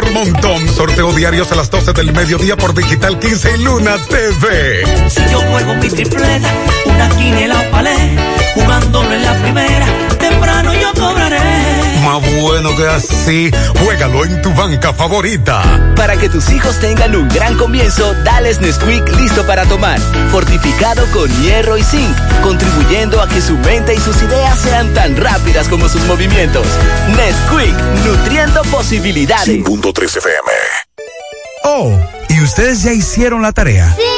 por montón. Sorteo diarios a las 12 del mediodía por Digital 15 y Luna TV. Si yo juego mi tripleta, una quiniela o palé, jugándolo en la primera, temprano yo cobraré. Más bueno que así, juégalo en tu banca favorita. Para que tus hijos tengan un gran comienzo, dales Nesquik listo para tomar. Fortificado con hierro y zinc, contribuyendo a que su mente y sus ideas sean tan rápidas como sus movimientos. Nesquik, nutriendo posibilidades. 5.3 FM. Oh, ¿y ustedes ya hicieron la tarea? Sí.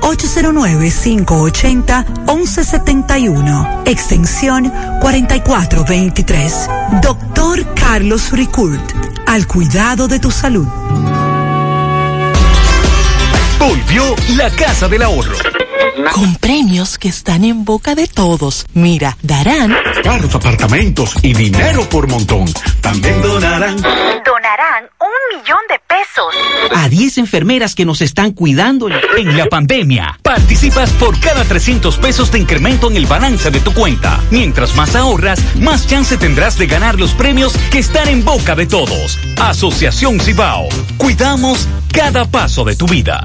809-580-1171. Extensión 4423. Doctor Carlos Ricourt. Al cuidado de tu salud. Volvió la Casa del Ahorro. Con premios que están en boca de todos. Mira, darán carros, apartamentos y dinero por montón. También donarán. Donarán millón de pesos. A 10 enfermeras que nos están cuidando en la pandemia. Participas por cada 300 pesos de incremento en el balance de tu cuenta. Mientras más ahorras, más chance tendrás de ganar los premios que están en boca de todos. Asociación Cibao. Cuidamos cada paso de tu vida.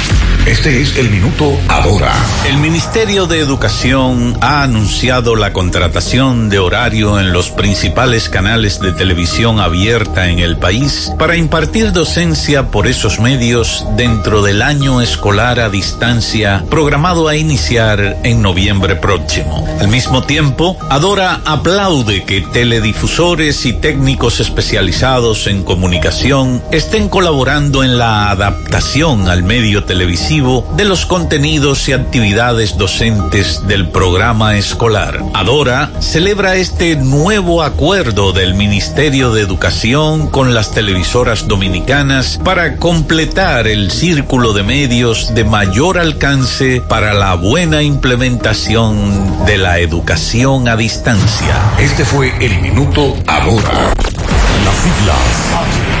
Este es el minuto ahora. El Ministerio de Educación ha anunciado la contratación de horario en los principales canales de televisión abierta en el país para impartir docencia por esos medios dentro del año escolar a distancia programado a iniciar en noviembre próximo. Al mismo tiempo, Adora aplaude que teledifusores y técnicos especializados en comunicación estén colaborando en la adaptación al medio televisivo de los contenidos y actividades docentes del programa escolar. Adora celebra este nuevo acuerdo del Ministerio de Educación con las televisoras dominicanas para completar el círculo de medios de mayor alcance para la buena implementación de la educación a distancia. Este fue el minuto Adora. Las siglas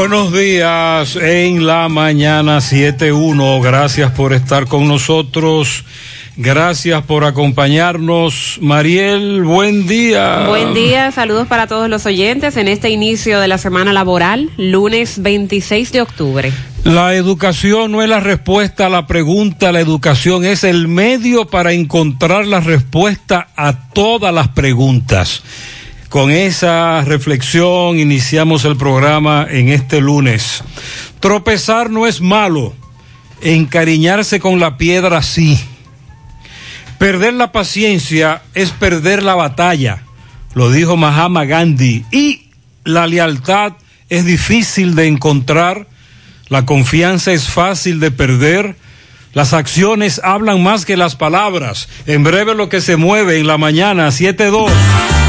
Buenos días en la mañana 7.1. Gracias por estar con nosotros. Gracias por acompañarnos. Mariel, buen día. Buen día, saludos para todos los oyentes en este inicio de la semana laboral, lunes 26 de octubre. La educación no es la respuesta a la pregunta, la educación es el medio para encontrar la respuesta a todas las preguntas. Con esa reflexión iniciamos el programa en este lunes. Tropezar no es malo, encariñarse con la piedra sí. Perder la paciencia es perder la batalla, lo dijo Mahama Gandhi. Y la lealtad es difícil de encontrar, la confianza es fácil de perder, Las acciones hablan más que las palabras. En breve lo que se mueve en la mañana 7-2.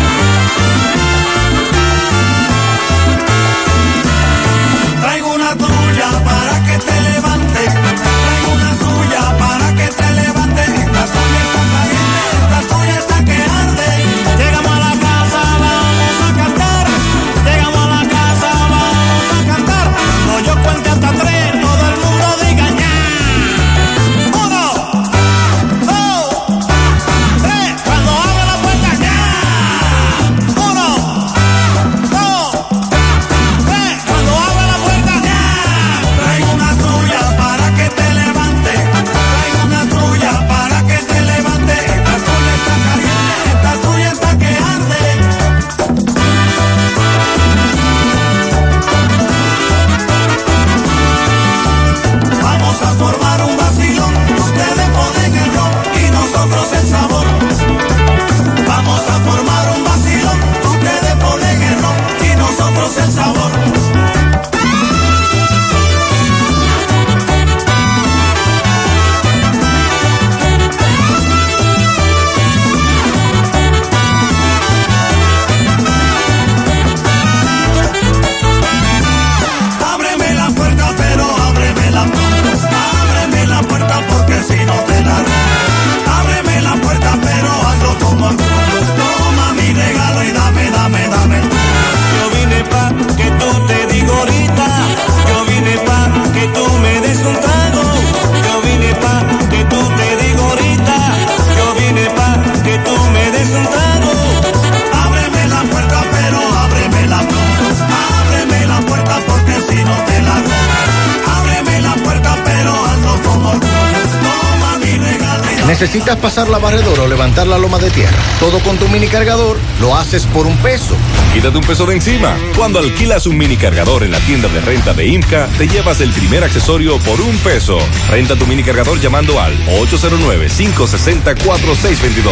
Quítate un peso de encima. Cuando alquilas un mini cargador en la tienda de renta de IMCA, te llevas el primer accesorio por un peso. Renta tu mini cargador llamando al 809-560-4622.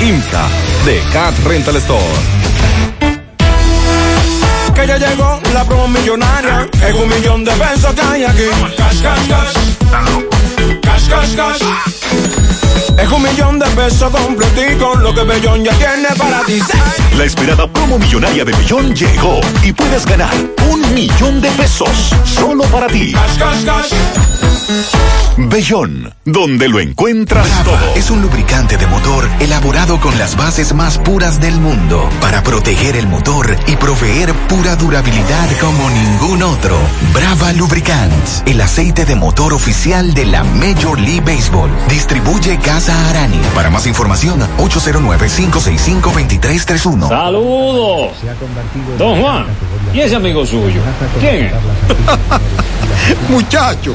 IMCA de Cat Rental Store. que ya llegó la promo millonaria. Es un millón de pesos que hay aquí. Cash, cash, cash. Cash, cash, cash. Es un millón de pesos completico, lo que Bellón ya tiene para ti. La esperada promo millonaria de Bellón llegó y puedes ganar un millón de pesos solo para ti. Bellón, donde lo encuentras todo. Es un lubricante de motor elaborado con las bases más puras del mundo para proteger el motor y proveer pura durabilidad como ningún otro. Brava Lubricants, el aceite de motor oficial de la Major League Baseball. Distribuye Casa Arani. Para más información, 809-565-2331. Saludos. Don Juan. ¿Y ese amigo suyo? ¿Quién es? Muchacho,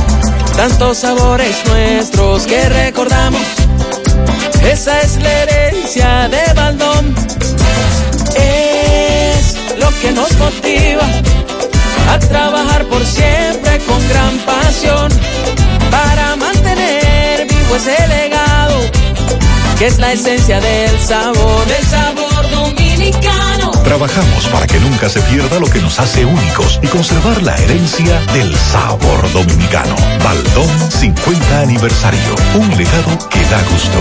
Tantos sabores nuestros que recordamos. Esa es la herencia de Baldón. Es lo que nos motiva a trabajar por siempre con gran pasión para mantener vivo ese legado que es la esencia del sabor, del sabor dominicano. Trabajamos para que nunca se pierda lo que nos hace únicos y conservar la herencia del sabor dominicano. Baldón 50 aniversario. Un legado que da gusto.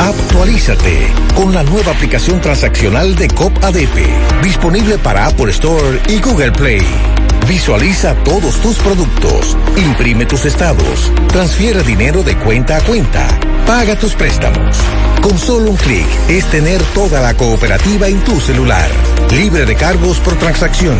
Actualízate con la nueva aplicación transaccional de COP ADP, disponible para Apple Store y Google Play. Visualiza todos tus productos, imprime tus estados, transfiere dinero de cuenta a cuenta, paga tus préstamos. Con solo un clic es tener toda la cooperativa en tu celular, libre de cargos por transacción.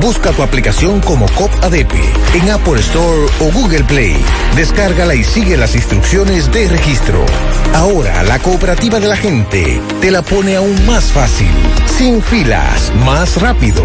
Busca tu aplicación como COP ADP en Apple Store o Google Play. Descárgala y sigue las instrucciones de registro. Ahora la cooperativa de la gente te la pone aún más fácil. Sin filas, más rápido.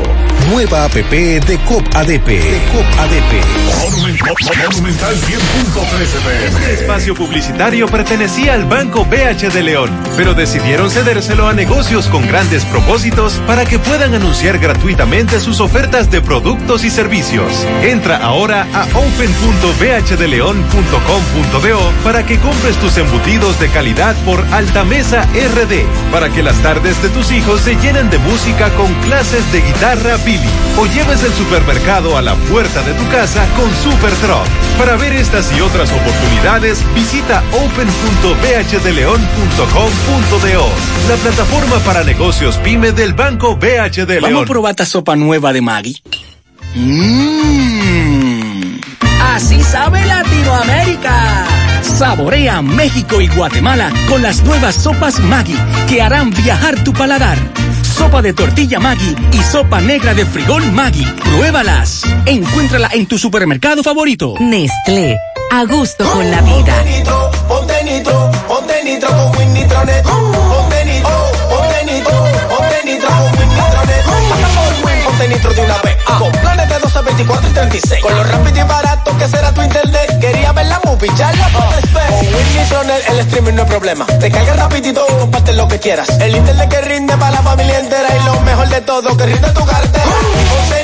Nueva app de COP ADP. De COP ADP. Monumental 100.13 Este espacio publicitario pertenecía al Banco BH de León, pero decidieron cedérselo a negocios con grandes propósitos para que puedan anunciar gratuitamente sus ofertas de productos y servicios. Entra ahora a open.bhdeleon.com.do para que compres tus embutidos de calidad por Altamesa RD, para que las tardes de tus hijos se llenen de música con clases de guitarra Billy, o lleves el supermercado a la puerta de tu casa con Super Truck. Para ver estas y otras oportunidades, visita open.bhdeleon.com.do, la plataforma para negocios pyme del Banco BH de León. Vamos a probar esta sopa nueva de Maggi. Mmm. Así sabe Latinoamérica. Saborea México y Guatemala con las nuevas sopas Maggi que harán viajar tu paladar. Sopa de tortilla Maggi y sopa negra de frijol Maggi. Pruébalas. Encuéntrala en tu supermercado favorito. Nestlé. A gusto con la vida. Ponte nitro, ponte nitro, ponte nitro con Win Nitronet. Ponte nitro, ponte nitro, ponte nitro con Win Nitronet. Pasa por Win, ponte nitro de una vez. 24 y 36. Con lo rápido y barato que será tu internet. Quería ver la movie, ya la puedes ver. Con Win Nitronet el streaming no es problema. Te carga rapidito y comparte lo que quieras. El internet que rinde para la familia entera. Y lo mejor de todo, que rinde tu cartera. Ponte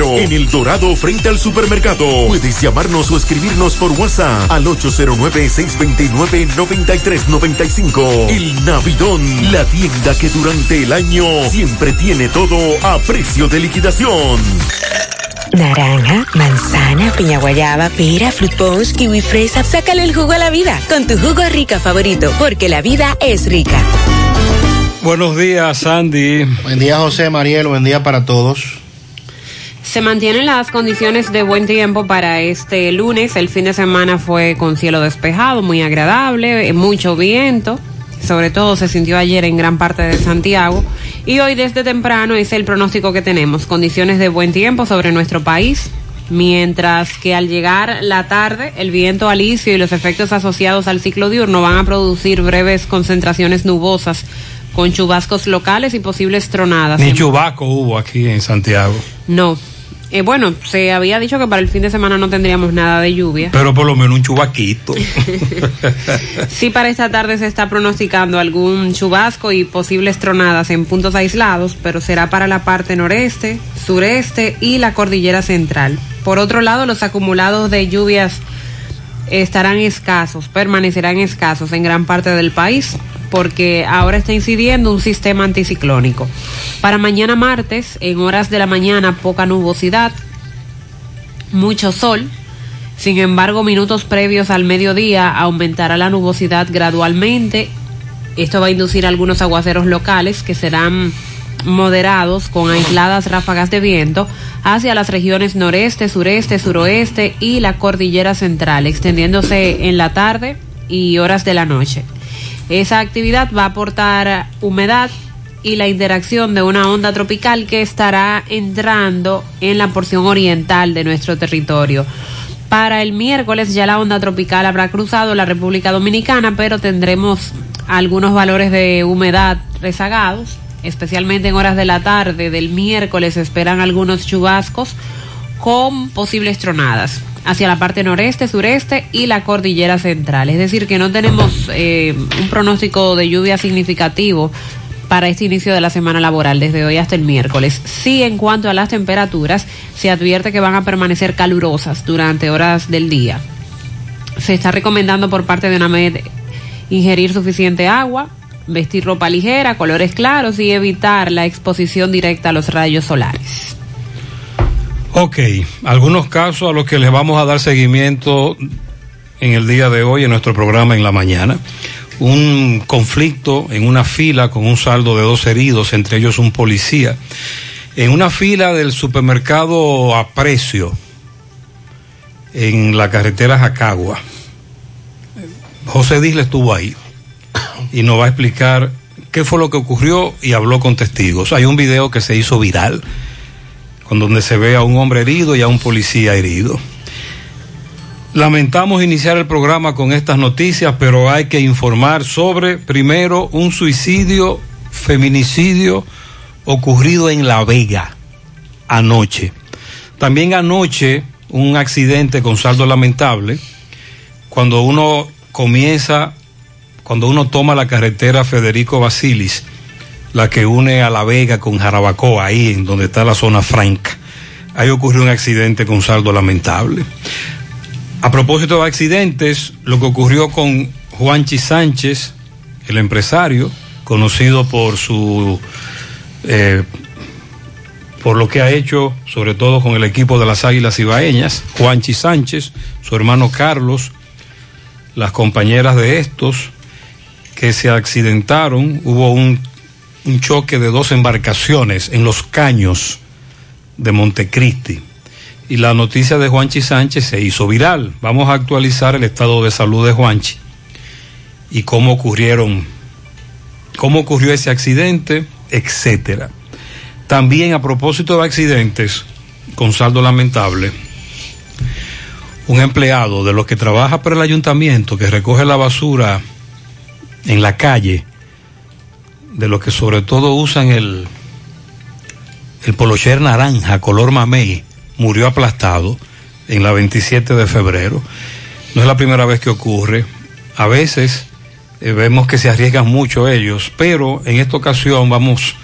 en El Dorado, frente al supermercado. Puedes llamarnos o escribirnos por WhatsApp al 809-629-9395. El Navidón, la tienda que durante el año siempre tiene todo a precio de liquidación. Naranja, manzana, piña guayaba, pera, fruit punch, kiwi fresa. Sácale el jugo a la vida con tu jugo rica favorito, porque la vida es rica. Buenos días, Sandy. Buen día, José Mariel. Buen día para todos. Se mantienen las condiciones de buen tiempo para este lunes. El fin de semana fue con cielo despejado, muy agradable, eh, mucho viento. Sobre todo se sintió ayer en gran parte de Santiago. Y hoy desde temprano es el pronóstico que tenemos. Condiciones de buen tiempo sobre nuestro país. Mientras que al llegar la tarde, el viento alisio y los efectos asociados al ciclo diurno van a producir breves concentraciones nubosas con chubascos locales y posibles tronadas. Ni chubasco hubo aquí en Santiago. No. Eh, bueno, se había dicho que para el fin de semana no tendríamos nada de lluvia. Pero por lo menos un chubaquito. Sí, para esta tarde se está pronosticando algún chubasco y posibles tronadas en puntos aislados, pero será para la parte noreste, sureste y la cordillera central. Por otro lado, los acumulados de lluvias estarán escasos, permanecerán escasos en gran parte del país porque ahora está incidiendo un sistema anticiclónico. Para mañana martes, en horas de la mañana, poca nubosidad, mucho sol, Sin embargo, minutos previos al mediodía aumentará la nubosidad gradualmente. Esto va a inducir algunos aguaceros locales que serán moderados con aisladas ráfagas de viento hacia las regiones noreste, sureste, suroeste y la cordillera central, extendiéndose en la tarde y horas de la noche. Esa actividad va a aportar humedad y la interacción de una onda tropical que estará entrando en la porción oriental de nuestro territorio. Para el miércoles ya la onda tropical habrá cruzado la República Dominicana, pero tendremos algunos valores de humedad rezagados, especialmente en horas de la tarde del miércoles esperan algunos chubascos con posibles tronadas hacia la parte noreste, sureste y la cordillera central. Es decir, que no tenemos eh, un pronóstico de lluvia significativo para este inicio de la semana laboral, desde hoy hasta el miércoles. Sí, en cuanto a las temperaturas, se advierte que van a permanecer calurosas durante horas del día. Se está recomendando por parte de UNAMED ingerir suficiente agua, vestir ropa ligera, colores claros y evitar la exposición directa a los rayos solares. Ok, algunos casos a los que les vamos a dar seguimiento en el día de hoy en nuestro programa en la mañana. Un conflicto en una fila con un saldo de dos heridos, entre ellos un policía, en una fila del supermercado a precio en la carretera Jacagua. José Disle estuvo ahí y nos va a explicar qué fue lo que ocurrió y habló con testigos. Hay un video que se hizo viral con donde se ve a un hombre herido y a un policía herido. Lamentamos iniciar el programa con estas noticias, pero hay que informar sobre, primero, un suicidio, feminicidio ocurrido en La Vega anoche. También anoche un accidente con saldo lamentable, cuando uno comienza, cuando uno toma la carretera Federico Basilis, la que une a La Vega con Jarabacoa, ahí en donde está la zona franca. Ahí ocurrió un accidente con saldo lamentable. A propósito de accidentes, lo que ocurrió con Juanchi Sánchez, el empresario, conocido por su eh, por lo que ha hecho, sobre todo con el equipo de las Águilas Ibaeñas, Juanchi Sánchez, su hermano Carlos, las compañeras de estos que se accidentaron, hubo un, un choque de dos embarcaciones en los caños de Montecristi y la noticia de Juanchi Sánchez se hizo viral. Vamos a actualizar el estado de salud de Juanchi y cómo ocurrieron, cómo ocurrió ese accidente, etcétera. También a propósito de accidentes con saldo lamentable, un empleado de los que trabaja para el ayuntamiento que recoge la basura en la calle, de los que sobre todo usan el, el polocher naranja color mamey, murió aplastado en la 27 de febrero. No es la primera vez que ocurre. A veces eh, vemos que se arriesgan mucho ellos, pero en esta ocasión vamos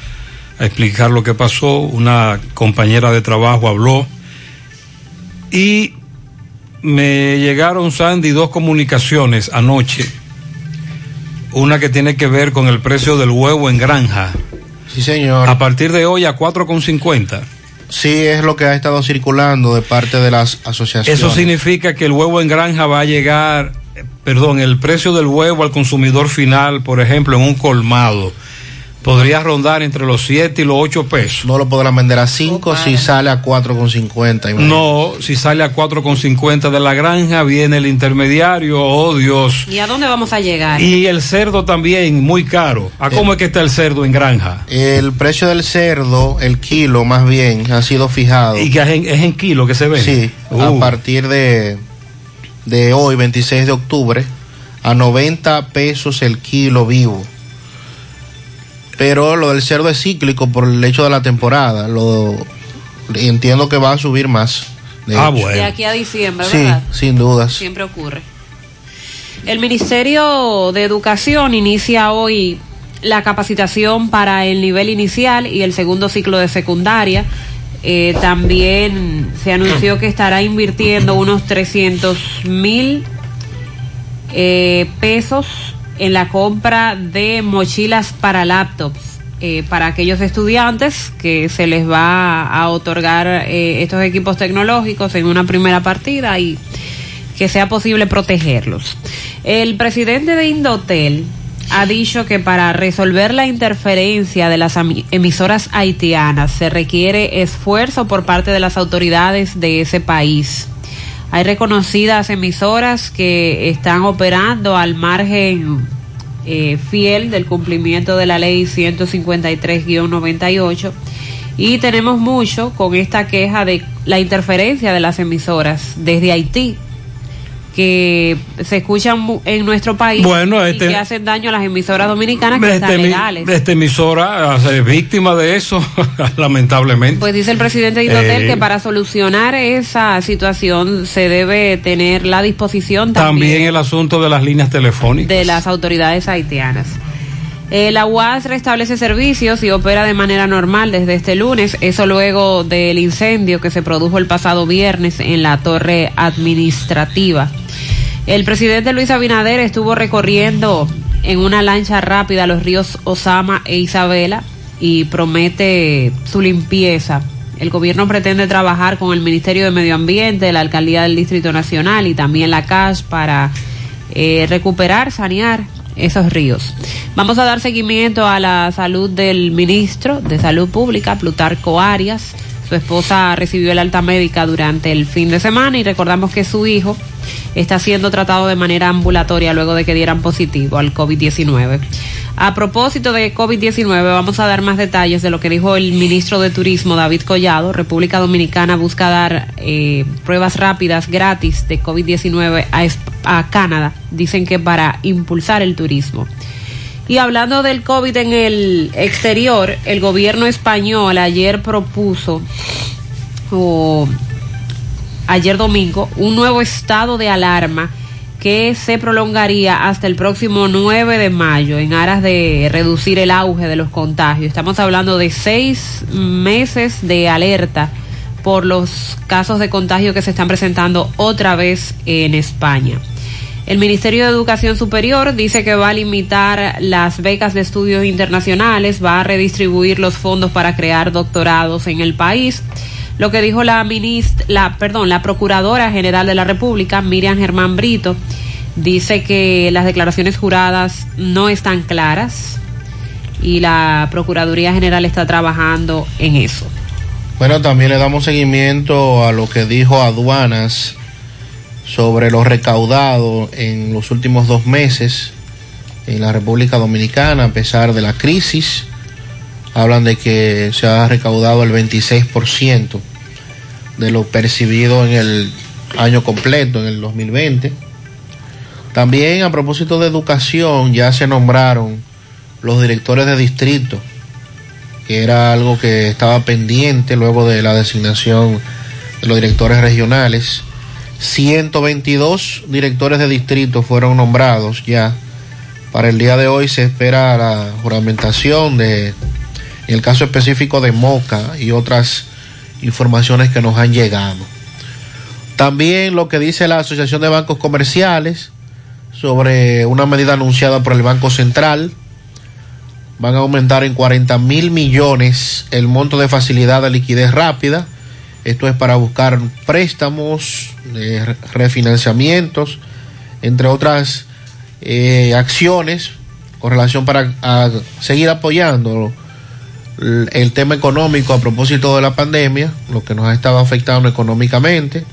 a explicar lo que pasó. Una compañera de trabajo habló y me llegaron, Sandy, dos comunicaciones anoche. Una que tiene que ver con el precio del huevo en granja. Sí, señor. A partir de hoy a 4,50. Sí, es lo que ha estado circulando de parte de las asociaciones. Eso significa que el huevo en granja va a llegar, eh, perdón, el precio del huevo al consumidor final, por ejemplo, en un colmado, podría rondar entre los 7 y los 8 pesos. No lo podrán vender a 5 si sale a 4,50. No, si sale a 4,50 de la granja, viene el intermediario, oh Dios. ¿Y a dónde vamos a llegar? Y el cerdo también, muy caro. ¿A cómo es que está el cerdo en granja? El precio del cerdo, el kilo más bien, ha sido fijado. ¿Y que es en, es en kilo que se ve? Sí, a Uh. partir de, de hoy, 26 de octubre, a 90 pesos el kilo vivo. Pero lo del cerdo es cíclico por el hecho de la temporada. Lo entiendo que va a subir más. de Ah, hecho. De aquí a diciembre, Sí, ¿verdad? sin dudas. Siempre ocurre. El Ministerio de Educación inicia hoy la capacitación para el nivel inicial y el segundo ciclo de secundaria. Eh, también se anunció que estará invirtiendo unos 300 mil eh, pesos en la compra de mochilas para laptops eh, para aquellos estudiantes que se les va a otorgar eh, estos equipos tecnológicos en una primera partida y que sea posible protegerlos. El presidente de Indotel ha dicho que para resolver la interferencia de las emisoras haitianas se requiere esfuerzo por parte de las autoridades de ese país. Hay reconocidas emisoras que están operando al margen eh, fiel del cumplimiento de la ley 153-98 y tenemos mucho con esta queja de la interferencia de las emisoras desde Haití que se escuchan en nuestro país Bueno, y este- que hacen daño a las emisoras dominicanas que Esta, están legales. esta emisora es víctima de eso, lamentablemente. Pues dice el presidente de Indotel Eh, que para solucionar esa situación se debe tener la disposición También también el asunto de las líneas telefónicas. de las autoridades haitianas. Eh, la UAS restablece servicios y opera de manera normal desde este lunes, eso luego del incendio que se produjo el pasado viernes en la torre administrativa. El presidente Luis Abinader estuvo recorriendo en una lancha rápida los ríos Osama e Isabela y promete su limpieza. El gobierno pretende trabajar con el Ministerio de Medio Ambiente, la Alcaldía del Distrito Nacional y también la CAS para eh, recuperar, sanear esos ríos. Vamos a dar seguimiento a la salud del ministro de Salud Pública, Plutarco Arias. Su esposa recibió el alta médica durante el fin de semana y recordamos que su hijo está siendo tratado de manera ambulatoria luego de que dieran positivo al COVID-19. A propósito de COVID-19, vamos a dar más detalles de lo que dijo el ministro de Turismo, David Collado. República Dominicana busca dar eh, pruebas rápidas gratis de COVID-19 a, Canadá. Dicen que para impulsar el turismo. Y hablando del COVID en el exterior, el gobierno español ayer propuso, o ayer domingo, un nuevo estado de alarma que se prolongaría hasta el próximo 9 de mayo en aras de reducir el auge de los contagios. Estamos hablando de seis meses de alerta por los casos de contagio que se están presentando otra vez en España. El Ministerio de Educación Superior dice que va a limitar las becas de estudios internacionales, va a redistribuir los fondos para crear doctorados en el país. Lo que dijo la minist la, perdón, la Procuradora General de la República, Miriam Germán Brito, dice que las declaraciones juradas no están claras y la Procuraduría General está trabajando en eso. Bueno, también le damos seguimiento a lo que dijo Aduanas sobre lo recaudado en los últimos dos meses en la República Dominicana, a pesar de la crisis. Hablan de que se ha recaudado el 26% de lo percibido en el año completo, en el 2020. También a propósito de educación, ya se nombraron los directores de distrito que era algo que estaba pendiente luego de la designación de los directores regionales. 122 directores de distrito fueron nombrados ya. Para el día de hoy se espera la juramentación de, en el caso específico de Moca y otras informaciones que nos han llegado. También lo que dice la Asociación de Bancos Comerciales sobre una medida anunciada por el Banco Central van a aumentar en 40 mil millones el monto de facilidad de liquidez rápida. Esto es para buscar préstamos, eh, refinanciamientos, entre otras eh, acciones con relación para a seguir apoyando el, tema económico a propósito de la pandemia, lo que nos ha estado afectando económicamente.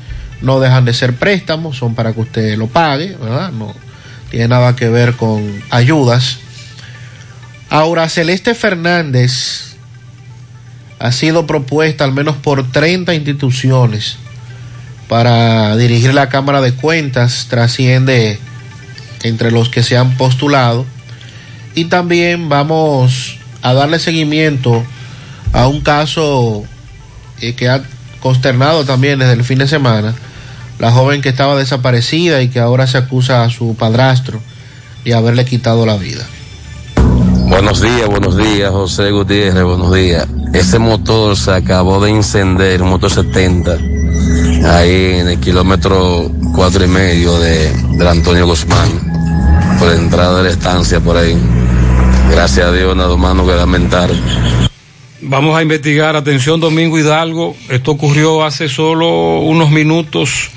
No dejan de ser préstamos, son para que usted lo pague, ¿verdad? No tiene nada que ver con ayudas. Aura Celeste Fernández ha sido propuesta al menos por 30 instituciones para dirigir la Cámara de Cuentas, trasciende entre los que se han postulado. Y también vamos a darle seguimiento a un caso eh, que ha consternado también desde el fin de semana, la joven que estaba desaparecida y que ahora se acusa a su padrastro de haberle quitado la vida. Buenos días, buenos días, José Gutiérrez, buenos días. Ese motor se acabó de encender, un motor 70, ahí en el kilómetro cuatro y medio de, del Antonio Guzmán, por la entrada de la estancia por ahí. Gracias a Dios, nada más no que lamentar. Vamos a investigar, atención Domingo Hidalgo, esto ocurrió hace solo unos minutos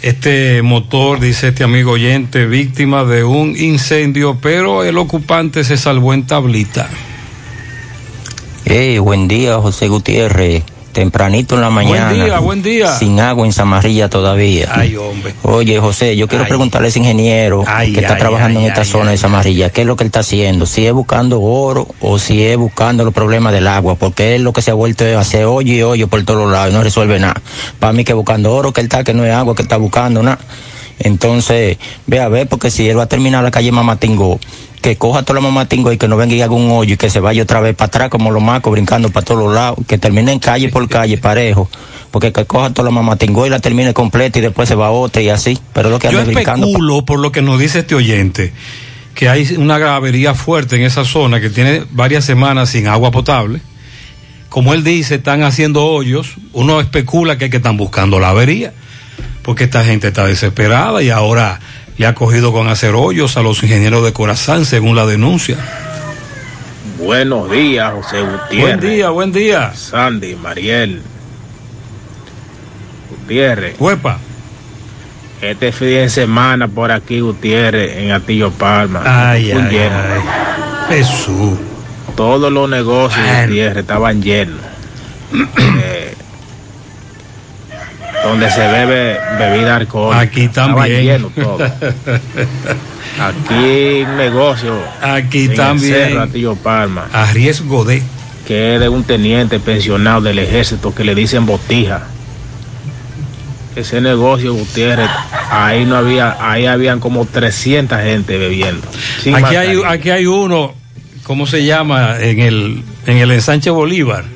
Este motor, dice este amigo oyente, víctima de un incendio, pero el ocupante se salvó en tablita. Hey, buen día, José Gutiérrez. Tempranito en la mañana. Buen día, buen día. Sin agua en Zamarrilla todavía. Ay, hombre. Oye, José, yo quiero preguntarle a ese ingeniero Ay, que está ay, trabajando en esta zona de Zamarrilla, ¿qué es lo que él está haciendo? Si es buscando oro o si es buscando los problemas del agua, porque él lo que se ha vuelto es hacer hoyo y hoyo por todos lados y no resuelve nada. Para mí que buscando oro, que él está, que no es agua, que está buscando nada. Entonces, ve a ver, porque si él va a terminar la calle Mamatingo, que coja toda la Mamatingo y que no venga y haga un hoyo y que se vaya otra vez para atrás como los macos brincando para todos los lados, que termine en calle por calle parejo, porque que coja toda la Mamatingo y la termine completa y después se va otra y así, pero lo que Yo especulo, por lo que nos dice este oyente, que hay una gravería fuerte en esa zona que tiene varias semanas sin agua potable. Como él dice, están haciendo hoyos. Uno especula que, es que están buscando la avería, porque esta gente está desesperada y ahora le ha cogido con hacer hoyos a los ingenieros de Corazán, según la denuncia. Buenos días, José Gutiérrez. Buen día, buen día. Sandy, Mariel. Gutiérrez. Huepa. Este fin de semana por aquí, Gutiérrez, en Atillo Palma. Ay, ay, lleno. Jesús. Todos los negocios, Gutiérrez, estaban llenos. Eh, donde se bebe bebida alcohólica. Aquí también. todo. Aquí un negocio. Aquí en el también. Cerro Atillo Palma. A riesgo de. Que es de un teniente pensionado del ejército que le dicen botija. Ese negocio, Gutiérrez, ahí no había, ahí habían como 300 gente bebiendo. Aquí hay, aquí hay uno, ¿cómo se llama? En el, en el ensanche Bolívar.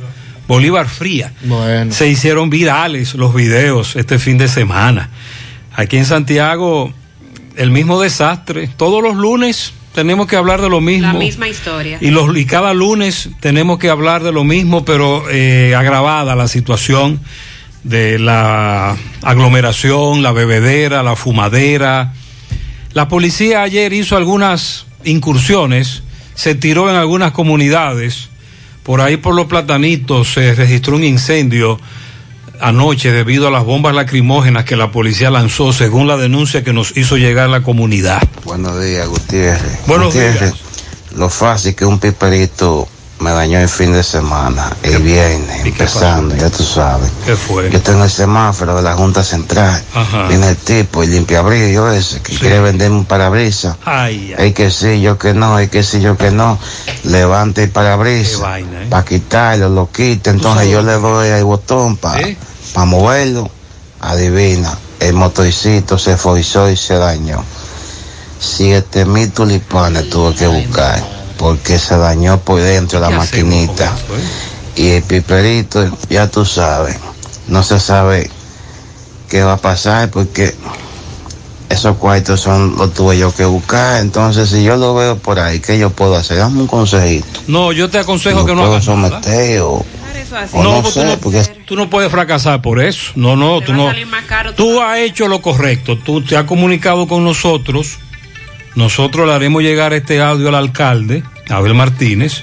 Bolívar Fría. Bueno. Se hicieron virales los videos este fin de semana. Aquí en Santiago, el mismo desastre. Todos los lunes tenemos que hablar de lo mismo. La misma historia. Y, los, y cada lunes tenemos que hablar de lo mismo, pero eh, agravada la situación de la aglomeración, la bebedera, la fumadera. La policía ayer hizo algunas incursiones, se tiró en algunas comunidades. Por ahí por los platanitos se registró un incendio anoche debido a las bombas lacrimógenas que la policía lanzó, según la denuncia que nos hizo llegar la comunidad. Buenos días, Gutiérrez. Buenos Gutiérrez, Lo fácil que un piperito me dañó el fin de semana, el viernes, empezando, ya tú sabes. ¿Qué fue? Yo tengo el semáforo de la Junta Central. Ajá. Viene el tipo, el limpiabrillo ese, que quiere venderme un parabrisas. Ay, ay. Hay que sí, yo que no, hay que sí, yo que no. Levanta el parabrisas. ¿eh? Para quitarlo, lo quita. Entonces yo le doy al botón para moverlo. Adivina, el motorcito se forzó y se dañó. Siete mil tulipanes tuve que buscar porque se dañó por dentro la ¿Qué hacemos maquinita. Y el piperito, ya tú sabes, no se sabe qué va a pasar porque esos cuartos son los tuve yo que buscar. Entonces, si yo lo veo por ahí, ¿qué yo puedo hacer? Dame un consejito. No, yo te aconsejo ¿Lo que no puedo hagas nada. someter o, o No, no, sé? tú no, porque tú no puedes fracasar por eso. No, no, tú no. Tú has hecho lo correcto. Tú te has comunicado con nosotros. Nosotros le haremos llegar este audio al alcalde, Abel Martínez.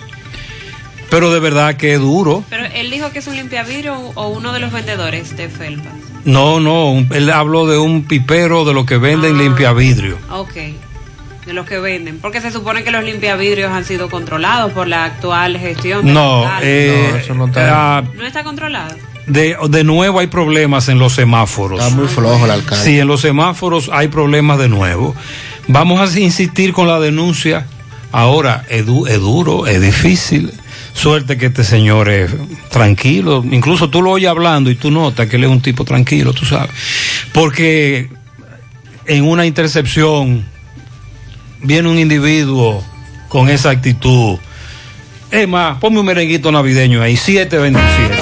Pero de verdad que es duro. Pero él dijo que es un limpiavidrio o uno de los vendedores de felpa. No, no, un- él habló de un pipero de lo que venden limpia vidrio. Ok. De los que venden. Porque se supone que los limpiavidrios han sido controlados por la actual gestión. del No, alcalde. eh, ah, ¿No está controlado? de, de nuevo hay problemas en los semáforos. Está muy flojo el alcalde. Sí, en los semáforos hay problemas de nuevo. Vamos a insistir con la denuncia. Ahora, es, du- es duro, es difícil. Suerte que este señor es tranquilo. Incluso tú lo oyes hablando y tú notas que él es un tipo tranquilo, tú sabes. Porque en una intercepción viene un individuo con esa actitud. Es más, ponme un merenguito navideño ahí, 727.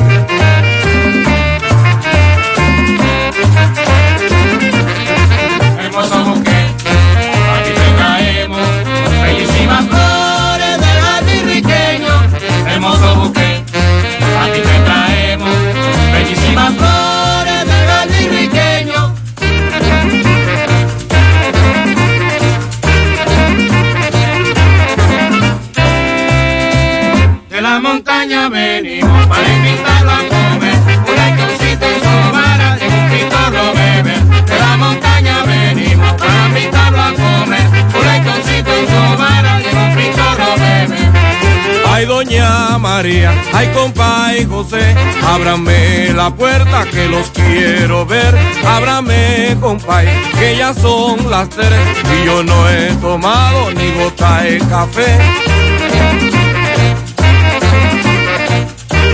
Los quiero ver. Ábrame, compay, que ya son las tres y yo no he tomado ni gota de café.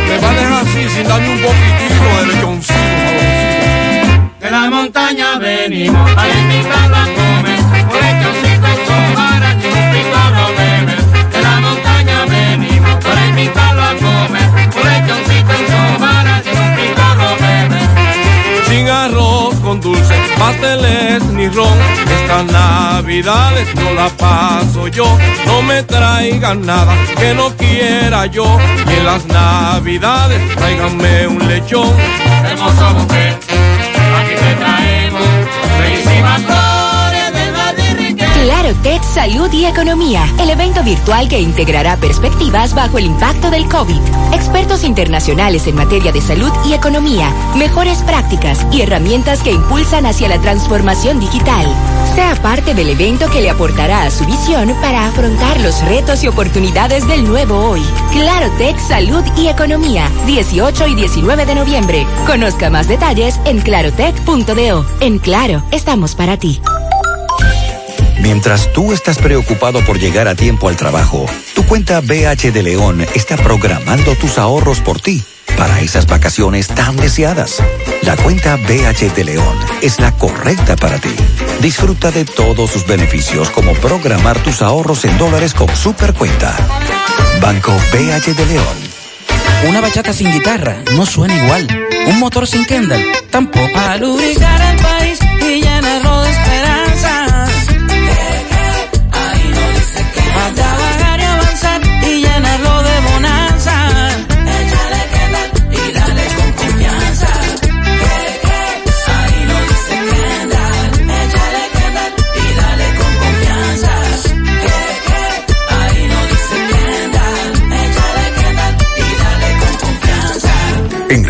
Me va a dejar así sin darme un poquitito de lechoncito. De la montaña venimos a comer. Pasteles ni ron. Estas navidades no la paso yo. No me traigan nada que no quiera yo. Y en las navidades tráiganme un lechón. Hermoso buffet, Claro Tech Salud y Economía, el evento virtual que integrará perspectivas bajo el impacto del COVID. Expertos internacionales en materia de salud y economía, mejores prácticas y herramientas que impulsan hacia la transformación digital. Sea parte del evento que le aportará a su visión para afrontar los retos y oportunidades del nuevo hoy. Claro Tech Salud y Economía, 18 y 19 de noviembre. Conozca más detalles en clarotech.do. En Claro, estamos para ti. Mientras tú estás preocupado por llegar a tiempo al trabajo, tu cuenta BH de León está programando tus ahorros por ti para esas vacaciones tan deseadas. La cuenta BH de León es la correcta para ti. Disfruta de todos sus beneficios como programar tus ahorros en dólares con Supercuenta. Banco BH de León. Una bachata sin guitarra no suena igual. Un motor sin Kendall tampoco. A lubricar el país En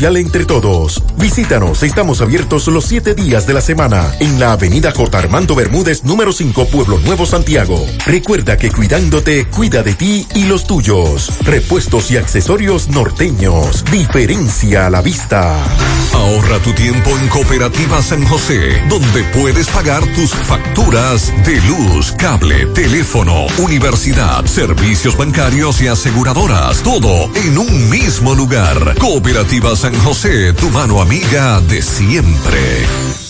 entre todos. Visítanos, estamos abiertos los siete días de la semana en la avenida J. Armando Bermúdez, número 5, Pueblo Nuevo, Santiago. Recuerda que cuidándote, cuida de ti y los tuyos. Repuestos y accesorios norteños. Diferencia a la vista. Ahorra tu tiempo en Cooperativa San José, donde puedes pagar tus facturas de luz, cable, teléfono, universidad, servicios bancarios y aseguradoras. Todo en un mismo lugar. Cooperativa San José, tu mano amiga de siempre.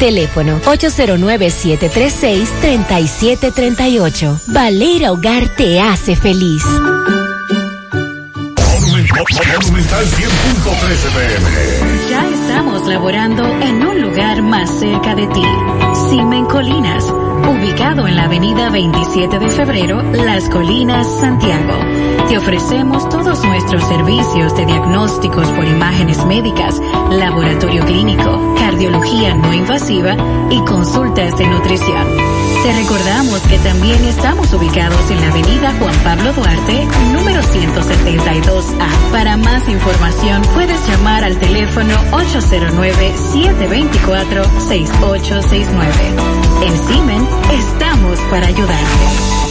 Teléfono 809-736-3738. Baleira Hogar te hace feliz. Monumental 100.13 pm. Ya estamos laborando en un lugar más cerca de ti. Simen Colinas, ubicado en la avenida 27 de febrero, Las Colinas, Santiago. Te ofrecemos todos nuestros servicios de diagnósticos por imágenes médicas, laboratorio clínico, cardiología no invasiva y consultas de nutrición. Te recordamos que también estamos ubicados en la avenida Juan Pablo Duarte, número 172A. Para más información puedes llamar al teléfono 809-724-6869. En Simen estamos para ayudarte.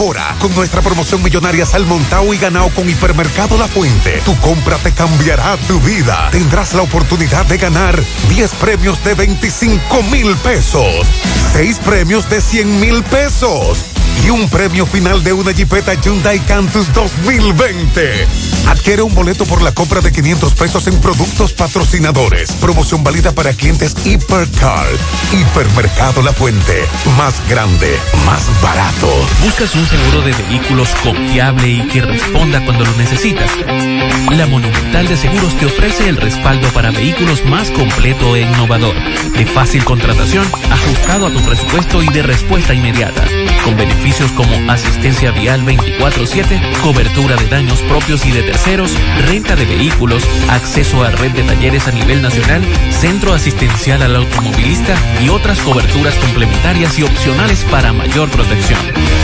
Ahora, con nuestra promoción millonaria Salmontao y Ganao con Hipermercado La Fuente, tu compra te cambiará tu vida. Tendrás la oportunidad de ganar 10 premios de 25 mil pesos, 6 premios de 100 mil pesos y un premio final de una Jeepeta Hyundai Cantus 2020. Adquiere un boleto por la compra de 500 pesos en productos patrocinadores. Promoción válida para clientes Hipercar. Hipermercado La Fuente. Más grande, más barato. ¿Buscas un seguro de vehículos confiable y que responda cuando lo necesitas? La Monumental de Seguros te ofrece el respaldo para vehículos más completo e innovador, de fácil contratación, ajustado a tu presupuesto y de respuesta inmediata, con beneficios como asistencia vial 24/7, cobertura de daños propios y de terceros, renta de vehículos, acceso a red de talleres a nivel nacional, centro asistencial al automovilista y otras coberturas complementarias y opcionales para mayor protección.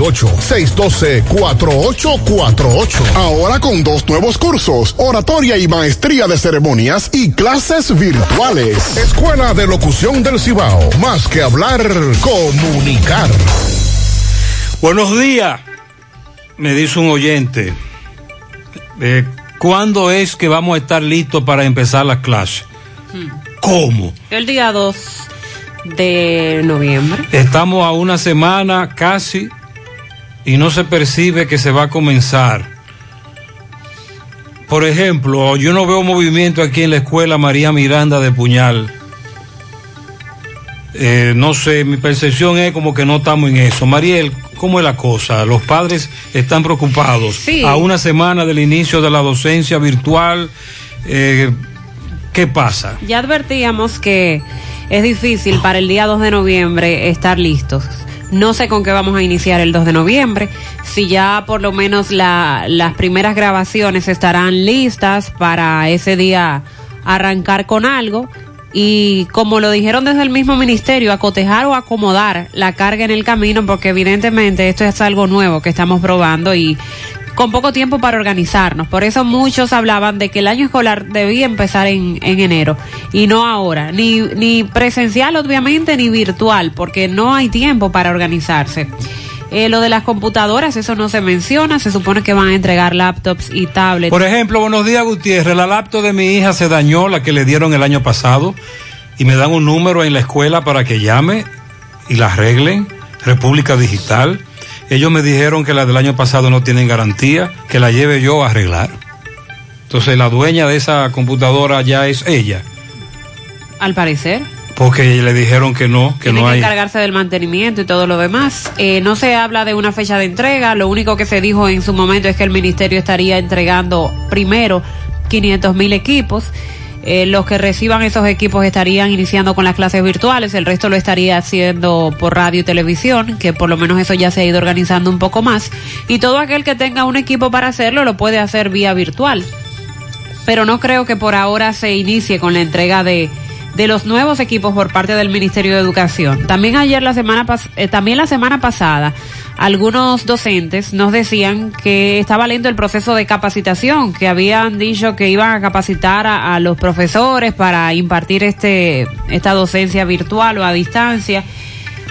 612-4848. Ahora con dos nuevos cursos, oratoria y maestría de ceremonias y clases virtuales. Escuela de Locución del Cibao. Más que hablar, comunicar. Buenos días, me dice un oyente. Eh, ¿Cuándo es que vamos a estar listos para empezar las clases? ¿Cómo? El día 2 de noviembre. Estamos a una semana casi y no se percibe que se va a comenzar. Por ejemplo, yo no veo movimiento aquí en la escuela María Miranda de Puñal. Eh, no sé, mi percepción es como que no estamos en eso. Mariel, ¿cómo es la cosa? Los padres están preocupados. Sí. A una semana del inicio de la docencia virtual, eh, ¿qué pasa? Ya advertíamos que es difícil para el día 2 de noviembre estar listos. No sé con qué vamos a iniciar el 2 de noviembre. Si ya por lo menos la- las primeras grabaciones estarán listas para ese día arrancar con algo y como lo dijeron desde el mismo ministerio, acotejar o acomodar la carga en el camino porque evidentemente esto es algo nuevo que estamos probando y con poco tiempo para organizarnos. Por eso muchos hablaban de que el año escolar debía empezar en, en enero y no ahora, ni, ni presencial obviamente ni virtual, porque no hay tiempo para organizarse. Eh, lo de las computadoras, eso no se menciona, se supone que van a entregar laptops y tablets. Por ejemplo, buenos días Gutiérrez, la laptop de mi hija se dañó, la que le dieron el año pasado, y me dan un número en la escuela para que llame y la arreglen, República Digital. Ellos me dijeron que la del año pasado no tienen garantía, que la lleve yo a arreglar. Entonces la dueña de esa computadora ya es ella, Al parecer. porque le dijeron que no, que Tiene no que hay... encargarse del mantenimiento y todo lo demás. Eh, no se habla de una fecha de entrega. Lo único que se dijo en su momento es que el ministerio estaría entregando primero 500 mil equipos. Eh, los que reciban esos equipos estarían iniciando con las clases virtuales, el resto lo estaría haciendo por radio y televisión, que por lo menos eso ya se ha ido organizando un poco más. Y todo aquel que tenga un equipo para hacerlo lo puede hacer vía virtual. Pero no creo que por ahora se inicie con la entrega de, de los nuevos equipos por parte del Ministerio de Educación. También ayer la semana eh, también la semana pasada algunos docentes nos decían que estaba lento el proceso de capacitación, que habían dicho que iban a capacitar a, los profesores para impartir este esta docencia virtual o a distancia.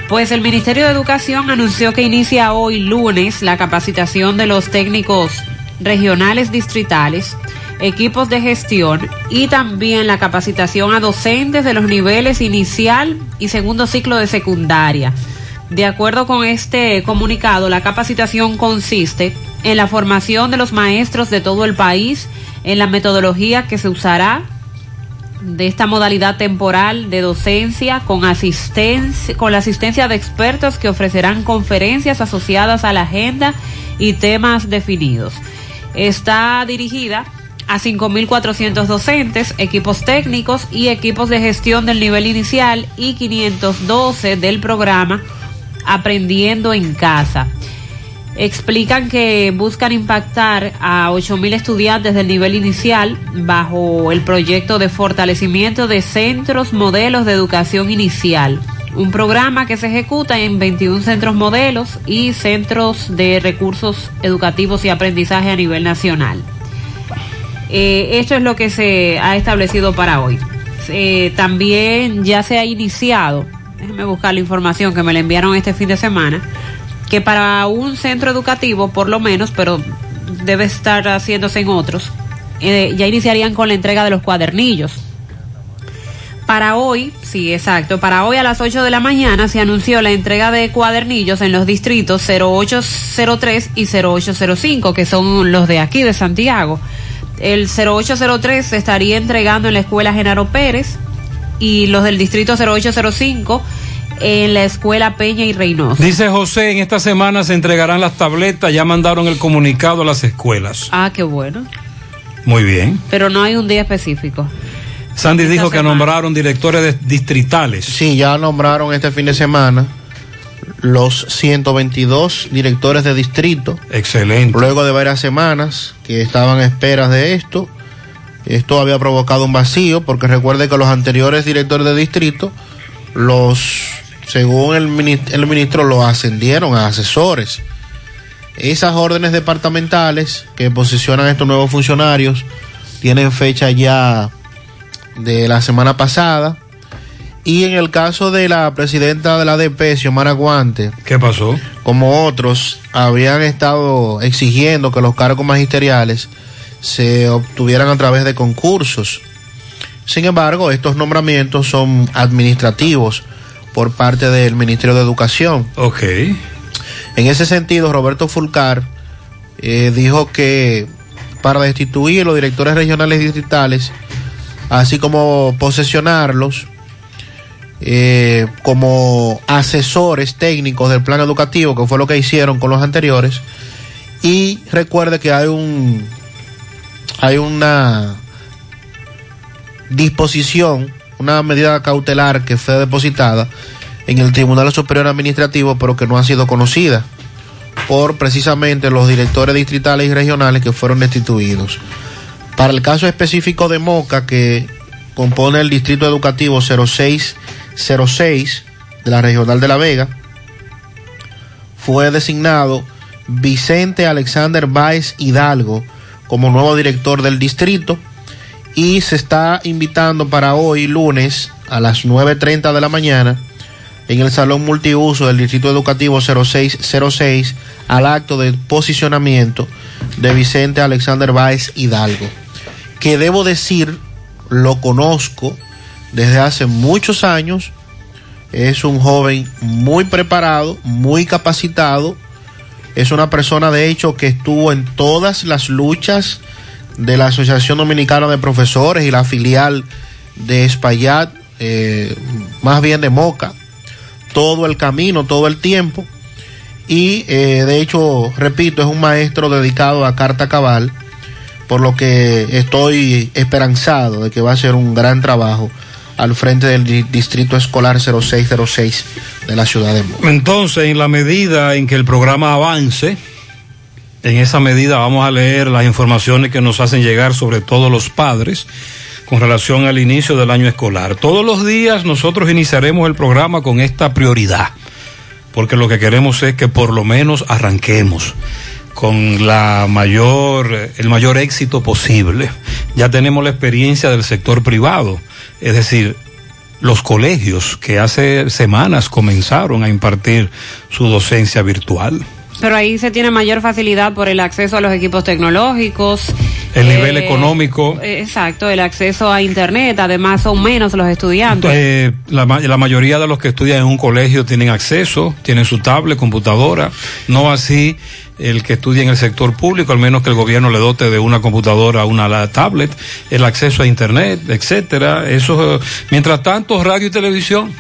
Pues el Ministerio de Educación anunció que inicia hoy lunes la capacitación de los técnicos regionales distritales, equipos de gestión y también la capacitación a docentes de los niveles inicial y segundo ciclo de secundaria. De acuerdo con este comunicado, la capacitación consiste en la formación de los maestros de todo el país, en la metodología que se usará de esta modalidad temporal de docencia con asistencia, con la asistencia de expertos que ofrecerán conferencias asociadas a la agenda y temas definidos. Está dirigida a 5.400 docentes, equipos técnicos y equipos de gestión del nivel inicial y 512 del programa Aprendiendo en Casa. Explican que buscan impactar a 8.000 estudiantes del nivel inicial bajo el proyecto de fortalecimiento de centros modelos de educación inicial. Un programa que se ejecuta en 21 centros modelos y centros de recursos educativos y aprendizaje a nivel nacional. Eh, esto es lo que se ha establecido para hoy. Eh, también ya se ha iniciado, déjenme buscar la información que me la enviaron este fin de semana, que para un centro educativo, por lo menos, pero debe estar haciéndose en otros, eh, ya iniciarían con la entrega de los cuadernillos. Para hoy, sí, exacto, para hoy a las 8 de la mañana se anunció la entrega de cuadernillos en los distritos 0803 y 0805, que son los de aquí de Santiago. El 0803 se estaría entregando en la escuela Genaro Pérez y los del distrito 0805 en la escuela Peña y Reynoso. Dice José, en esta semana se entregarán las tabletas, ya mandaron el comunicado a las escuelas. Ah, qué bueno. Muy bien. Pero no hay un día específico. Sandy dijo que nombraron directores de- distritales. Sí, ya nombraron este fin de semana los 122 directores de distrito. Excelente. Luego de varias semanas que estaban a esperas de esto, esto había provocado un vacío, porque recuerde que los anteriores directores de distrito, los, según el ministro, el ministro, los ascendieron a asesores. Esas órdenes departamentales que posicionan a estos nuevos funcionarios tienen fecha ya de la semana pasada. Y en el caso de la presidenta de la ADP, Xiomara Guante, ¿Qué pasó? como otros, habían estado exigiendo que los cargos magisteriales se obtuvieran a través de concursos. Sin embargo, estos nombramientos son administrativos por parte del Ministerio de Educación. Ok. En ese sentido, Roberto Fulcar eh, dijo que para destituir los directores regionales distritales, así como posesionarlos eh, como asesores técnicos del plan educativo, que fue lo que hicieron con los anteriores, y recuerde que hay un hay una disposición, una medida cautelar que fue depositada en el Tribunal Superior Administrativo, pero que no ha sido conocida por precisamente los directores distritales y regionales que fueron destituidos. Para el caso específico de Moca, que compone el Distrito Educativo 0606 de la Regional de La Vega, fue designado Vicente Alexander Báez Hidalgo como nuevo director del distrito. Y se está invitando para hoy lunes a las 9.30 de la mañana en el Salón Multiuso del Distrito Educativo 0606 al acto de posicionamiento de Vicente Alexander Báez Hidalgo, que debo decir, lo conozco desde hace muchos años, es un joven muy preparado, muy capacitado, es una persona de hecho que estuvo en todas las luchas de la Asociación Dominicana de Profesores y la filial de Espaillat, eh, más bien de Moca, todo el camino, todo el tiempo. Y eh, de hecho, repito, es un maestro dedicado a carta cabal, por lo que estoy esperanzado de que va a ser un gran trabajo al frente del di- Distrito Escolar 0606 de la ciudad de Moca. Entonces, en la medida en que el programa avance, en esa medida vamos a leer las informaciones que nos hacen llegar sobre todos los padres con relación al inicio del año escolar. Todos los días nosotros iniciaremos el programa con esta prioridad, porque lo que queremos es que por lo menos arranquemos con la mayor, el mayor éxito posible. Ya tenemos la experiencia del sector privado, es decir, los colegios que hace semanas comenzaron a impartir su docencia virtual. Pero ahí se tiene mayor facilidad por el acceso a los equipos tecnológicos. El nivel eh, económico, Exacto, el acceso a Internet. Además, son menos los estudiantes. eh, la, la mayoría de los que estudian en un colegio tienen acceso, tienen su tablet, computadora, no así el que estudia en el sector público, al menos que el gobierno le dote de una computadora, una tablet, el acceso a internet, etcétera. Eso, mientras tanto, radio y televisión,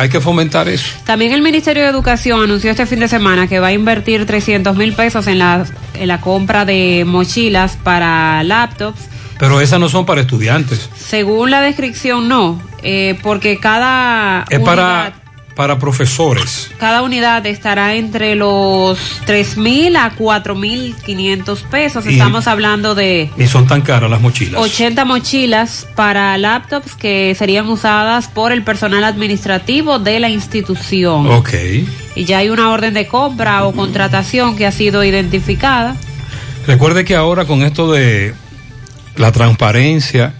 hay que fomentar eso. También el Ministerio de Educación anunció este fin de semana que va a invertir 300 mil pesos en la, en la compra de mochilas para laptops. Pero esas no son para estudiantes, Según la descripción, no, eh, porque cada es unidad, para, para profesores. cada unidad estará entre los 3 mil a 4 mil 500 pesos. Y- Estamos hablando de Y son tan caras las mochilas. 80 mochilas para laptops que serían usadas por el personal administrativo de la institución. Ok. Y ya hay una orden de compra o contratación que ha sido identificada. Recuerde que ahora con esto de la transparencia,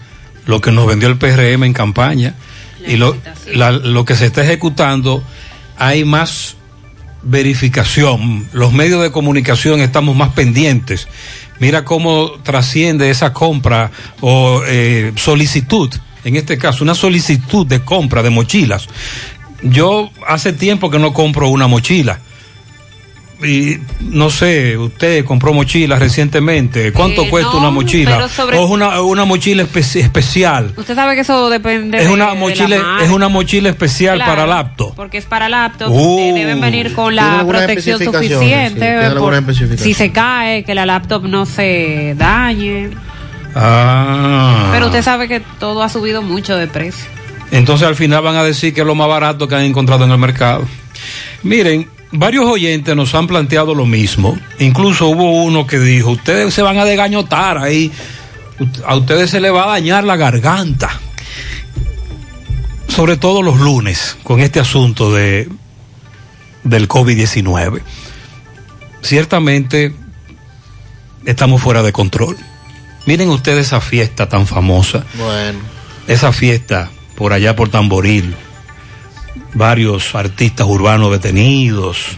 lo que nos vendió el PRM en campaña y lo, la- lo que se está ejecutando, hay más verificación. Los medios de comunicación estamos más pendientes. Mira cómo trasciende esa compra o eh, solicitud, en este caso, una solicitud de compra de mochilas. Yo hace tiempo que no compro una mochila y no sé, usted compró mochila recientemente. ¿Cuánto Eh, cuesta no, una mochila? sobre- ¿O es una, una mochila espe- especial? Usted sabe que eso depende Es de- una de la mochila, es una mochila especial Claro, para laptop. Porque es para laptop, Uh. deben venir con la protección suficiente. sí, por- si se cae, que la laptop no se dañe. Ah. Pero usted sabe que todo ha subido mucho de precio. Entonces al final van a decir que es lo más barato que han encontrado en el mercado. Miren, varios oyentes nos han planteado lo mismo. Incluso hubo uno que dijo, ustedes se van a desgañotar ahí, a ustedes se les va a dañar la garganta. Sobre todo los lunes, con este asunto de del COVID-19. Ciertamente estamos fuera de control. Miren ustedes esa fiesta tan famosa Bueno. esa fiesta por allá por Tamboril, varios artistas urbanos detenidos,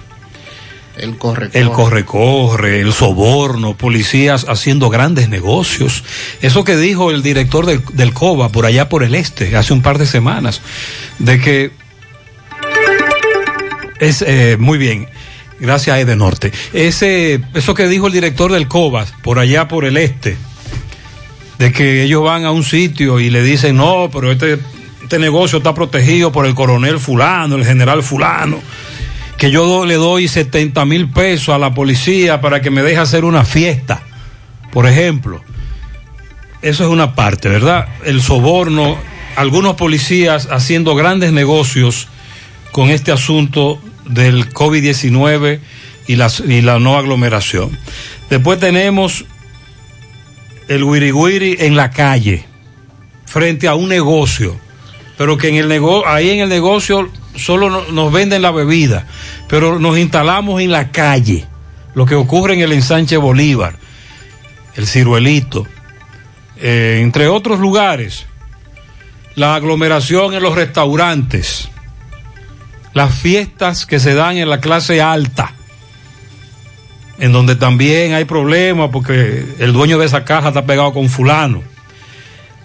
El corre. el corre-corre, el soborno, policías haciendo grandes negocios. Eso que dijo el director del, del COBA por allá por el este hace un par de semanas, de que es eh, muy bien. Gracias, Ede Norte. Ese, eso que dijo el director del COBAS, por allá por el este, de que ellos van a un sitio y le dicen, no, pero este, este negocio está protegido por el coronel fulano, el general fulano, que yo le doy 70 mil pesos a la policía para que me deje hacer una fiesta, por ejemplo. Eso es una parte, ¿verdad? El soborno, algunos policías haciendo grandes negocios con este asunto del COVID-19 y, la no aglomeración. Después tenemos el wiri en la calle, frente a un negocio, pero que en el nego ahí en el negocio solo no- nos venden la bebida, pero nos instalamos en la calle, lo que ocurre en el ensanche Bolívar, el ciruelito, eh, entre otros lugares, la aglomeración en los restaurantes, las fiestas que se dan en la clase alta, en donde también hay problemas porque el dueño de esa caja está pegado con fulano.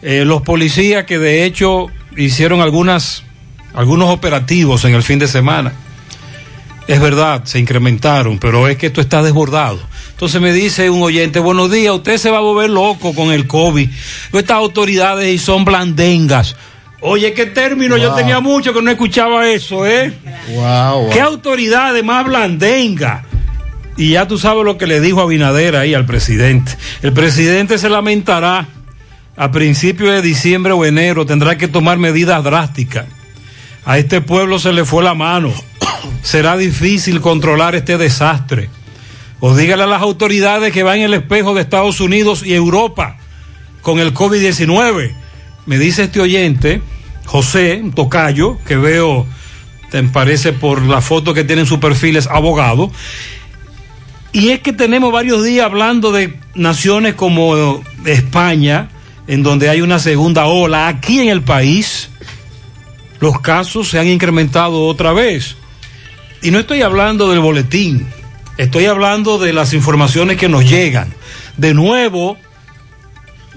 Eh, los policías que de hecho hicieron algunas, algunos operativos en el fin de semana. Es verdad, se incrementaron, pero es que esto está desbordado. Entonces me dice un oyente, buenos días, usted se va a volver loco con el COVID. Estas autoridades y son blandengas. Oye, qué término, yo tenía mucho que no escuchaba eso, ¿eh? Wow, ¿Qué autoridades más blandenga? Y ya tú sabes lo que le dijo Abinader ahí al presidente. El presidente se lamentará a principios de diciembre o enero, tendrá que tomar medidas drásticas. A este pueblo se le fue la mano. Será difícil controlar este desastre. O dígale a las autoridades que van en el espejo de Estados Unidos y Europa con el COVID-19. Me dice este oyente, José, tocayo, que veo, te parece por la foto que tiene en su perfil, es abogado. Y es que tenemos varios días hablando de naciones como España, en donde hay una segunda ola. Aquí en el país, los casos se han incrementado otra vez. Y no estoy hablando del boletín, estoy hablando de las informaciones que nos llegan. De nuevo,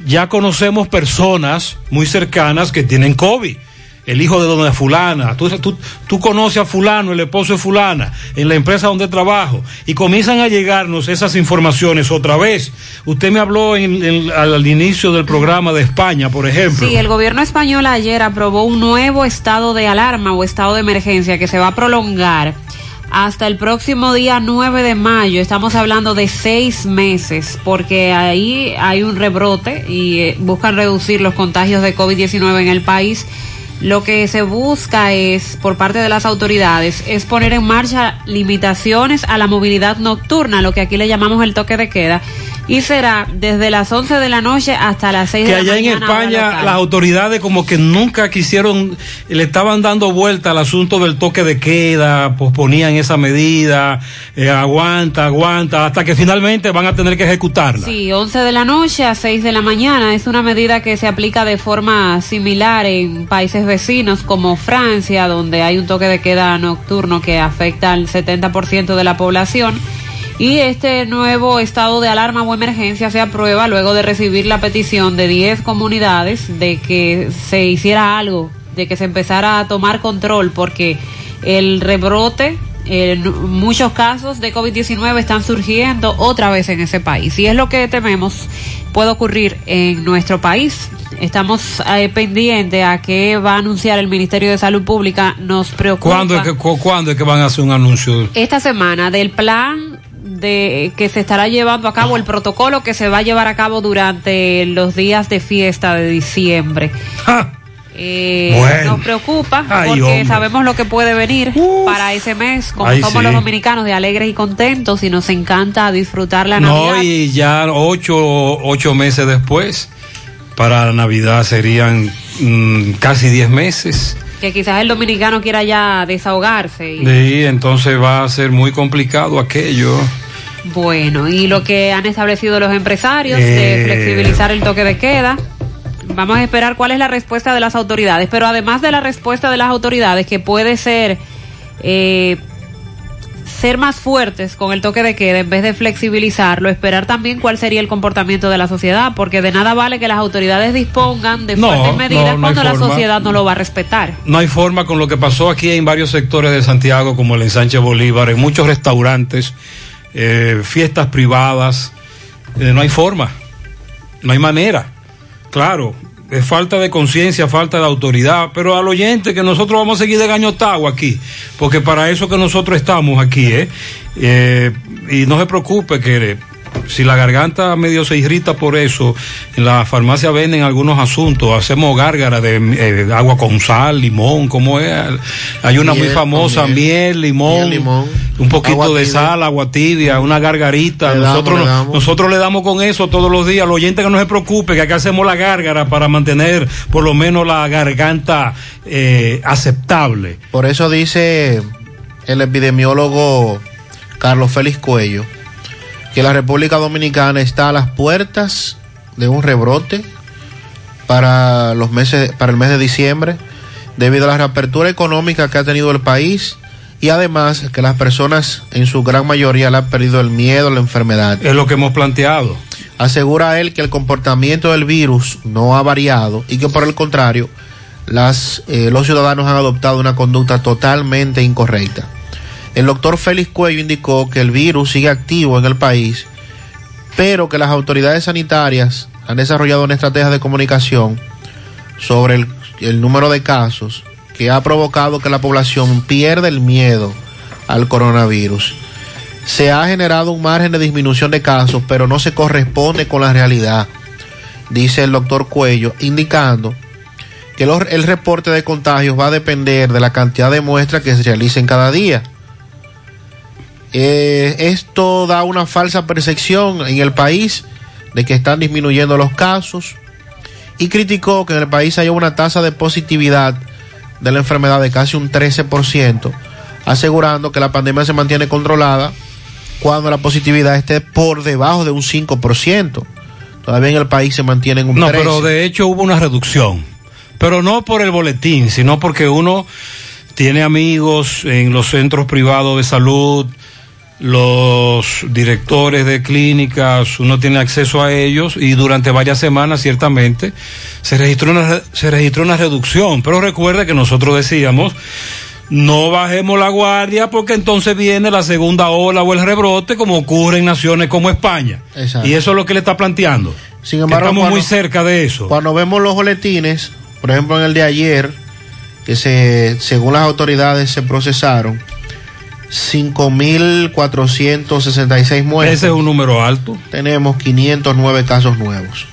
ya conocemos personas muy cercanas que tienen COVID. El hijo de doña fulana, tú, tú, tú conoces a fulano, el esposo de fulana, en la empresa donde trabajo, y comienzan a llegarnos esas informaciones otra vez. Usted me habló en- al inicio del programa de España, por ejemplo. Sí, el gobierno español ayer aprobó un nuevo estado de alarma o estado de emergencia que se va a prolongar hasta el próximo día 9 de mayo. Estamos hablando de seis meses porque ahí hay un rebrote y eh, buscan reducir los contagios de COVID-19 en el país. Lo que se busca es, por parte de las autoridades, es poner en marcha limitaciones a la movilidad nocturna, lo que aquí le llamamos el toque de queda, y será desde las 11 de la noche hasta las 6 que de la allá en mañana. hora España las autoridades como que nunca quisieron, le estaban dando vuelta al asunto del toque de queda, posponían esa medida, eh, aguanta, aguanta, hasta que finalmente van a tener que ejecutarla. Sí, 11 de la noche a 6 de la mañana es una medida que se aplica de forma similar en países vecinos como Francia, donde hay un toque de queda nocturno que afecta al 70% de la población. Y este nuevo estado de alarma o emergencia se aprueba luego de recibir la petición de 10 comunidades de que se hiciera algo, de que se empezara a tomar control, porque el rebrote en muchos casos de COVID-19 están surgiendo otra vez en ese país. Y es lo que tememos puede ocurrir en nuestro país. Estamos eh, pendientes a qué va a anunciar el Ministerio de Salud Pública. Nos preocupa ¿Cuándo es, que, cu- ¿Cuándo es que van a hacer un anuncio? esta semana del plan de que se estará llevando a cabo el protocolo que se va a llevar a cabo durante los días de fiesta de diciembre. Eh, Bueno. Nos preocupa Ay, porque hombre. sabemos lo que puede venir para ese mes, como Ay, somos sí. los dominicanos de alegres y contentos y nos encanta disfrutar la Navidad. No, y ya ocho, ocho meses después, para la Navidad serían mm, casi diez meses. Que quizás el dominicano quiera ya desahogarse. Y, Y entonces va a ser muy complicado aquello. Bueno, y lo que han establecido los empresarios Eh. de flexibilizar el toque de queda. Vamos a esperar cuál es la respuesta de las autoridades. Pero además de la respuesta de las autoridades, que puede ser eh, ser más fuertes con el toque de queda en vez de flexibilizarlo, esperar también cuál sería el comportamiento de la sociedad, porque de nada vale que las autoridades dispongan de No, fuertes medidas no, no hay cuando la sociedad no lo va a respetar. No hay forma con lo que pasó aquí en varios sectores de Santiago, como el ensanche Bolívar, en muchos restaurantes, eh, fiestas privadas. Eh, no hay forma, no hay manera. Claro, es falta de conciencia, falta de autoridad, pero al oyente que nosotros vamos a seguir de aquí, porque para eso que nosotros estamos aquí, ¿eh? Eh, y no se preocupe que si la garganta medio se irrita por eso, en la farmacia venden algunos asuntos, hacemos gárgara de eh, agua con sal, limón, como es, hay una muy famosa, miel, miel. limón, Miel, limón. un poquito Agua de tibia. sal, agua tibia, una gargarita, Le damos, nosotros, le damos. nosotros le damos con eso todos los días, al oyente que no se preocupe, que acá hacemos la gárgara para mantener por lo menos la garganta eh, aceptable. Por eso dice el epidemiólogo Carlos Félix Cuello que la República Dominicana está a las puertas de un rebrote para los meses para el mes de diciembre debido a la reapertura económica que ha tenido el país y además que las personas en su gran mayoría le han perdido el miedo a la enfermedad. Es lo que hemos planteado. Asegura él que el comportamiento del virus no ha variado y que por el contrario las, eh, los ciudadanos han adoptado una conducta totalmente incorrecta. El doctor Félix Cuello indicó que el virus sigue activo en el país, pero que las autoridades sanitarias han desarrollado una estrategia de comunicación sobre el, número de casos que ha provocado que la población pierda el miedo al coronavirus. Se ha generado un margen de disminución de casos, pero no se corresponde con la realidad, dice el doctor Cuello, indicando que el reporte de contagios va a depender de la cantidad de muestras que se realicen cada día. Eh, esto da una falsa percepción en el país de que están disminuyendo los casos y criticó que en el país haya una tasa de positividad de la enfermedad de casi un 13%, asegurando que la pandemia se mantiene controlada cuando la positividad esté por debajo de un 5%. Todavía en el país se mantiene en un No, 13%. pero de hecho hubo una reducción. Pero no por el boletín, sino porque uno tiene amigos en los centros privados de salud, los directores de clínicas, uno tiene acceso a ellos y durante varias semanas ciertamente se registró una, se registró una reducción. Pero recuerde que nosotros decíamos, no bajemos la guardia porque entonces viene la segunda ola o el rebrote como ocurre en naciones como España. Exacto. Y eso es lo que le está planteando. Sin embargo, estamos cuando- muy cerca de eso. Cuando vemos los boletines, por ejemplo en el de ayer, que se, según las autoridades se procesaron 5.466 muertes. Ese es un número alto. Tenemos 509 casos nuevos,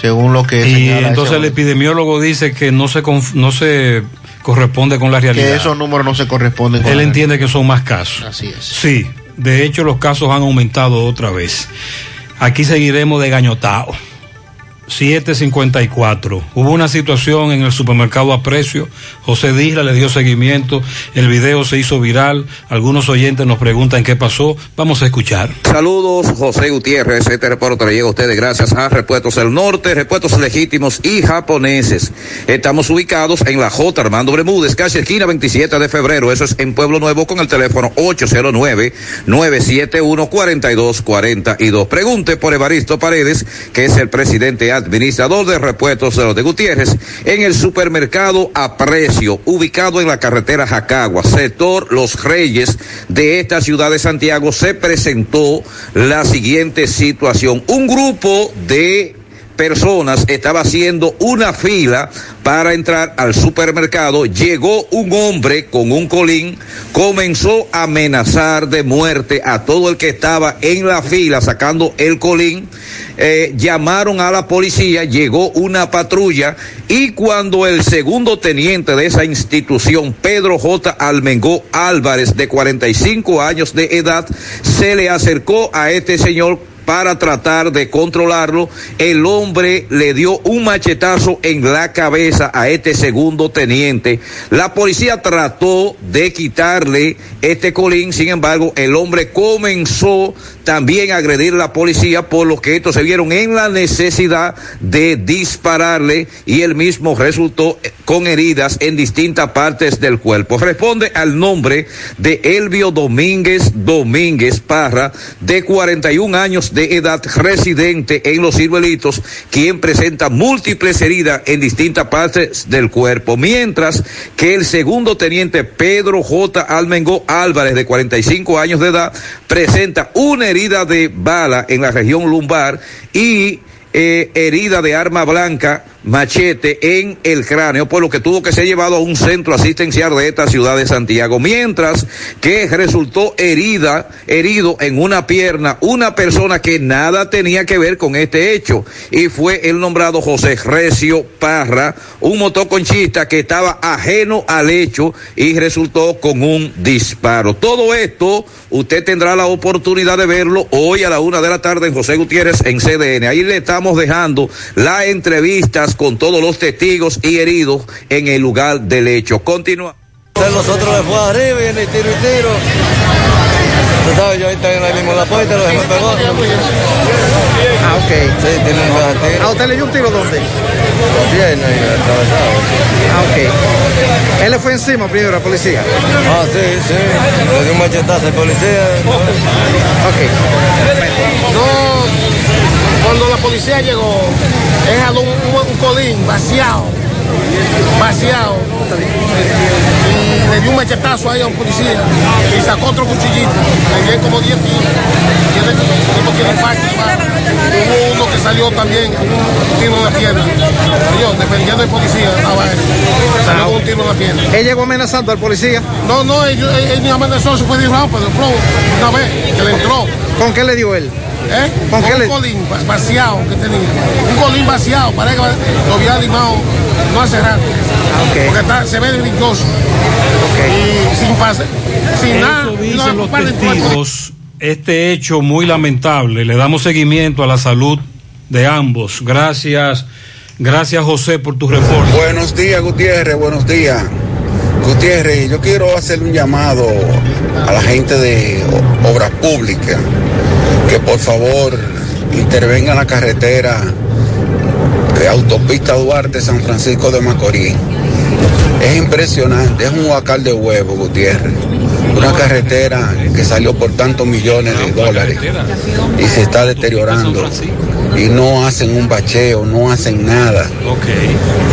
según lo que Y entonces el epidemiólogo dice que no se no se corresponde con la realidad. que esos números no se corresponden con Él la entiende que son más casos. Así es. Sí, de hecho los casos han aumentado otra vez. Aquí seguiremos de gañotao. 754. Hubo una situación en el supermercado a precio. José Disla le dio seguimiento. El video se hizo viral. Algunos oyentes nos preguntan qué pasó. Vamos a escuchar. Saludos, José Gutiérrez. Este reporte le llega a ustedes gracias a Repuestos del Norte, Repuestos Legítimos y Japoneses. Estamos ubicados en la J. Armando Bermúdez, casi esquina 27 de febrero. Eso es en Pueblo Nuevo con el teléfono 809-971-4242. Pregunte por Evaristo Paredes, que es el presidente administrador de Repuestos de Gutiérrez, en el supermercado a precio, ubicado en la carretera Jacagua, sector Los Reyes de esta ciudad de Santiago, se presentó la siguiente situación. Un grupo de personas estaba haciendo una fila para entrar al supermercado, llegó un hombre con un colín, comenzó a amenazar de muerte a todo el que estaba en la fila sacando el colín, eh, llamaron a la policía, llegó una patrulla y cuando el segundo teniente de esa institución, Pedro J. Almengó Álvarez, de 45 años de edad, se le acercó a este señor para tratar de controlarlo. El hombre le dio un machetazo en la cabeza a este segundo teniente. La policía trató de quitarle este colín, sin embargo, el hombre comenzó también a agredir a la policía, por lo que estos se vieron en la necesidad de dispararle y él mismo resultó con heridas en distintas partes del cuerpo. Responde al nombre de Elvio Domínguez Domínguez Parra, de 41 años de edad, residente en Los Ciruelitos, quien presenta múltiples heridas en distintas partes del cuerpo, mientras que el segundo teniente Pedro J. Almengó Álvarez, de 45 años de edad, presenta una herida de bala en la región lumbar y eh, herida de arma blanca machete en el cráneo, por lo que tuvo que ser llevado a un centro asistencial de esta ciudad de Santiago, mientras que resultó herida, herido en una pierna, una persona que nada tenía que ver con este hecho, y fue el nombrado José Recio Parra, un motoconchista que estaba ajeno al hecho y resultó con un disparo. Todo esto, usted tendrá la oportunidad de verlo hoy a la una de la tarde en José Gutiérrez en CDN. Ahí le estamos dejando las entrevistas con todos los testigos y heridos en el lugar del hecho. Continúa. Nosotros le fue arriba y en el tiro y tiro. Tú sabes, yo ahí también ahí mismo en la puerta, lo dejé pegó. Ah, ok. Sí, tiene un tiro. ¿A usted le dio un tiro dónde? Viernes y atravesado. Ah, ok. Él le fue encima primero a la policía. Ah, sí, sí. Le dio un machetazo al policía. Ok. No, cuando la policía llegó, jaló un, un, colín vaciado, vaciado, y le dio un machetazo ahí a un policía y sacó otro cuchillito, le dio como 10 tiros, tiene impacto, Hubo uno que salió también, un tiro en la pierna, yo, defendiendo al policía, estaba él, salió con un tiro en la pierna. ¿Él llegó amenazando al policía? No, no, él, él, él ni amenazó, se fue de rápido, una vez, que le entró. ¿Con qué le dio él? ¿Eh? ¿Con qué un le- colín vaciado que tenía. Un colín vaciado, parece que lo había limado no hace rato. Porque está, se ve brilloso. Y sin pase, sin nada. No, dicen los testigos. Este hecho muy lamentable. Le damos seguimiento a la salud de ambos. Gracias, gracias José por tu reporte. Buenos días, Gutiérrez, buenos días. Gutiérrez, yo quiero hacer un llamado a la gente de Obras Públicas que por favor intervenga en la carretera de autopista Duarte San Francisco de Macorís. Es impresionante, es un huacal de huevo, Gutiérrez. Una carretera que salió por tantos millones de dólares y se está deteriorando. Y no hacen un bacheo, no hacen nada.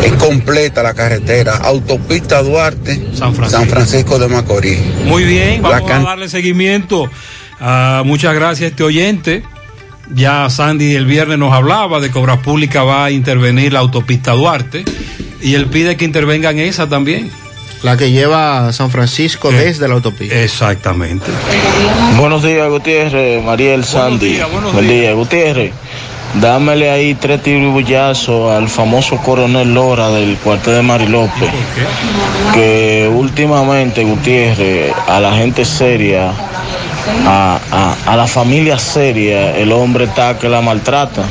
Es completa la carretera. Autopista Duarte, San Francisco, de Macorís. Muy bien, vamos a darle seguimiento. Ah, muchas gracias a este oyente. Ya Sandy el viernes nos hablaba de que Obras Públicas va a intervenir la autopista Duarte y él pide que intervenga en esa también. La que lleva a San Francisco desde la autopista. Exactamente. Buenos días, Gutiérrez, Mariel Sandy. Buen día, Gutiérrez. Dámele ahí tres tibullazos al famoso coronel Lora del cuartel de Mari López. Que últimamente, Gutiérrez, a la gente seria, a, a- a la familia seria, el hombre está que la maltrata.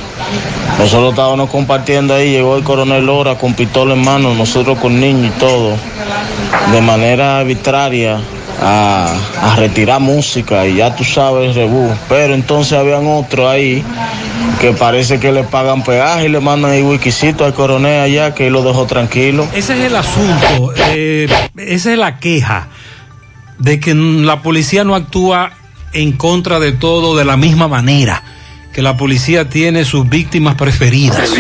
Nosotros estábamos compartiendo ahí, llegó el coronel Lora con pistola en mano, nosotros con niños y todo, de manera arbitraria a, a retirar música y ya tú sabes, rebú. Pero entonces habían otros ahí que parece que le pagan peaje y le mandan el wikisito al coronel allá que lo dejó tranquilo. Ese es el asunto, eh, esa es la queja de que la policía no actúa en contra de todo de la misma manera, que la policía tiene sus víctimas preferidas.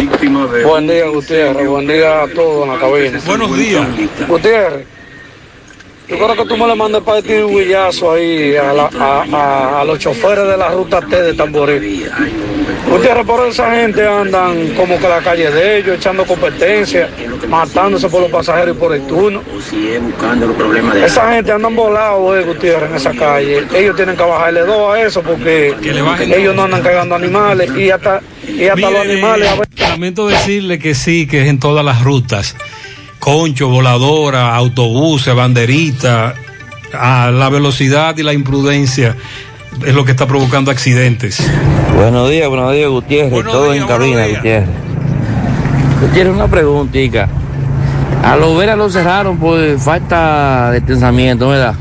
Buen día, Gutiérrez. Buen día a todos en la cabina. Buenos días. Gutiérrez, yo creo que tú me le mandes para ti un huillazo ahí a, la- a- a- a los choferes de la ruta T de Tamboril. Gutiérrez, por esa gente andan como que la calle de ellos, echando competencia, matándose por los pasajeros y por el turno. Esa gente andan volados, eh, Gutiérrez, en esa calle. Ellos tienen que bajarle dos a eso porque ellos no andan cagando animales y hasta, y hasta los animales. a veces- Lamento decirle que sí, que es en todas las rutas. Concho, voladora, autobuses, banderita, a la velocidad y la imprudencia es lo que está provocando accidentes. Buenos días, buenos días, Gutiérrez. Todo en cabina, Gutiérrez. Gutiérrez, una preguntita. A los veras lo cerraron por falta de pensamiento, ¿verdad?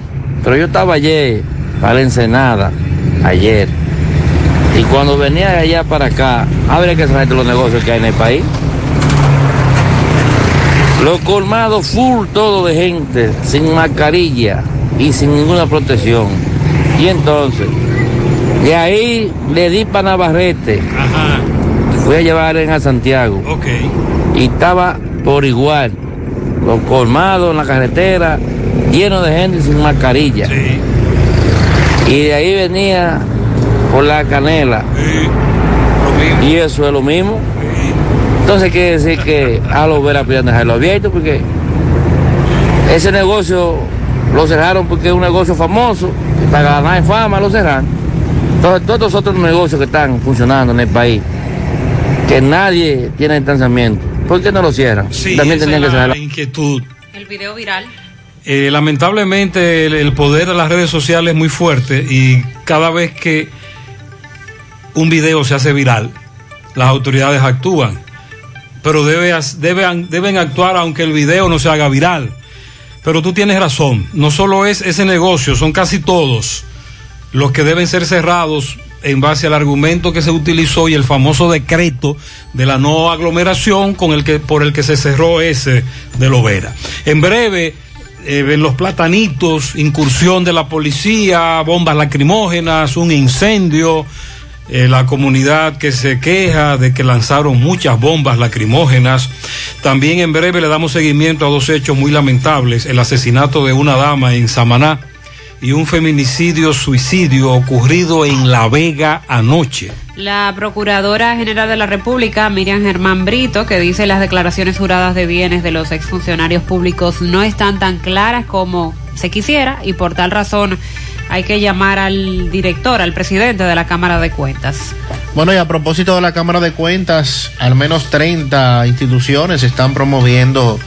Pero yo estaba ayer para la Ensenada, ayer. Y cuando venía de allá para acá, habría que de los negocios que hay en el país. Los colmados full todo de gente, sin mascarilla y sin ninguna protección. Y entonces, de ahí le di para Navarrete. Fui a llevar a Santiago. Y estaba por igual. Los colmados en la carretera, lleno de gente sin mascarilla. Y de ahí venía por la canela. Y eso es lo mismo. Entonces quiere decir que a los veras piden dejarlo abierto porque ese negocio lo cerraron porque es un negocio famoso y para ganar fama lo cerraron. Entonces todos los otros negocios que están funcionando en el país, que nadie tiene distanciamiento, ¿por qué no lo cierran? Sí, También es que la cerrarlo. inquietud. El video viral. Eh, lamentablemente el, el poder de las redes sociales es muy fuerte y cada vez que un video se hace viral, las autoridades actúan. Pero debe, deben, deben actuar aunque el video no se haga viral. Pero tú tienes razón, no solo es ese negocio, son casi todos los que deben ser cerrados en base al argumento que se utilizó y el famoso decreto de la no aglomeración con el que por el que se cerró ese de Lovera. En breve eh, en los platanitos, incursión de la policía, bombas lacrimógenas, un incendio, eh, la comunidad que se queja de que lanzaron muchas bombas lacrimógenas. También en breve le damos seguimiento a dos hechos muy lamentables, el asesinato de una dama en Samaná y un feminicidio suicidio ocurrido en La Vega anoche. La Procuradora General de la República, Miriam Germán Brito, que dice las declaraciones juradas de bienes de los exfuncionarios públicos no están tan claras como se quisiera y por tal razón hay que llamar al director, al presidente de la Cámara de Cuentas. Bueno, y a propósito de la Cámara de Cuentas, al menos 30 instituciones están promoviendo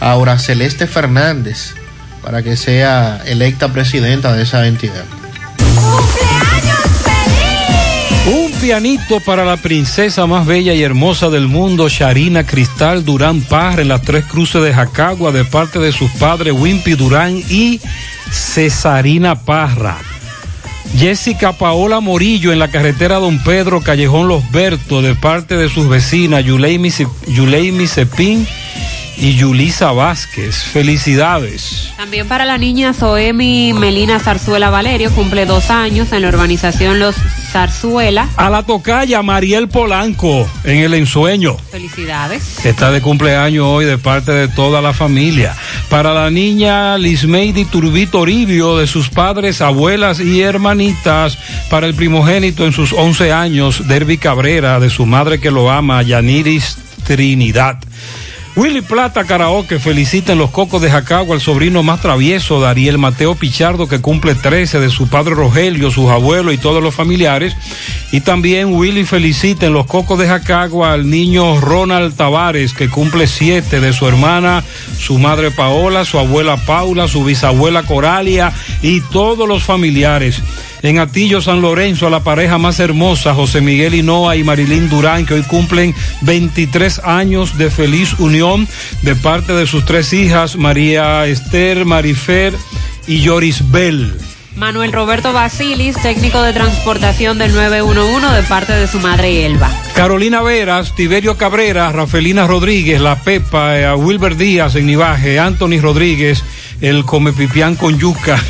a Aura Celeste Fernández para que sea electa presidenta de esa entidad. Pianito para la princesa más bella y hermosa del mundo, Sharina Cristal Durán Parra, en las tres cruces de Jacagua, de parte de sus padres Wimpy Durán y Cesarina Parra. Jessica Paola Morillo en la carretera Don Pedro, Callejón Los Bertos, de parte de sus vecinas Yuleimi Cepín y Yulisa Vázquez. Felicidades. También para la niña Zoemi Melina Zarzuela Valerio, cumple dos años en la urbanización Los Zarzuela. A la tocaya Mariel Polanco en el ensueño. Felicidades. Está de cumpleaños hoy de parte de toda la familia. Para la niña Lismeidi Turbito Toribio, de sus padres, abuelas y hermanitas. Para el primogénito en sus 11 años, Derby Cabrera, de su madre que lo ama, Yaniris Trinidad. Willy Plata Karaoke felicita en los cocos de Jacagua al sobrino más travieso, Dariel Mateo Pichardo, que cumple 13, de su padre Rogelio, sus abuelos y todos los familiares. Y también Willy felicita en los cocos de Jacagua al niño Ronald Tavares, que cumple 7, de su hermana, su madre Paola, su abuela Paula, su bisabuela Coralia y todos los familiares. En Atillo San Lorenzo, a la pareja más hermosa, José Miguel Hinoa y Marilyn Durán, que hoy cumplen 23 años de feliz unión de parte de sus tres hijas, María Esther, Marifer y Yoris Bell. Manuel Roberto Basilis, técnico de transportación del 911 de parte de su madre Elba. Carolina Veras, Tiberio Cabrera, Rafelina Rodríguez, La Pepa, eh, Wilber Díaz en Nivaje, Anthony Rodríguez, el Come Pipián con Yuca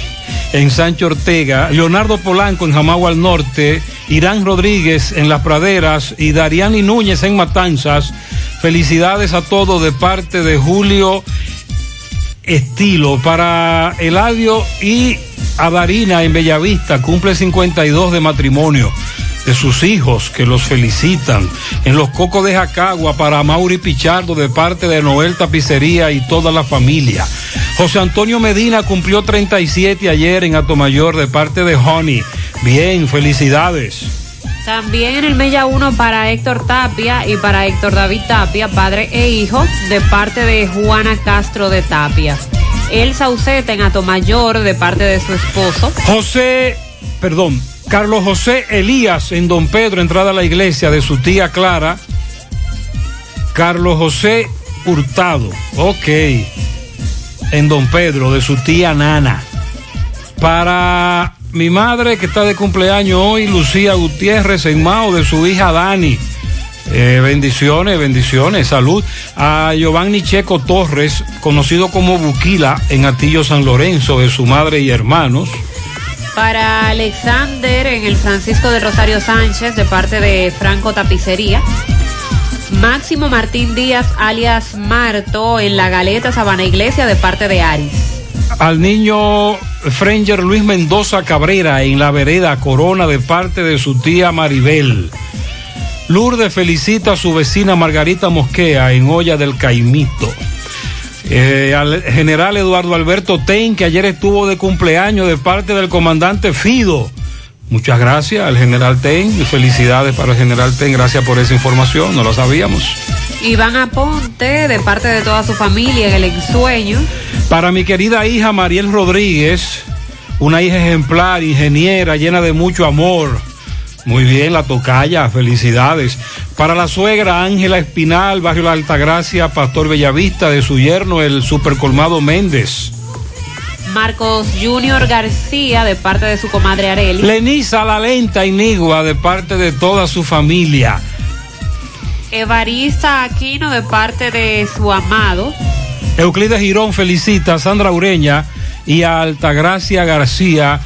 en Sancho Ortega, Leonardo Polanco en Jamagua al Norte, Irán Rodríguez en Las Praderas y Dariani Núñez en Matanzas. Felicidades a todos de parte de Julio Estilo. Para Eladio y Adarina en Bellavista, cumple 52 de matrimonio de sus hijos que los felicitan. En los Cocos de Jacagua para Mauri Pichardo de parte de Noel Tapicería y toda la familia. José Antonio Medina cumplió 37 ayer en Atomayor de parte de Honey. Bien, felicidades. También en el Mella 1 para Héctor Tapia y para Héctor David Tapia, padre e hijo, de parte de Juana Castro de Tapia. El Sauceta en Atomayor de parte de su esposo. José, perdón, Carlos José Elías en Don Pedro, entrada a la iglesia de su tía Clara. Carlos José Hurtado, ok. En Don Pedro, de su tía Nana. Para mi madre que está de cumpleaños hoy, Lucía Gutiérrez en Mao, de su hija Dani. Eh, bendiciones, bendiciones, salud. A Giovanni Checo Torres, conocido como Buquila, en Atillo San Lorenzo, de su madre y hermanos. Para Alexander en el Francisco de Rosario Sánchez de parte de Franco Tapicería. Máximo Martín Díaz alias Marto en la Galeta Sabana Iglesia de parte de Aris. Al niño Frenger Luis Mendoza Cabrera en la vereda Corona de parte de su tía Maribel. Lourdes felicita a su vecina Margarita Mosquea en Olla del Caimito. Eh, al general Eduardo Alberto Ten, que ayer estuvo de cumpleaños de parte del comandante Fido. Muchas gracias al general Ten y felicidades para el general Ten. Gracias por esa información, no lo sabíamos. Iván Aponte, de parte de toda su familia en el ensueño. Para mi querida hija Mariel Rodríguez, una hija ejemplar, ingeniera, llena de mucho amor. Muy bien, la tocaya, felicidades. Para la suegra Ángela Espinal, barrio La Altagracia, Pastor Bellavista, de su yerno, el supercolmado Méndez. Marcos Junior García, de parte de su comadre Areli. Lenisa La Lenta Inigua, de parte de toda su familia. Evarista Aquino, de parte de su amado. Euclides Girón felicita a Sandra Ureña y a Altagracia García.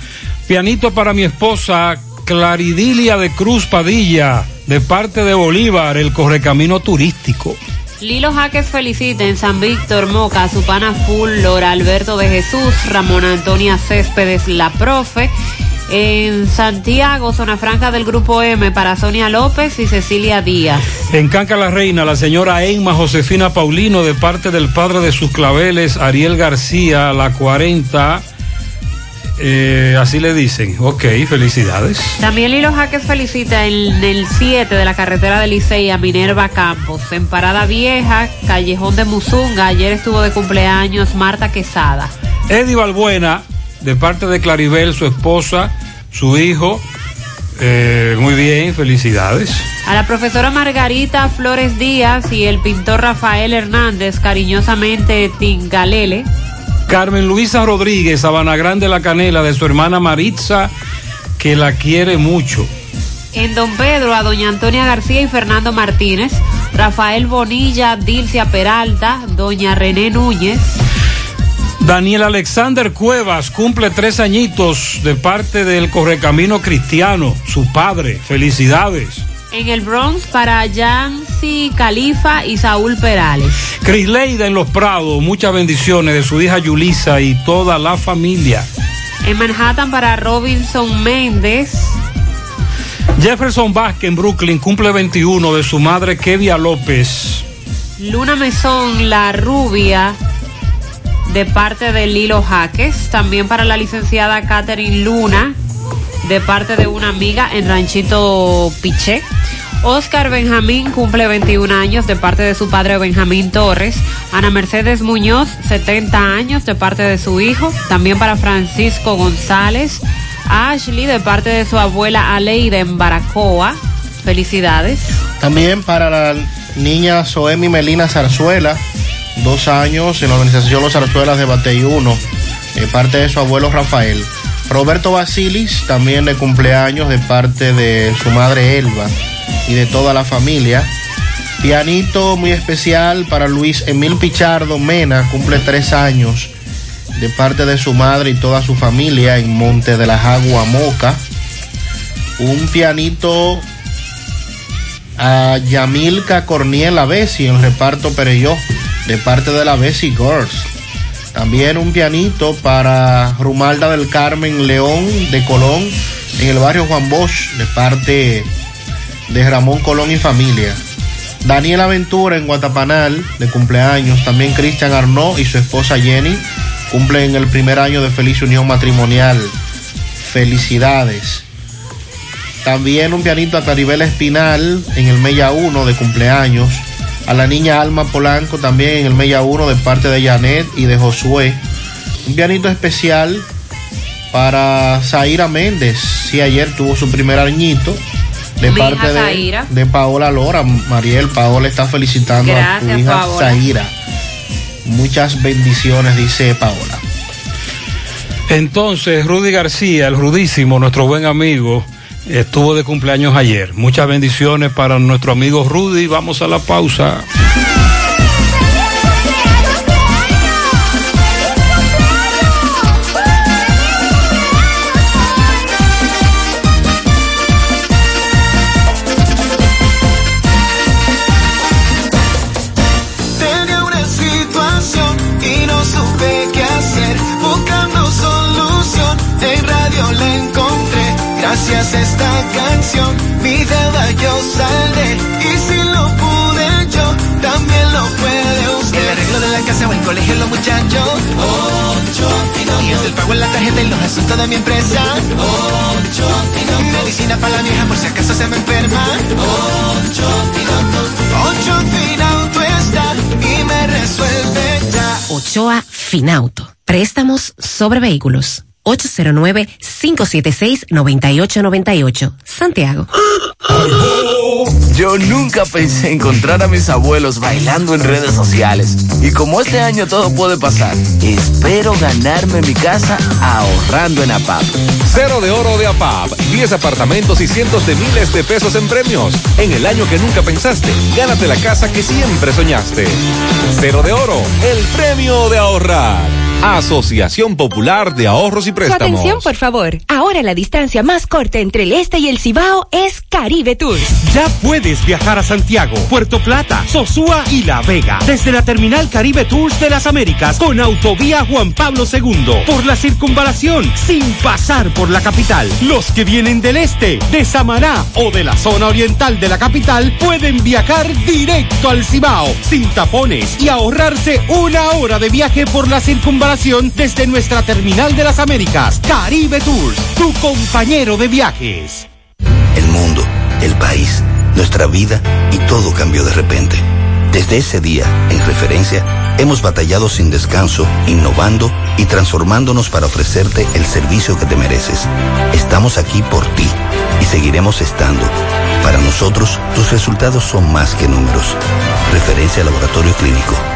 Pianito para mi esposa Claridilia de Cruz Padilla, de parte de Bolívar, el correcamino turístico. Lilo Jaques felicita en San Víctor Moca su pana full Lora Alberto de Jesús, Ramón Antonia Céspedes La Profe. En Santiago, zona franca del Grupo M para Sonia López y Cecilia Díaz. En Canca la Reina, la señora Emma Josefina Paulino, de parte del padre de sus claveles, Ariel García, la 40. Eh, así le dicen. Ok, felicidades. También Lilo Jaques felicita en el 7 de la carretera de Licey a Minerva Campos. En Parada Vieja, Callejón de Musunga. Ayer estuvo de cumpleaños Marta Quesada. Eddie Balbuena, de parte de Claribel, su esposa, su hijo. Eh, muy bien, felicidades. A la profesora Margarita Flores Díaz y el pintor Rafael Hernández, cariñosamente Tingalele. Carmen Luisa Rodríguez, Sabana Grande La Canela, de su hermana Maritza, que la quiere mucho. En Don Pedro, a doña Antonia García y Fernando Martínez, Rafael Bonilla, Dilcia Peralta, doña René Núñez. Daniel Alexander Cuevas cumple tres añitos de parte del Correcamino Cristiano, su padre. Felicidades. En el Bronx para Yancy Califa y Saúl Perales. Cris Leida en Los Prados, muchas bendiciones de su hija Yulisa y toda la familia. En Manhattan para Robinson Méndez. Jefferson Vázquez en Brooklyn cumple 21 de su madre Kevia López. Luna Mesón, la rubia, de parte de Lilo Jaques. También para la licenciada Catherine Luna, de parte de una amiga en Ranchito Piché. Oscar Benjamín cumple 21 años de parte de su padre Benjamín Torres. Ana Mercedes Muñoz, 70 años de parte de su hijo. También para Francisco González. Ashley de parte de su abuela Aleida en Baracoa. Felicidades. También para la niña Soemi Melina Zarzuela, dos años en la organización Los Zarzuelas de Batey 1, de parte de su abuelo Rafael. Roberto Basilis, también de cumpleaños de parte de su madre Elba y de toda la familia. Pianito muy especial para Luis Emil Pichardo Mena, cumple tres años de parte de su madre y toda su familia en Monte de la Jagua Moca. Un pianito a Yamilka Corniel Bessi en el reparto Pereyó de parte de la Bessi Girls. También un pianito para Rumalda del Carmen León de Colón en el barrio Juan Bosch de parte de Ramón Colón y familia. Daniel Aventura en Guatapanal de cumpleaños. También Cristian Arnaud y su esposa Jenny cumplen el primer año de feliz unión matrimonial. Felicidades. También un pianito a Claribel Espinal en el Mella 1 de cumpleaños. A la niña Alma Polanco también en el Mella 1 de parte de Janet y de Josué. Un pianito especial para Zaira Méndez. Si ayer tuvo su primer añito. De Mi parte de, de Paola Lora. Mariel, Paola está felicitando a tu hija Paola. Zaira. Muchas bendiciones, dice Paola. Entonces, Rudy García, el rudísimo, nuestro buen amigo, estuvo de cumpleaños ayer. Muchas bendiciones para nuestro amigo Rudy. Vamos a la pausa. esta canción, mi deba yo saldré. Y si lo pude yo, también lo puede usted. El arreglo de la casa o el colegio, los muchachos. Ocho Finolios. El pago en la tarjeta y los asuntos de mi empresa. Ocho Finolios. Medicina para la vieja por si acaso se me enferma. Ocho Finolios. Ocho Finauto está y me resuelve ya. Ochoa Finauto. Préstamos sobre vehículos. 809-576-9898. Santiago. Yo nunca pensé encontrar a mis abuelos bailando en redes sociales. Y como este año todo puede pasar, espero ganarme mi casa ahorrando en APAP. Cero de oro de APAP. 10 apartamentos y cientos de miles de pesos en premios. En el año que nunca pensaste, gánate la casa que siempre soñaste. Cero de oro. El premio de ahorrar. Asociación Popular de Ahorros y Su Préstamos. atención, por favor. Ahora la distancia más corta entre el este y el Cibao es Caribe Tours. Ya puedes viajar a Santiago, Puerto Plata, Sosúa y La Vega desde la terminal Caribe Tours de las Américas con autovía Juan Pablo II por la circunvalación sin pasar por la capital. Los que vienen del este, de Samaná o de la zona oriental de la capital pueden viajar directo al Cibao sin tapones y ahorrarse una hora de viaje por la circunvalación desde nuestra terminal de las Américas. Caribe Tours, tu compañero de viajes. El mundo, el país, nuestra vida y todo cambió de repente. Desde ese día, en referencia, hemos batallado sin descanso, innovando y transformándonos para ofrecerte el servicio que te mereces. Estamos aquí por ti y seguiremos estando. Para nosotros, tus resultados son más que números. Referencia Laboratorio Clínico.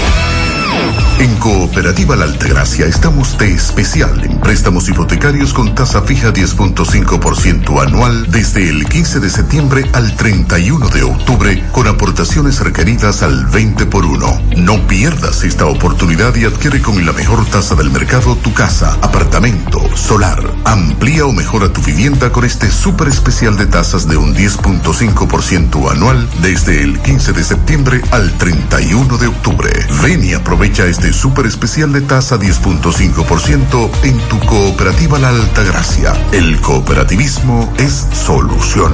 En Cooperativa La Altagracia estamos de especial en préstamos hipotecarios con tasa fija 10.5% anual desde el 15 de septiembre al 31 de octubre con aportaciones requeridas al 20 por 1. No pierdas esta oportunidad y adquiere con la mejor tasa del mercado tu casa, apartamento, solar. Amplía o mejora tu vivienda con este súper especial de tasas de un 10.5% anual desde el 15 de septiembre al 31 de octubre. Ven y aprovecha este súper especial de tasa 10.5% en tu cooperativa La Altagracia. El cooperativismo es solución.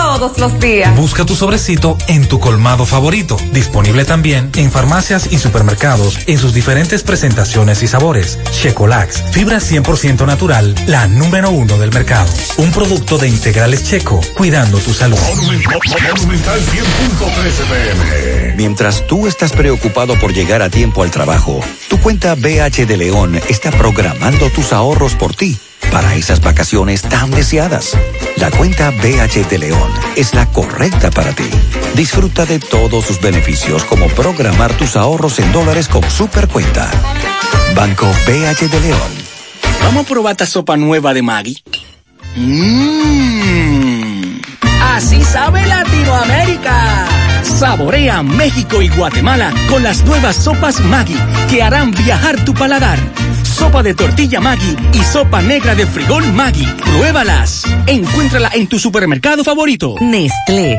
todos los días. Busca tu sobrecito en tu colmado favorito. Disponible también en farmacias y supermercados en sus diferentes presentaciones y sabores. Checolax, fibra 100% natural, la número uno del mercado. Un producto de integrales checo, cuidando tu salud. Monumental 100.13 pm. Mientras tú estás preocupado por llegar a tiempo al trabajo, tu cuenta BH de León está programando tus ahorros por ti para esas vacaciones tan deseadas. La cuenta BH de León es la correcta para ti. Disfruta de todos sus beneficios como programar tus ahorros en dólares con Supercuenta. Banco BH de León. Vamos a probar esta sopa nueva de Maggi. Mmm. Así sabe Latinoamérica. Saborea México y Guatemala con las nuevas sopas Maggi que harán viajar tu paladar. Sopa de tortilla Maggi y sopa negra de frijol Maggi. Pruébalas. Encuéntrala en tu supermercado favorito. Nestlé.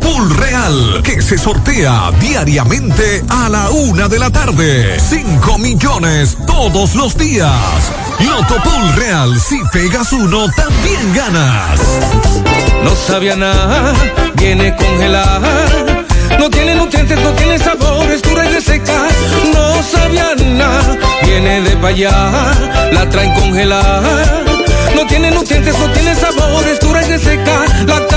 Pool Real, que se sortea diariamente a la una de la tarde. 5 millones todos los días. Loto Pool Real, si pegas uno, también ganas. No sabía nada, viene congelada. No tiene nutrientes, no tiene sabor, es dura y reseca. No sabía nada, viene de allá, la traen congelada. No tiene nutrientes, no tiene sabor, es dura y reseca. La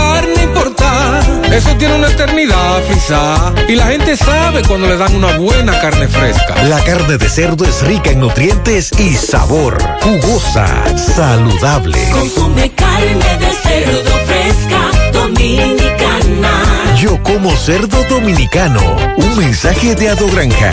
importa, eso tiene una eternidad frisada. Y la gente sabe cuando le dan una buena carne fresca. La carne de cerdo es rica en nutrientes y sabor. Jugosa, saludable. Consume carne de cerdo fresca dominicana. Yo como cerdo dominicano. Un mensaje de Ado Granja.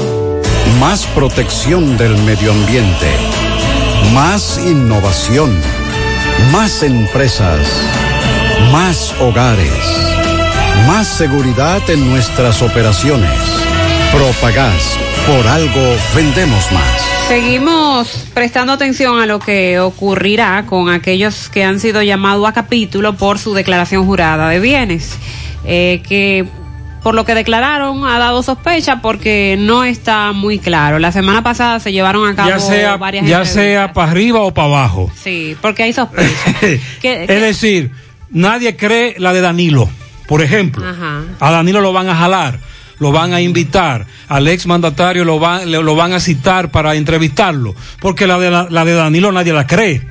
Más protección del medio ambiente. Más innovación. Más empresas. Más hogares. Más seguridad en nuestras operaciones. Propagás. Por algo vendemos más. Seguimos prestando atención a lo que ocurrirá con aquellos que han sido llamados a capítulo por su declaración jurada de bienes, eh, que por lo que declararon ha dado sospecha porque no está muy claro. La semana pasada se llevaron a cabo Ya sea, varias ya sea para arriba o para abajo. Sí, porque hay sospecha. ¿Qué- Es decir, nadie cree la de Danilo, por ejemplo. Ajá. A Danilo lo van a jalar, lo van a invitar, al ex mandatario lo van, le- lo van a citar para entrevistarlo, porque la de, la, la de Danilo nadie la cree,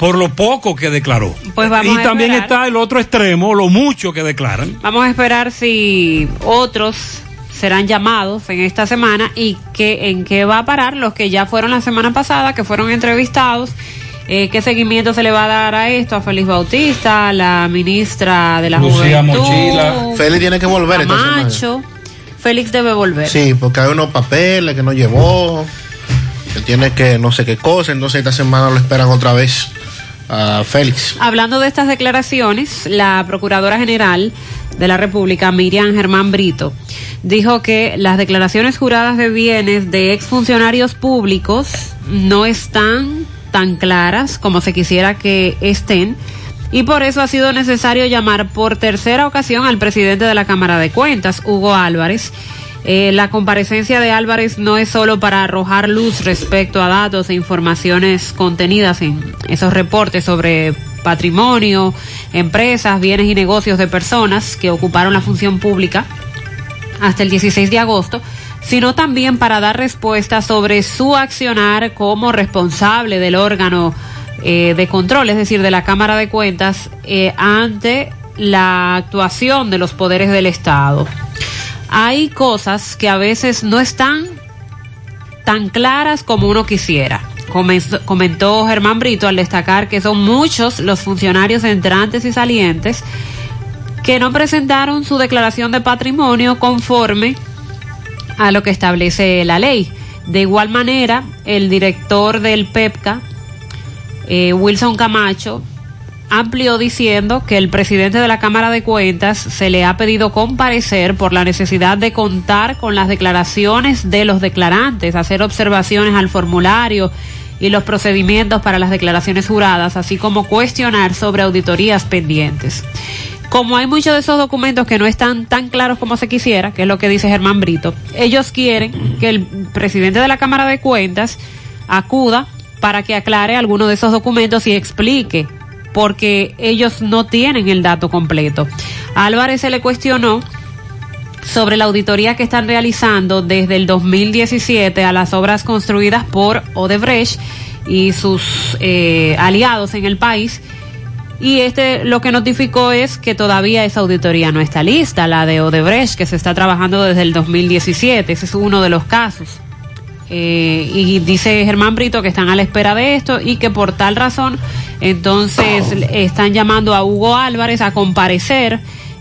por lo poco que declaró. Pues vamos y a también está el otro extremo, lo mucho que declaran. Vamos a esperar si otros serán llamados en esta semana y que, en qué va a parar los que ya fueron la semana pasada, que fueron entrevistados. Eh, ¿Qué seguimiento se le va a dar a esto? A Félix Bautista, la ministra de la Lucía Juventud. Mochila. Félix tiene que volver. Camacho. Félix debe volver. Sí, porque hay unos papeles que no llevó, que tiene que no sé qué cosa, entonces esta semana lo esperan otra vez Félix. Hablando de estas declaraciones, la Procuradora General de la República, Miriam Germán Brito, dijo que las declaraciones juradas de bienes de exfuncionarios públicos no están tan claras como se quisiera que estén y por eso ha sido necesario llamar por tercera ocasión al presidente de la Cámara de Cuentas, Hugo Álvarez. Eh, la comparecencia de Álvarez no es solo para arrojar luz respecto a datos e informaciones contenidas en esos reportes sobre patrimonio, empresas, bienes y negocios de personas que ocuparon la función pública hasta el 16 de agosto, sino también para dar respuesta sobre su accionar como responsable del órgano eh, de control, es decir, de la Cámara de Cuentas, eh, ante la actuación de los poderes del Estado. Hay cosas que a veces no están tan claras como uno quisiera. Comentó Germán Brito al destacar que son muchos los funcionarios entrantes y salientes que no presentaron su declaración de patrimonio conforme a lo que establece la ley. De igual manera, el director del PEPCA, eh, Wilson Camacho, amplió diciendo que el presidente de la Cámara de Cuentas se le ha pedido comparecer por la necesidad de contar con las declaraciones de los declarantes, hacer observaciones al formulario y los procedimientos para las declaraciones juradas, así como cuestionar sobre auditorías pendientes. Como hay muchos de esos documentos que no están tan claros como se quisiera, que es lo que dice Germán Brito, ellos quieren que el presidente de la Cámara de Cuentas acuda para que aclare algunos de esos documentos y explique, porque ellos no tienen el dato completo. Álvarez se le cuestionó sobre la auditoría que están realizando desde el 2017 a las obras construidas por Odebrecht y sus eh, aliados en el país. Y este lo que notificó es que todavía esa auditoría no está lista, la de Odebrecht, que se está trabajando desde el 2017. Ese es uno de los casos. Eh, y dice Germán Brito que están a la espera de esto y que por tal razón entonces están llamando a Hugo Álvarez a comparecer,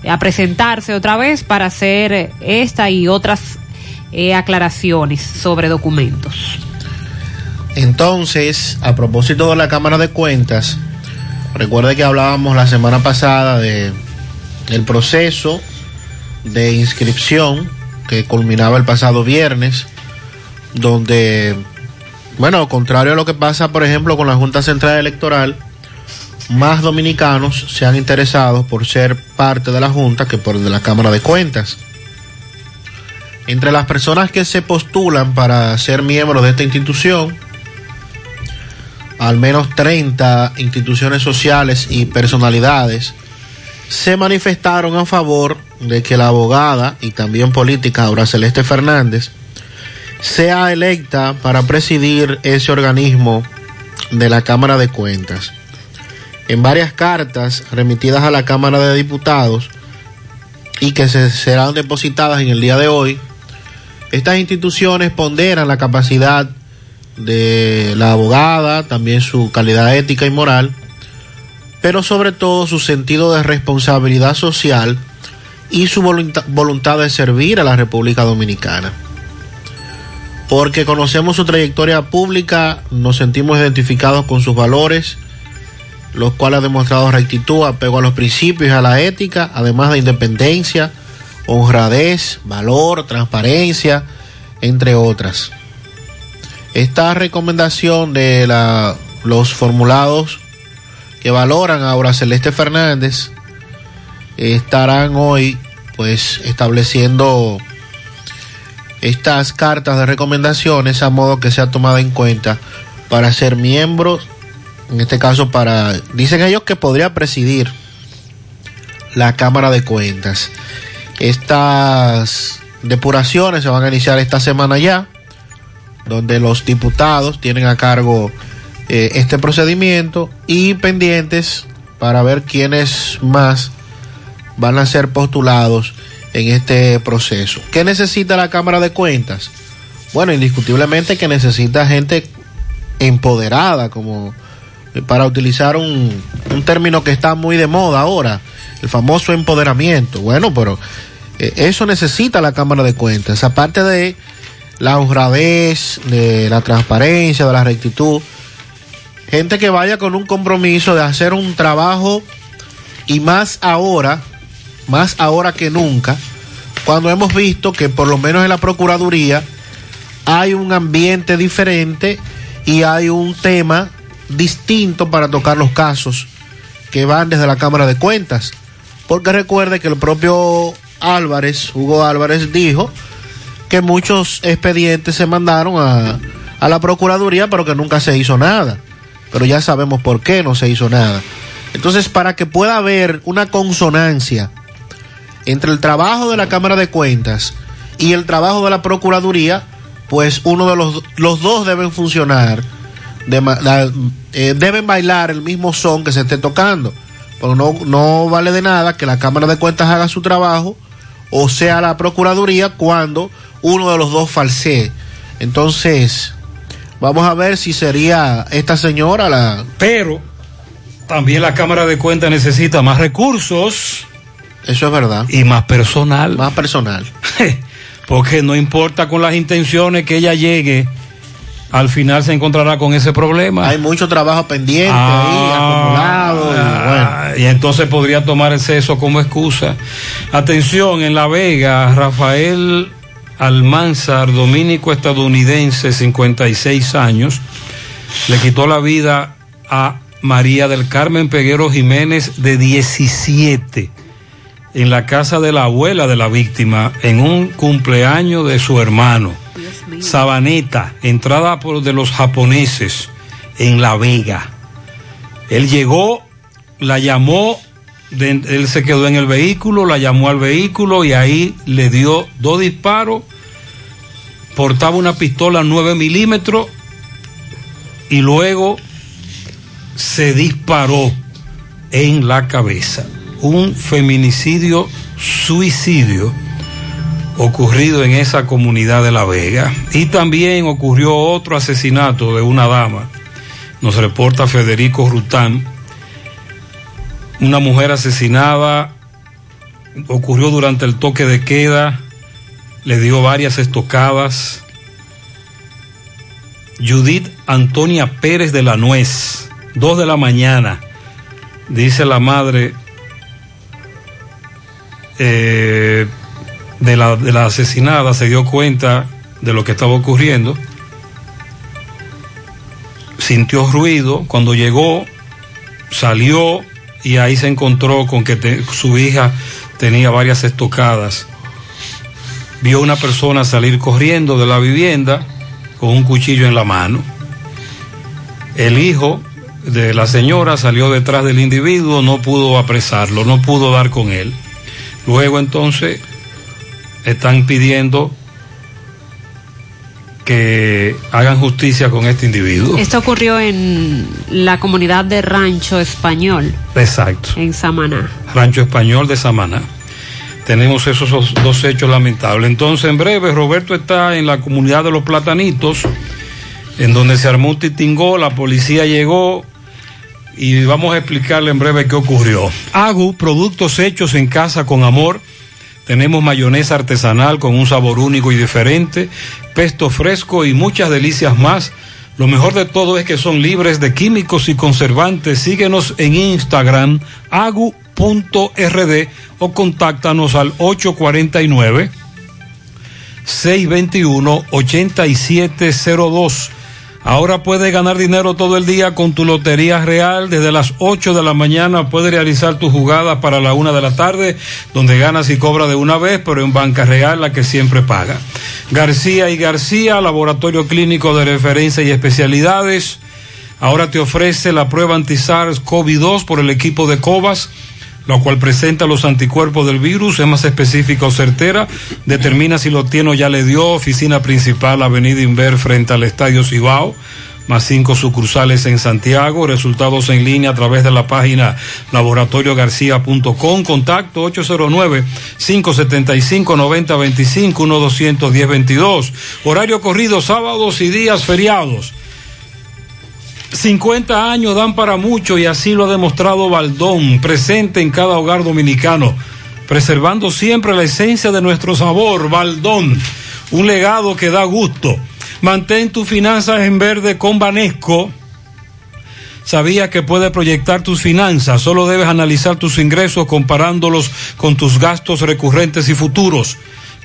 a presentarse otra vez para hacer esta y otras eh, aclaraciones sobre documentos. Entonces, a propósito de la Cámara de Cuentas, recuerde que hablábamos la semana pasada de el proceso de inscripción que culminaba el pasado viernes, donde, bueno, contrario a lo que pasa, por ejemplo, con la Junta Central Electoral, más dominicanos se han interesado por ser parte de la Junta que por de la Cámara de Cuentas. Entre las personas que se postulan para ser miembros de esta institución, al menos 30 instituciones sociales y personalidades se manifestaron a favor de que la abogada y también política Aura Celeste Fernández sea electa para presidir ese organismo de la Cámara de Cuentas. En varias cartas remitidas a la Cámara de Diputados y que se serán depositadas en el día de hoy, estas instituciones ponderan la capacidad de la abogada, también su calidad ética y moral, pero sobre todo su sentido de responsabilidad social y su volunta- voluntad de servir a la República Dominicana. Porque conocemos su trayectoria pública, nos sentimos identificados con sus valores, los cuales ha demostrado rectitud, apego a los principios y a la ética, además de independencia, honradez, valor, transparencia, entre otras. Esta recomendación de la- los formulados que valoran a Celeste Fernández estarán hoy pues estableciendo estas cartas de recomendaciones a modo que sea tomada en cuenta para ser miembros, en este caso para, dicen ellos que podría presidir la Cámara de Cuentas. Estas depuraciones se van a iniciar esta semana ya, donde los diputados tienen a cargo eh, este procedimiento y pendientes para ver quiénes más van a ser postulados en este proceso. ¿Qué necesita la Cámara de Cuentas? Bueno, indiscutiblemente que necesita gente empoderada, como eh, para utilizar un, término que está muy de moda ahora, el famoso empoderamiento. Bueno, pero eh, eso necesita la Cámara de Cuentas, aparte de la honradez, de la transparencia, de la rectitud. Gente que vaya con un compromiso de hacer un trabajo y más ahora, más ahora que nunca, cuando hemos visto que por lo menos en la Procuraduría hay un ambiente diferente y hay un tema distinto para tocar los casos que van desde la Cámara de Cuentas. Porque recuerde que el propio Álvarez, Hugo Álvarez, dijo que muchos expedientes se mandaron a, a la Procuraduría, pero que nunca se hizo nada. Pero ya sabemos por qué no se hizo nada. Entonces, para que pueda haber una consonancia entre el trabajo de la Cámara de Cuentas y el trabajo de la Procuraduría, pues uno de los, los dos deben funcionar, eh, deben bailar el mismo son que se esté tocando. Porque no, no vale de nada que la Cámara de Cuentas haga su trabajo o sea la Procuraduría cuando uno de los dos falsee. Entonces, vamos a ver si sería esta señora la... Pero también la Cámara de Cuentas necesita más recursos. Eso es verdad. Y más personal. Más personal. Porque no importa con las intenciones que ella llegue, al final se encontrará con ese problema. Hay mucho trabajo pendiente ahí, acumulado. y bueno. Ah, y entonces podría tomar eso como excusa. Atención, en La Vega, Rafael Almanzar, dominico estadounidense, 56 años, le quitó la vida a María del Carmen Peguero Jiménez, de 17, en la casa de la abuela de la víctima, en un cumpleaños de su hermano. Sabaneta, entrada por de los japoneses en La Vega. Él llegó, la llamó, de- él se quedó en el vehículo, la llamó al vehículo y ahí le dio dos disparos. Portaba una pistola 9 milímetros y luego se disparó en la cabeza. Un feminicidio suicidio ocurrido en esa comunidad de La Vega. Y también ocurrió otro asesinato de una dama. Nos reporta Federico Rután. Una mujer asesinada ocurrió durante el toque de queda. Le dio varias estocadas. Judith Antonia Pérez de la Nuez, dos de la mañana, dice la madre eh, de, la, de la asesinada, se dio cuenta de lo que estaba ocurriendo, sintió ruido, cuando llegó, salió y ahí se encontró con que su hija tenía varias estocadas. Vio una persona salir corriendo de la vivienda con un cuchillo en la mano. El hijo de la señora salió detrás del individuo, no pudo apresarlo, no pudo dar con él. Luego entonces están pidiendo que hagan justicia con este individuo. Esto ocurrió en la comunidad de Rancho Español, Exacto. en Samaná. Rancho Español de Samaná. Tenemos esos dos- hechos lamentables. Entonces, en breve, Roberto está en la comunidad de los Platanitos, en donde se armó un titingó, la policía llegó y vamos a explicarle en breve qué ocurrió. Agu, productos hechos en casa con amor. Tenemos mayonesa artesanal con un sabor único y diferente, pesto fresco y muchas delicias más. Lo mejor de todo es que son libres de químicos y conservantes. Síguenos en Instagram, agu.rd o contáctanos al 849 621-8702. Ahora puedes ganar dinero todo el día con tu Lotería Real. Desde las 8 de la mañana puedes realizar tu jugada para la 1 de la tarde, donde ganas y cobras de una vez, pero en Banca Real la que siempre paga. García y García, Laboratorio Clínico de Referencia y Especialidades. Ahora te ofrece la prueba anti-SARS-CoV-2 por el equipo de COVAS la cual presenta los anticuerpos del virus, es más específica o certera, determina si lo tiene o ya le dio, oficina principal, Avenida Inver, frente al Estadio Cibao, más cinco sucursales en Santiago, resultados en línea a través de la página laboratoriogarcía.com, contacto 809-575-9025, 1-210-22, horario corrido sábados y días feriados. 50 años dan para mucho y así lo ha demostrado Baldón, presente en cada hogar dominicano, preservando siempre la esencia de nuestro sabor. Baldón, un legado que da gusto. Mantén tus finanzas en verde con Banesco. Sabía que puede proyectar tus finanzas, solo debes analizar tus ingresos comparándolos con tus gastos recurrentes y futuros.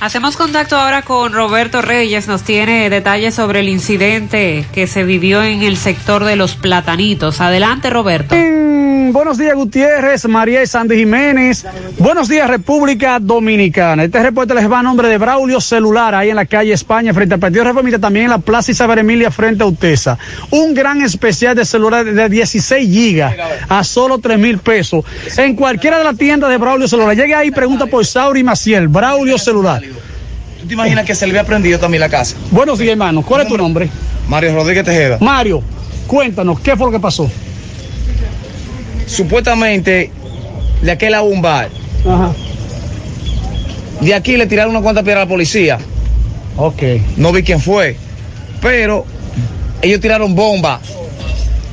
Hacemos contacto ahora con Roberto Reyes, nos tiene detalles sobre el incidente que se vivió en el sector de los platanitos. Adelante, Roberto. dicen buenos días Gutiérrez, María y Sandy Jiménez. Buenos días República Dominicana. Este reporte les va a nombre de Braulio Celular, ahí en la calle España, frente al Partido Reformista, también en la Plaza Isabel Emilia, frente a Utesa. Un gran especial de celular de 16 gigas a solo 3 mil pesos. En cualquiera de las tiendas de Braulio Celular. Llegue ahí y pregunta por Sauri Maciel, Braulio Celular. ¿Tú te imaginas que se le había prendido también la casa? Buenos días, hermano. ¿Cuál es tu nombre? Mario Rodríguez Tejeda. Mario, cuéntanos, ¿qué fue lo que pasó? Supuestamente, de aquel a un bar. Ajá. De aquí le tiraron una cuanta piedra a la policía. Ok. No vi quién fue. Pero ellos tiraron bomba.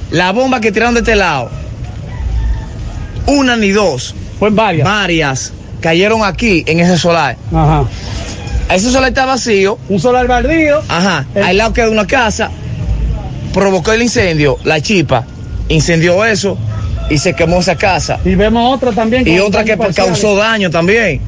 La bomba que tiraron de este lado, una ni dos. Fue varias. Varias. Cayeron aquí en ese solar. Ajá. Ese solar está vacío. Un solar baldío. Ajá. Al lado queda una casa. Provocó el incendio, la chipa. Incendió eso y se quemó esa casa. Y vemos otra también. Y otra que causó daño también.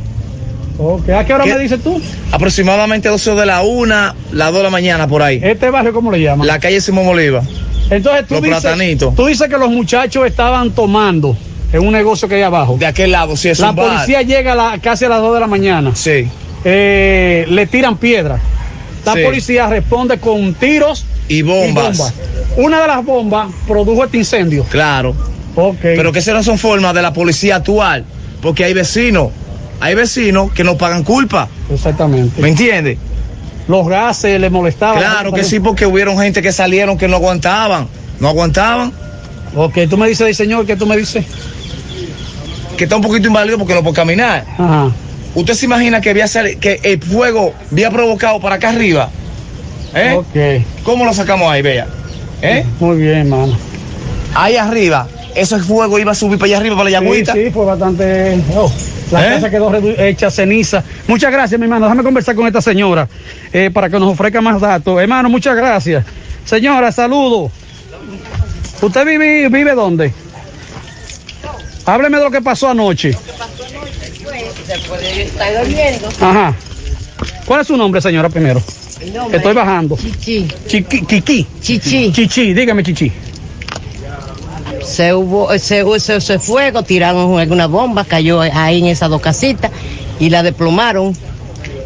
Ok. ¿A qué hora ¿Qué? me dices tú? Aproximadamente 12 de la una, las 2 de la mañana por ahí. ¿Este barrio cómo le llaman? La calle Simón Bolívar. Entonces tú Los dices, platanitos. tú dices que los muchachos estaban tomando en un negocio que hay abajo. De aquel lado, sí, es La un bar. policía llega a la- casi a las 2 de la mañana. Sí. Eh, le tiran piedras. La Sí. policía responde con tiros Y bombas. Una de las bombas produjo este incendio. Claro. Pero que esas no son formas de la policía actual. Porque hay vecinos. Hay vecinos que no pagan culpa. Exactamente. ¿Me entiendes? Los gases le molestaban. Claro que sí, porque hubieron gente que salieron que no aguantaban. No aguantaban. Ok, tú me dices, señor, ¿qué tú me dices? Que está un poquito inválido porque no puede caminar. Ajá. ¿Usted se imagina que, había sali- que el fuego había provocado para acá arriba? ¿Eh? Ok. ¿Cómo lo sacamos ahí, vea? ¿Eh? Muy bien, hermano. Ahí arriba, ese fuego iba a subir para allá arriba, para la yagüita. Sí, sí, fue bastante. oh, la ¿Eh? casa quedó hecha ceniza. Muchas gracias, mi hermano. Déjame conversar con esta señora eh, para que nos ofrezca más datos. Hermano, muchas gracias. Señora, saludo. ¿Usted vive, vive dónde? Hábleme de lo que pasó anoche. Después de yo estar durmiendo. Ajá. ¿Cuál es su nombre, señora, primero? Nombre Estoy bajando. Chichi. Chiqui, Kiki. Chichi. Chichi, dígame, Chichi. Se hubo, se, se, se fuego, tiraron alguna bomba, cayó ahí en esas dos casitas y la desplomaron.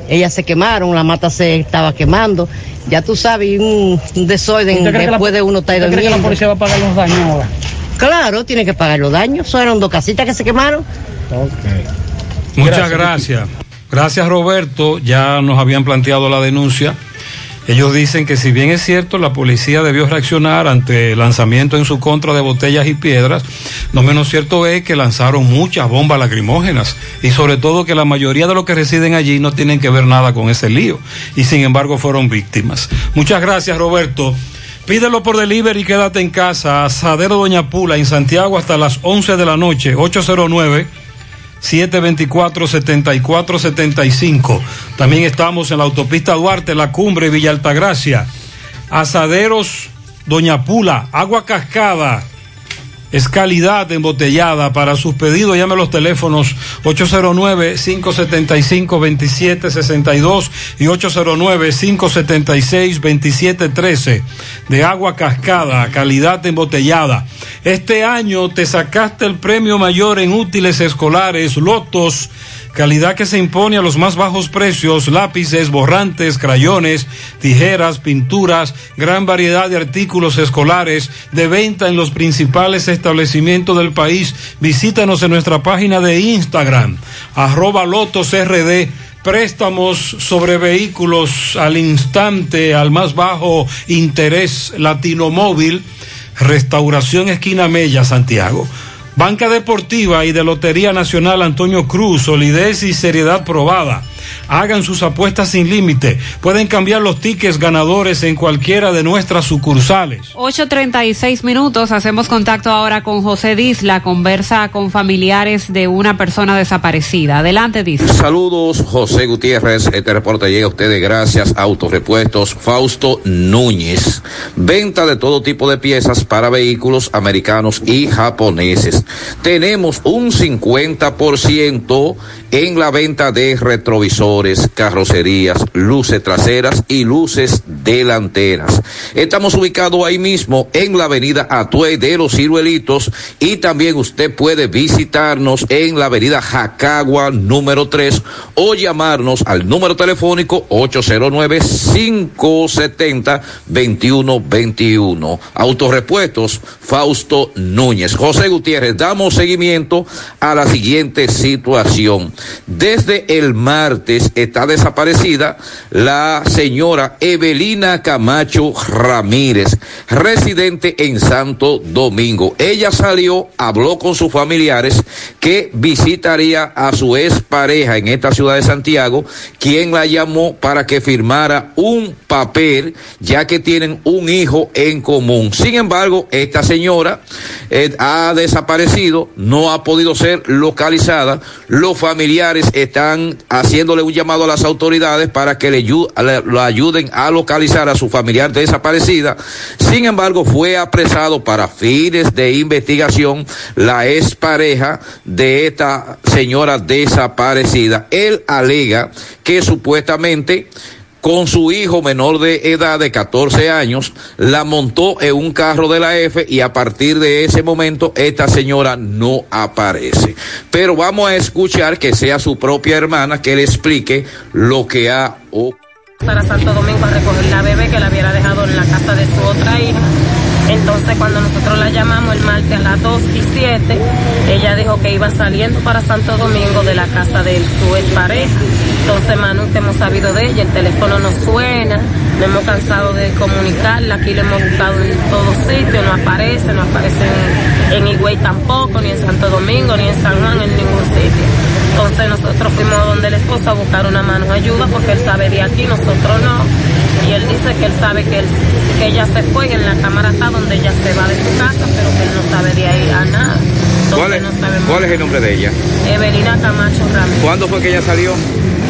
Ellas se quemaron, la mata se estaba quemando. Ya tú sabes, un, un desorden ¿Usted cree que la- después de uno estar usted cree que la durmiendo. policía va a pagar los daños ahora? Claro, tiene que pagar los daños. Fueron dos casitas que se quemaron. Muchas gracias. Gracias Roberto, ya nos habían planteado la denuncia. Ellos dicen que si bien es cierto, la policía debió reaccionar ante el lanzamiento en su contra de botellas y piedras, no menos cierto es que lanzaron muchas bombas lacrimógenas y sobre todo que la mayoría de los que residen allí no tienen que ver nada con ese lío y sin embargo fueron víctimas. Muchas gracias Roberto. Pídelo por delivery y quédate en casa. Asadero Doña Pula en Santiago hasta las 11 de la noche, 809. 724-7475. También estamos en la autopista Duarte, La Cumbre, Villa Altagracia. Asaderos Doña Pula, agua cascada. Es calidad embotellada. Para sus pedidos, llame a los teléfonos 809-575-2762 y 809-576-2713. De agua cascada, calidad embotellada. Este año te sacaste el premio mayor en útiles escolares, lotos. Calidad que se impone a los más bajos precios, lápices, borrantes, crayones, tijeras, pinturas, gran variedad de artículos escolares de venta en los principales establecimientos del país. Visítanos en nuestra página de Instagram, arroba lotosrd. Préstamos sobre vehículos al instante, al más bajo interés, Latino Móvil, Restauración Esquina Mella, Santiago. Banca Deportiva y de Lotería Nacional Antonio Cruz, solidez y seriedad probada. Hagan sus apuestas sin límite. Pueden cambiar los tickets ganadores en cualquiera de nuestras sucursales. 8.36 minutos, hacemos contacto ahora con José Disla, conversa con familiares de una persona desaparecida. Adelante, Disla. Saludos, José Gutiérrez. Este reporte llega a ustedes gracias a Autorepuestos Fausto Núñez. Venta de todo tipo de piezas para vehículos americanos y japoneses. Tenemos un 50% en la venta de retrovisores, carrocerías, luces traseras y luces delanteras. Estamos ubicados ahí mismo en la avenida Atue de los Ciruelitos y también usted puede visitarnos en la avenida Jacagua número 3 o llamarnos al número telefónico 809-570-2121. Autorepuestos Fausto Núñez. José Gutiérrez, damos seguimiento a la siguiente situación. Desde el martes está desaparecida la señora Evelina Camacho Ramírez, residente en Santo Domingo. Ella salió, habló con sus familiares que visitaría a su expareja en esta ciudad de Santiago, quien la llamó para que firmara un papel, ya que tienen un hijo en común. Sin embargo, esta señora eh, ha desaparecido, no ha podido ser localizada. Los están haciéndole un llamado a las autoridades para que le, lo ayuden a localizar a su familiar desaparecida. Sin embargo, fue apresado para fines de investigación la expareja de esta señora desaparecida. Él alega que supuestamente con su hijo menor de edad de 14 años, la montó en un carro de la F y a partir de ese momento esta señora no aparece. Pero vamos a escuchar que sea su propia hermana que le explique lo que ha ocurrido. Para Santo Domingo a recoger la bebé que la hubiera dejado en la casa de su otra. Entonces cuando nosotros la llamamos el martes a las 2 y 7, ella dijo que iba saliendo para Santo Domingo de la casa de su expareja. Entonces Manu, que hemos sabido de ella, el teléfono no suena, no hemos cansado de comunicarla, aquí le hemos buscado en todos sitios, no aparece, no aparece en, en Higüey tampoco, ni en Santo Domingo, ni en San Juan, en ningún sitio. Entonces nosotros fuimos donde el esposo a buscar una mano de ayuda porque él sabe de aquí, nosotros no. Y él dice que él sabe que, él, que ella se fue y en la cámara está donde ella se va de su casa, pero que él no sabe de ahí a nada. Entonces, ¿Cuál es, no sabemos ¿Cuál es el nombre de ella? Evelina Camacho Ramírez. ¿Cuándo fue que ella salió?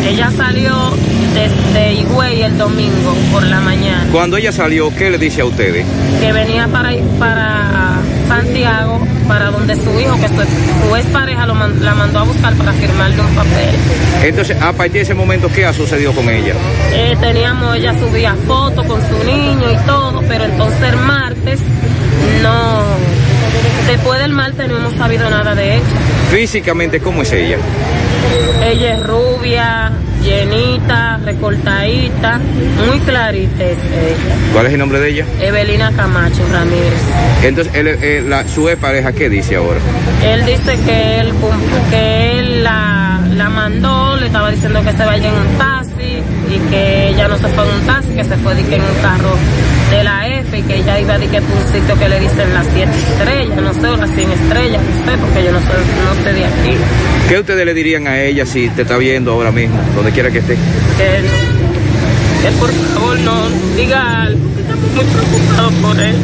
Ella salió desde Higüey el domingo por la mañana, Cuando ella salió, ¿qué le dice a ustedes? que venía para, para Santiago, para donde su hijo, que su, su expareja lo man- la mandó a buscar para firmarle un papel. Entonces, a partir de ese momento, ¿qué ha sucedido con ella? Eh, teníamos, ella subía fotos con su niño y todo, pero entonces el martes no, después del martes no hemos sabido nada de ella. Físicamente, ¿cómo es ella? Ella es rubia, llenita, recortadita, muy clarita es ella. ¿Cuál es el nombre de ella? Evelina Camacho Ramírez. Entonces, él, él- la, su pareja, ¿qué dice ahora? Él dice que él, que él la, la mandó, le estaba diciendo que se vaya en un taxi y que ella no se fue en un taxi, que se fue en un carro de la F y que ella iba de que por un sitio que le dicen las siete estrellas, no sé, o las 100 estrellas, no sé, porque yo no soy, no sé de aquí. ¿Qué ustedes le dirían a ella si te está viendo ahora mismo, donde quiera que esté? Que, que por favor no diga algo, que estamos muy preocupados por él.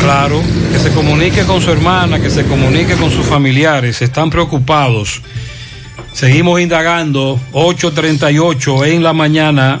Claro, que se comunique con su hermana, que se comunique con sus familiares, están preocupados. Seguimos indagando, 8.38 en la mañana.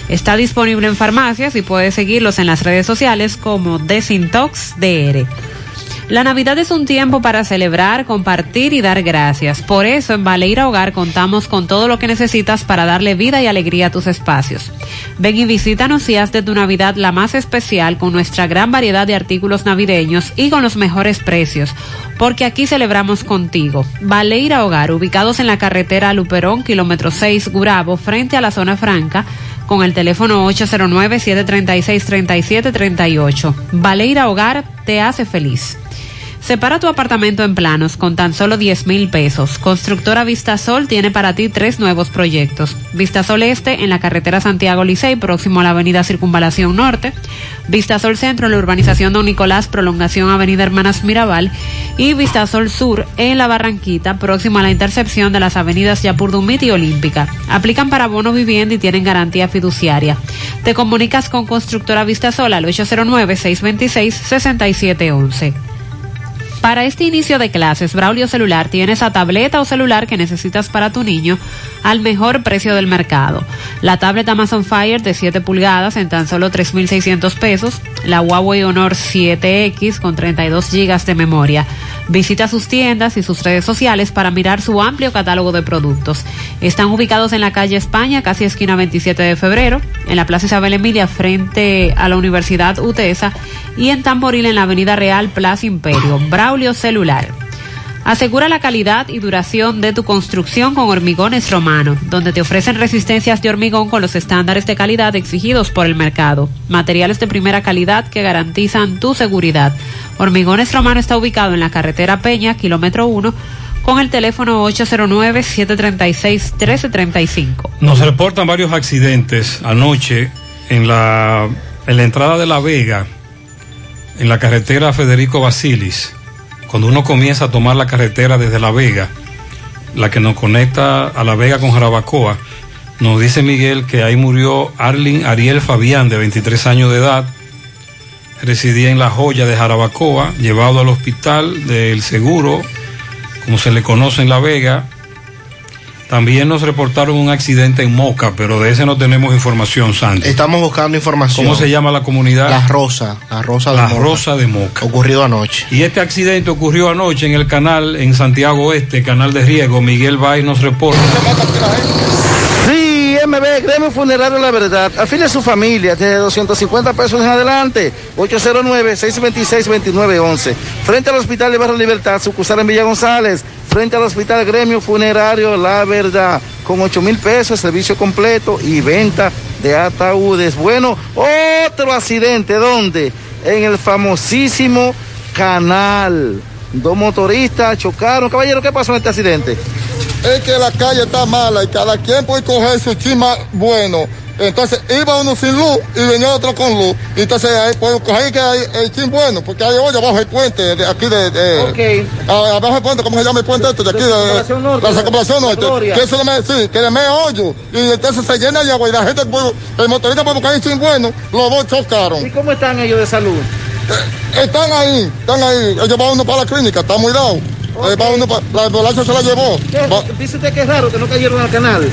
Está disponible en farmacias y puedes seguirlos en las redes sociales como Desintox DR. La Navidad es un tiempo para celebrar, compartir y dar gracias. Por eso en Baleira Hogar contamos con todo lo que necesitas para darle vida y alegría a tus espacios. Ven y visítanos y haz de tu Navidad la más especial con nuestra gran variedad de artículos navideños y con los mejores precios, porque aquí celebramos contigo. Baleira Hogar, ubicados en la carretera Luperón, kilómetro 6, Gurabo, frente a la zona franca, con el teléfono 809-736-3738. Baleira Hogar te hace feliz. Separa tu apartamento en planos con tan solo 10 mil pesos. Constructora Vistasol tiene para ti tres nuevos proyectos. Vistasol Este en la carretera Santiago Licey, próximo a la avenida Circunvalación Norte. Vistasol Centro en la urbanización Don Nicolás, prolongación Avenida Hermanas Mirabal. y Vistasol Sur en la Barranquita, próximo a la intercepción de las avenidas Yapurdumit y Olímpica. Aplican para bono vivienda y tienen garantía fiduciaria. Te comunicas con Constructora Vistasol al 809-626-6711. Para este inicio de clases, Braulio Celular tiene esa tableta o celular que necesitas para tu niño al mejor precio del mercado. La tablet Amazon Fire de 7 pulgadas en tan solo 3.600 pesos, la Huawei Honor 7X con 32 GB de memoria. Visita sus tiendas y sus redes sociales para mirar su amplio catálogo de productos. Están ubicados en la calle España, casi esquina 27 de febrero, en la Plaza Isabel Emilia frente a la Universidad UTESA y en Tamboril en la Avenida Real Plaza Imperio. Braulio Celular. Asegura la calidad y duración de tu construcción con Hormigones Romano, donde te ofrecen resistencias de hormigón con los estándares de calidad exigidos por el mercado. Materiales de primera calidad que garantizan tu seguridad. Hormigones Romano está ubicado en la carretera Peña, kilómetro 1, con el teléfono 809-736-1335. Nos reportan varios accidentes anoche en la, en la entrada de La Vega, en la carretera Federico Basilis cuando uno comienza a tomar la carretera desde La Vega, la que nos conecta a La Vega con Jarabacoa, nos dice Miguel que ahí murió Arlin Ariel Fabián, de 23 años de edad, residía en La Joya de Jarabacoa, llevado al hospital del seguro, como se le conoce en La Vega. También nos reportaron un accidente en Moca, pero de ese no tenemos información, Sandy. Estamos buscando información. ¿Cómo se llama la comunidad? La Rosa, la Rosa de La Moca. Rosa de Moca. Ocurrido anoche. Y este accidente ocurrió anoche en el canal en Santiago Oeste, canal de riego. Miguel Bay nos reporta. Sí, MB, Gremio Funerario La Verdad. Afile a su familia desde 250 pesos en adelante. 809-626-2911. Frente al Hospital de Barrio Libertad, sucursal en Villa González. Frente al Hospital Gremio Funerario La Verdad. Con 8 mil pesos, servicio completo y venta de ataúdes. Bueno, otro accidente. ¿Dónde? En el famosísimo canal. Dos motoristas chocaron. Caballero, ¿qué pasó en este accidente? es que la calle está mala y cada quien puede coger su chima bueno. Entonces iba uno sin luz y venía otro con luz. Entonces ahí puedo coger que hay el chin bueno, porque hay hoy abajo el puente de aquí de, de- a- abajo el puente, ¿cómo se llama el puente este? De aquí de Norte. la circunvalación norte. Que eso me, sí, que le me hoyo. Y entonces se llena de agua y la gente, el motorista puede buscar el chin bueno, los dos chocaron. ¿Y cómo están ellos de salud? Están ahí, están ahí. Ellos van uno para la clínica, está muy Eh, uno la ambulancia se la llevó. Dice usted que es raro que no cayeron al canal.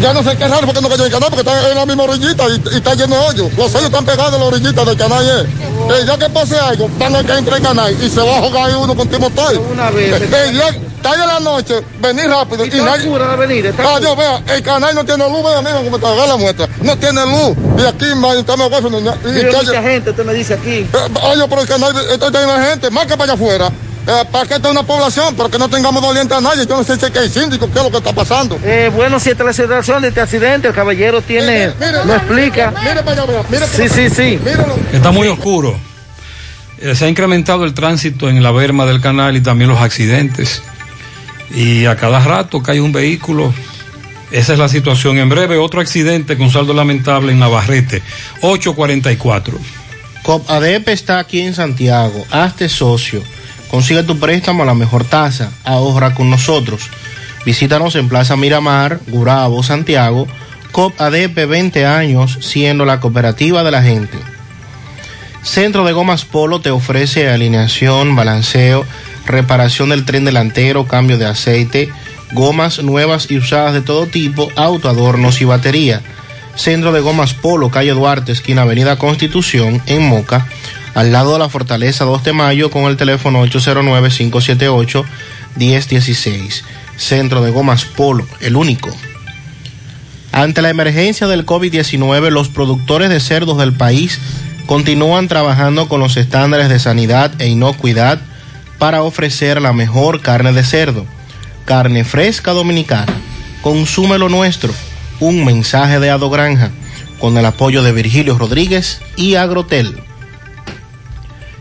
ya no sé qué es raro porque no cayó el canal, porque está en la misma orillita y, y está lleno de hoyos. Los hoyos están pegados en la orillita del canal. eh. Eh, ya que pase algo, van a que entre el canal y se va a jugar uno con Timoteo. Una vez. Eh, está ahí en la noche, venir rápido. Y, está nadie. la avenida, está Ah, Dios, vea, el canal no tiene luz, vea, mira cómo está, vea la muestra. No tiene luz. Y aquí, abajo, no- no- y calle- mucha gente, usted me dice aquí. eh, Oye, pero el canal está lleno de gente, más que para allá afuera. Eh, para que esté una población, pero que no tengamos doliente a nadie. Yo no sé si es que hay síndico, qué es lo que está pasando. Eh, bueno, si esta es la situación de este accidente, el caballero tiene, lo explica. Mire para allá, vea, mire Sí, sí, sí. Está muy oscuro. Eh, se ha incrementado el tránsito en la berma del canal y también los accidentes. Y a cada rato cae un vehículo. Esa es la situación. En breve, otro accidente con saldo lamentable en Navarrete. 844. COP ADEP está aquí en Santiago. Hazte socio. Consigue tu préstamo a la mejor tasa. Ahorra con nosotros. Visítanos en Plaza Miramar, Gurabo, Santiago. COP ADEP 20 años siendo la cooperativa de la gente. Centro de Gomas Polo te ofrece alineación, balanceo, reparación del tren delantero, cambio de aceite, gomas nuevas y usadas de todo tipo, autoadornos y batería. Centro de Gomas Polo, calle Duarte, esquina Avenida Constitución, en Moca, al lado de la Fortaleza 2 de Mayo, con el teléfono 809-578-1016. Centro de Gomas Polo, el único. Ante la emergencia del COVID-19, los productores de cerdos del país continúan trabajando con los estándares de sanidad e inocuidad para ofrecer la mejor carne de cerdo. Carne fresca dominicana. Consume lo nuestro. Un mensaje de Ado Granja con el apoyo de Virgilio Rodríguez y Agrotel.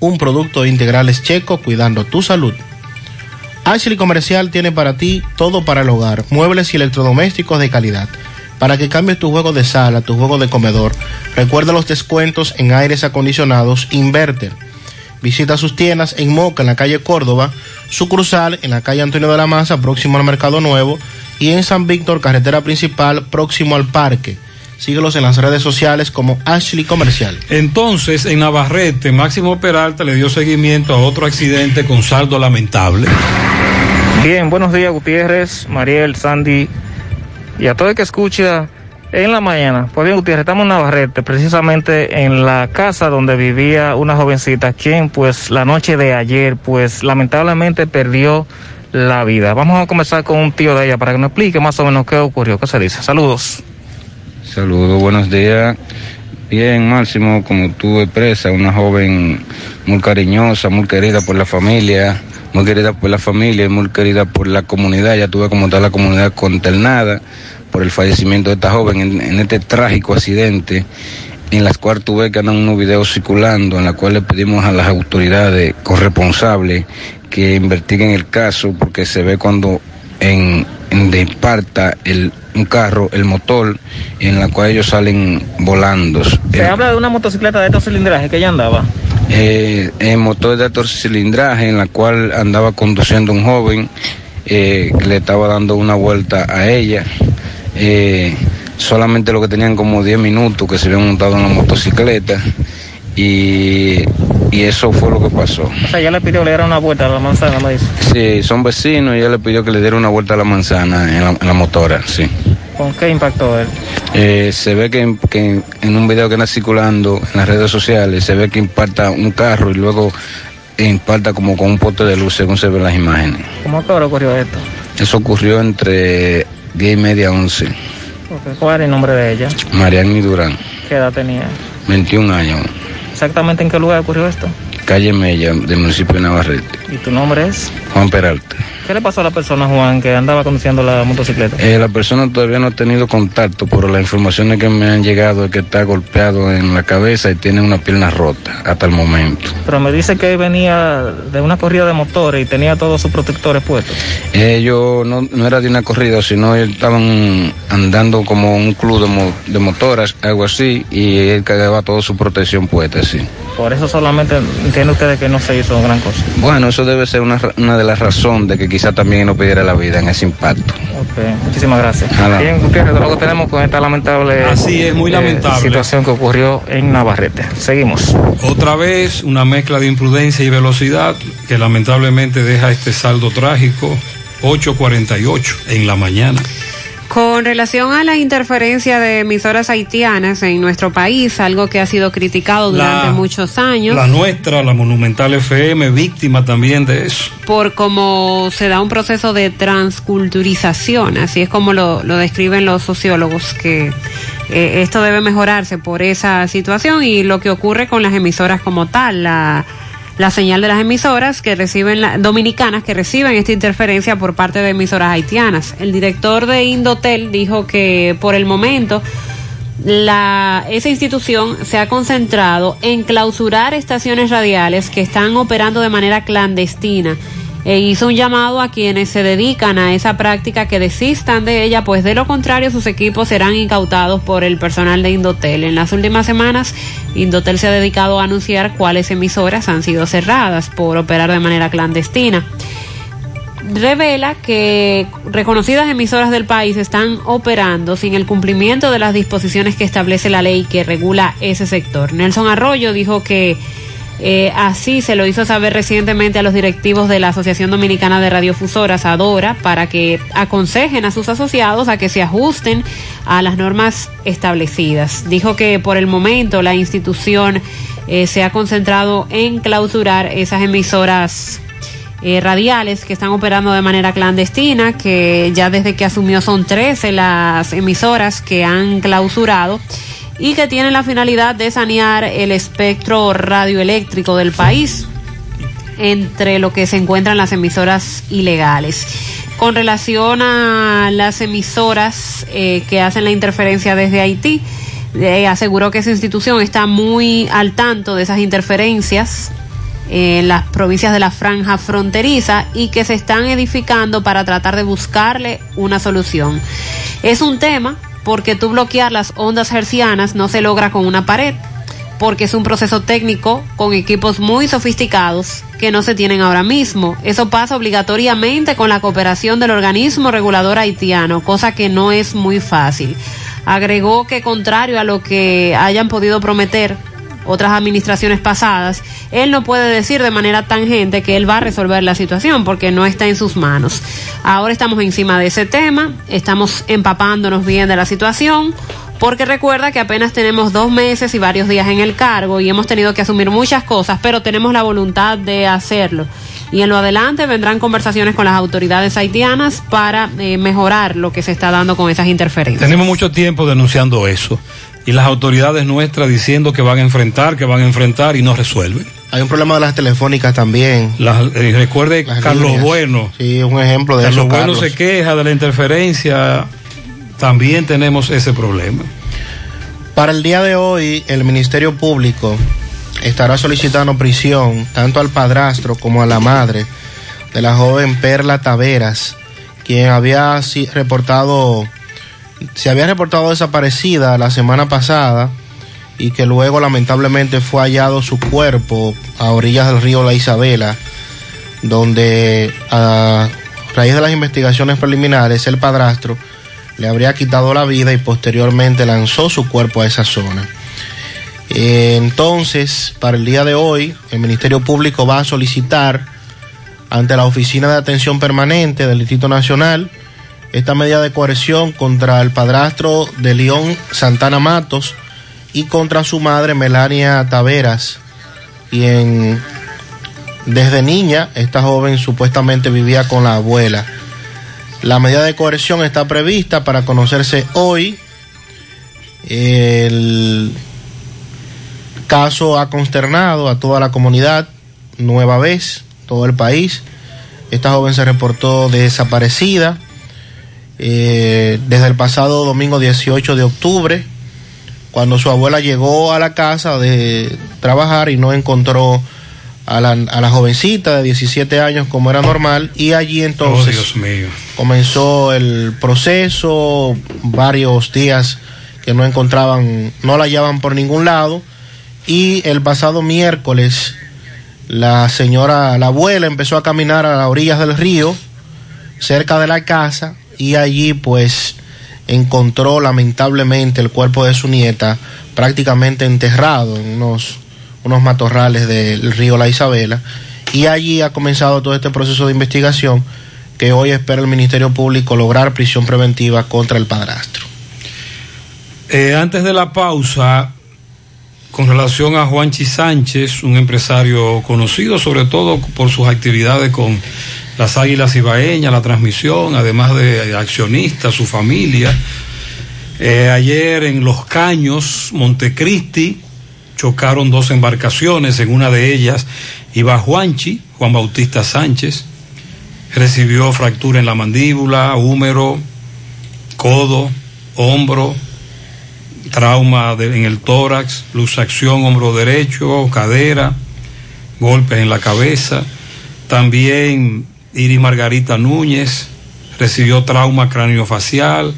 Un producto de integrales checo cuidando tu salud. Ashley Comercial tiene para ti todo para el hogar, muebles y electrodomésticos de calidad. Para que cambies tu juego de sala, tu juego de comedor, recuerda los descuentos en aires acondicionados Inverter. Visita sus tiendas en Moca, en la calle Córdoba, sucursal en la calle Antonio de la Maza, próximo al Mercado Nuevo, y en San Víctor, carretera principal, próximo al parque. Síguelos en las redes sociales como Ashley Comercial. Entonces, en Navarrete, Máximo Peralta le dio seguimiento a otro accidente con saldo lamentable. Bien, buenos días Gutiérrez, Mariel, Sandy y a todo el que escucha en la mañana. Pues bien Gutiérrez, estamos en Navarrete, precisamente en la casa donde vivía una jovencita, quien pues la noche de ayer pues lamentablemente perdió la vida. Vamos a comenzar con un tío de ella para que nos explique más o menos qué ocurrió, qué se dice. Saludos. Saludos, buenos días. Bien, Máximo, como tú expresas, una joven muy cariñosa, muy querida por la familia, muy querida por la familia y muy querida por la comunidad. Ya tuve como toda la comunidad consternada por el fallecimiento de esta joven en, este trágico accidente en las cuales tuve que andan unos videos circulando en la cual le pedimos a las autoridades corresponsables que investiguen el caso porque se ve cuando en, en de parta el un carro, el motor, en la cual ellos salen volando. Se habla de una motocicleta de estos cilindrajes que ella andaba. Eh, el motor de alto cilindraje en la cual andaba conduciendo un joven eh, que le estaba dando una vuelta a ella. Eh, solamente lo que tenían como 10 minutos que se habían montado en la motocicleta y, y eso fue lo que pasó. O sea, ella le pidió que le diera una vuelta a la manzana, me dice. Sí, son vecinos y ella le pidió que le diera una vuelta a la manzana en la, en la motora, sí. ¿Con qué impactó él? Eh, se ve que, que en un video que anda circulando en las redes sociales, se ve que impacta un carro y luego impacta como con un poste de luz, según se ven las imágenes. ¿Cómo que ahora ocurrió esto? Eso ocurrió entre 10 y media, 11. Ok, ¿Cuál era el nombre de ella? Mariani Durán, ¿Qué edad tenía? 21 años, ¿Exactamente en qué lugar ocurrió esto? Calle Mella, del municipio de Navarrete. ¿Y tu nombre es? Juan Peralta. ¿Qué le pasó a la persona, Juan, que andaba conduciendo la motocicleta? Eh, la persona todavía no ha tenido contacto, pero las informaciones que me han llegado es que está golpeado en la cabeza y tiene una pierna rota hasta el momento. Pero me dice que venía de una corrida de motores y tenía todos sus protectores puestos. Ellos no, no era de una corrida, sino ellos estaban andando como un club de, mo- de motoras, algo así, y él cargaba toda su protección puesta, sí. Por eso solamente entiende ustedes que no se hizo gran cosa. Bueno, eso debe ser una, una de las razones de que quizá también no pidiera la vida en ese impacto. Ok, muchísimas gracias. Bien, Gutiérrez, lo que tenemos con esta lamentable Así es, muy eh, lamentable. situación que ocurrió en Navarrete. Seguimos. Otra vez una mezcla de imprudencia y velocidad que lamentablemente deja este saldo trágico 8.48 en la mañana. Con relación a la interferencia de emisoras haitianas en nuestro país, algo que ha sido criticado durante La- muchos años La nuestra, la Monumental FM, víctima también de eso. por cómo se da un proceso de transculturización, así es como lo, lo describen los sociólogos, que eh, esto debe mejorarse por esa situación y lo que ocurre con las emisoras como tal, la, la señal de las emisoras que reciben la- dominicanas que reciben esta interferencia por parte de emisoras haitianas. El director de Indotel dijo que por el momento la, esa institución se ha concentrado en clausurar estaciones radiales que están operando de manera clandestina e hizo un llamado a quienes se dedican a esa práctica que desistan de ella, pues de lo contrario sus equipos serán incautados por el personal de Indotel. En las últimas semanas, Indotel se ha dedicado a anunciar cuáles emisoras han sido cerradas por operar de manera clandestina revela que reconocidas emisoras del país están operando sin el cumplimiento de las disposiciones que establece la ley que regula ese sector. Nelson Arroyo dijo que eh, así se lo hizo saber recientemente a los directivos de la Asociación Dominicana de Radiofusoras, ADORA, para que aconsejen a sus asociados a que se ajusten a las normas establecidas. Dijo que por el momento la institución eh, se ha concentrado en clausurar esas emisoras eh, radiales que están operando de manera clandestina, que ya desde que asumió son 13 las emisoras que han clausurado y que tienen la finalidad de sanear el espectro radioeléctrico del país. entre lo que se encuentra en las emisoras ilegales. Con relación a las emisoras eh, que hacen la interferencia desde Haití, eh, aseguró que esa institución está muy al tanto de esas interferencias en las provincias de la franja fronteriza y que se están edificando para tratar de buscarle una solución. Es un tema porque tú bloquear las ondas hercianas no se logra con una pared, porque es un proceso técnico con equipos muy sofisticados que no se tienen ahora mismo. Eso pasa obligatoriamente con la cooperación del organismo regulador haitiano, cosa que no es muy fácil. Agregó que contrario a lo que hayan podido prometer otras administraciones pasadas, él no puede decir de manera tangente que él va a resolver la situación porque no está en sus manos. Ahora estamos encima de ese tema, estamos empapándonos bien de la situación. Porque recuerda que apenas tenemos dos meses y varios días en el cargo y hemos tenido que asumir muchas cosas, pero tenemos la voluntad de hacerlo. Y en lo adelante vendrán conversaciones con las autoridades haitianas para eh, mejorar lo que se está dando con esas interferencias. Tenemos mucho tiempo denunciando eso y las autoridades nuestras diciendo que van a enfrentar, que van a enfrentar y no resuelven. Hay un problema de las telefónicas también. Las- eh, recuerde Las Carlos líneas. Bueno. Sí, un ejemplo de Carlos eso, Bueno Carlos. se queja de la interferencia. También tenemos ese problema. Para el día de hoy, el Ministerio Público estará solicitando prisión tanto al padrastro como a la madre de la joven Perla Taveras, quien había reportado, se había reportado desaparecida la semana pasada y que luego lamentablemente fue hallado su cuerpo a orillas del río La Isabela, donde a raíz de las investigaciones preliminares el padrastro le habría quitado la vida y posteriormente lanzó su cuerpo a esa zona. Eh, Entonces, para el día de hoy, el Ministerio Público va a solicitar ante la Oficina de Atención Permanente del Distrito Nacional esta medida de coerción contra el padrastro de León Santana Matos y contra su madre Melania Taveras, quien desde niña esta joven supuestamente vivía con la abuela. La medida de coerción está prevista para conocerse hoy. El caso ha consternado a toda la comunidad, nueva vez, todo el país. Esta joven se reportó desaparecida eh, desde el pasado domingo 18 de octubre, cuando su abuela llegó a la casa de trabajar y no encontró a la, a la jovencita de 17 años como era normal y allí Oh, entonces Dios mío. comenzó el proceso, varios días que no encontraban, no la hallaban por ningún lado y el pasado miércoles la señora, la abuela empezó a caminar a las orillas del río, cerca de la casa y allí pues encontró lamentablemente el cuerpo de su nieta prácticamente enterrado en unos, unos matorrales del río La Isabela y allí ha comenzado todo este proceso de investigación que hoy espera el Ministerio Público lograr prisión preventiva contra el padrastro. Eh, antes de la pausa, con relación a Juanchi Sánchez, un empresario conocido sobre todo por sus actividades con las Águilas Ibaeñas, la transmisión, además de accionista, su familia. Eh, ayer en Los Caños, Montecristi, chocaron dos embarcaciones, en una de ellas iba Juanchi, Juan Bautista Sánchez, recibió fractura en la mandíbula, húmero, codo, hombro, trauma en el tórax, luxación hombro derecho, cadera, golpes en la cabeza. También Iris Margarita Núñez recibió trauma craneofacial.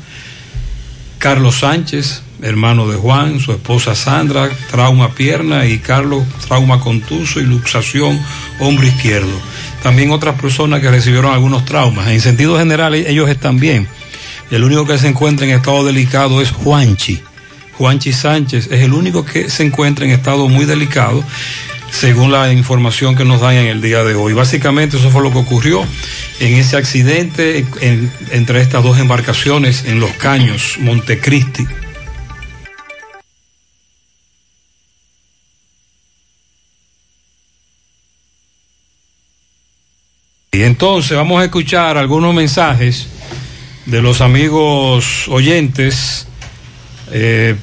Carlos Sánchez, hermano de Juan, su esposa Sandra, trauma pierna y Carlos, trauma contuso y luxación hombro izquierdo. También otras personas que recibieron algunos traumas. En sentido general, e- ellos están bien. El único que se encuentra en estado delicado es Juanchi. Juanchi Sánchez es el único que se encuentra en estado muy delicado, según la información que nos dan en el día de hoy. Básicamente eso fue lo que ocurrió en ese accidente en- entre estas dos embarcaciones en Los Caños, Montecristi. Y entonces vamos a escuchar algunos mensajes de los amigos oyentes, eh,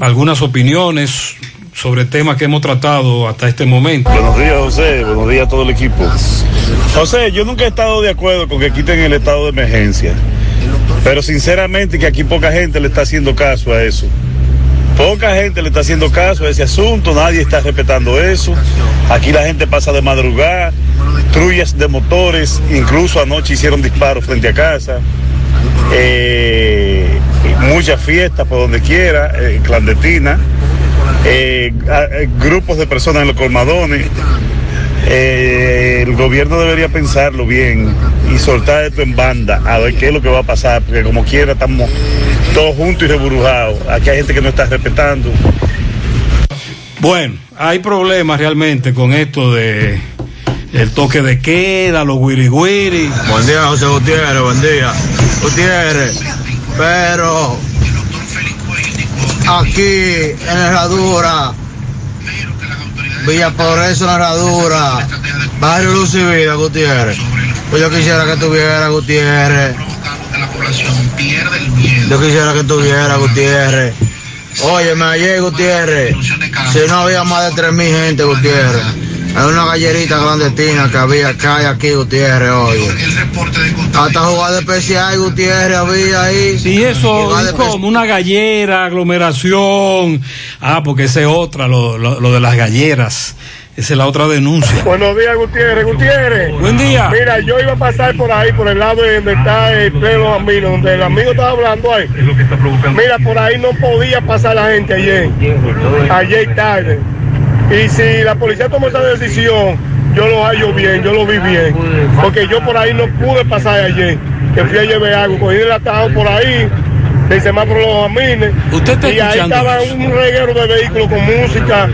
algunas opiniones sobre temas que hemos tratado hasta este momento. Buenos días, José. Buenos días a todo el equipo. José, yo nunca he estado de acuerdo con que quiten el estado de emergencia. Pero sinceramente que aquí poca gente le está haciendo caso a eso. Poca gente le está haciendo caso a ese asunto, nadie está respetando eso. Aquí la gente pasa de madrugada, trullas de motores, incluso anoche hicieron disparos frente a casa. Eh, muchas fiestas por donde quiera, eh, clandestinas. Eh, eh, grupos de personas en los colmadones. Eh, el gobierno debería pensarlo bien y soltar esto en banda a ver qué es lo que va a pasar, porque como quiera estamos todos juntos y reburujados. Aquí hay gente que no está respetando. Bueno, hay problemas realmente con esto de el toque de queda, los wiri wiri. Buen día, José Gutiérrez, buen día. Gutiérrez, pero aquí en Herradura, Villa Progreso en Herradura, Barrio Luz y Vida, Gutiérrez. Pues yo quisiera que tuviera Gutiérrez. Yo quisiera que tuviera Gutiérrez. Óyeme, ayer Gutiérrez, si no había más de 3.000 gente, Gutiérrez. Hay una gallerita clandestina que había acá y aquí, Gutiérrez, oye. Hasta jugada especial, Gutiérrez, había ahí. Y eso es como una gallera, aglomeración. Ah, porque esa es otra, lo, lo- lo de las galleras. Esa es la otra denuncia. Buenos días, Gutiérrez. Gutiérrez. Buen día. Mira, yo iba a pasar por ahí, por el lado de donde está el los amigos, donde el amigo estaba hablando ahí. Mira, por ahí no podía pasar la gente ayer. Ayer tarde. Y si la policía tomó esa decisión, yo lo hallo bien, yo lo vi bien. Porque yo por ahí no pude pasar ayer. Que fui a llevar algo, cogí el atado por ahí. del semáforo los amines. ¿Usted está y ahí estaba eso? un reguero de vehículos con música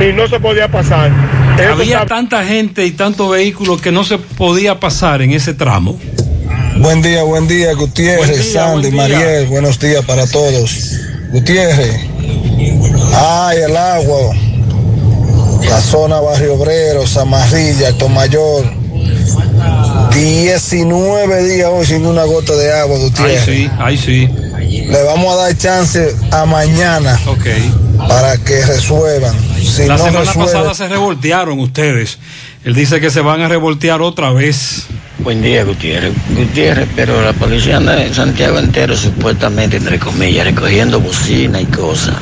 y no se podía pasar. Eso Había está- tanta gente y tantos vehículos que no se podía pasar en ese tramo. Buen día, buen día, Gutiérrez, Buen día, Sandy, buen día. Mariel, buenos días para todos. Gutiérrez, ay, el agua, la zona Barrio Obrero, Zamarrilla, Tomayor, 19 días hoy sin una gota de agua, Ahí Gutiérrez. sí, ahí sí. Le vamos a dar chance a mañana para que resuelvan. Si la no semana resuelven, pasada se revoltearon ustedes. Él dice que se van a revoltear otra vez. Buen día, Gutiérrez. Gutiérrez, pero la policía anda en Santiago entero, supuestamente, entre comillas, recogiendo bocina y cosas.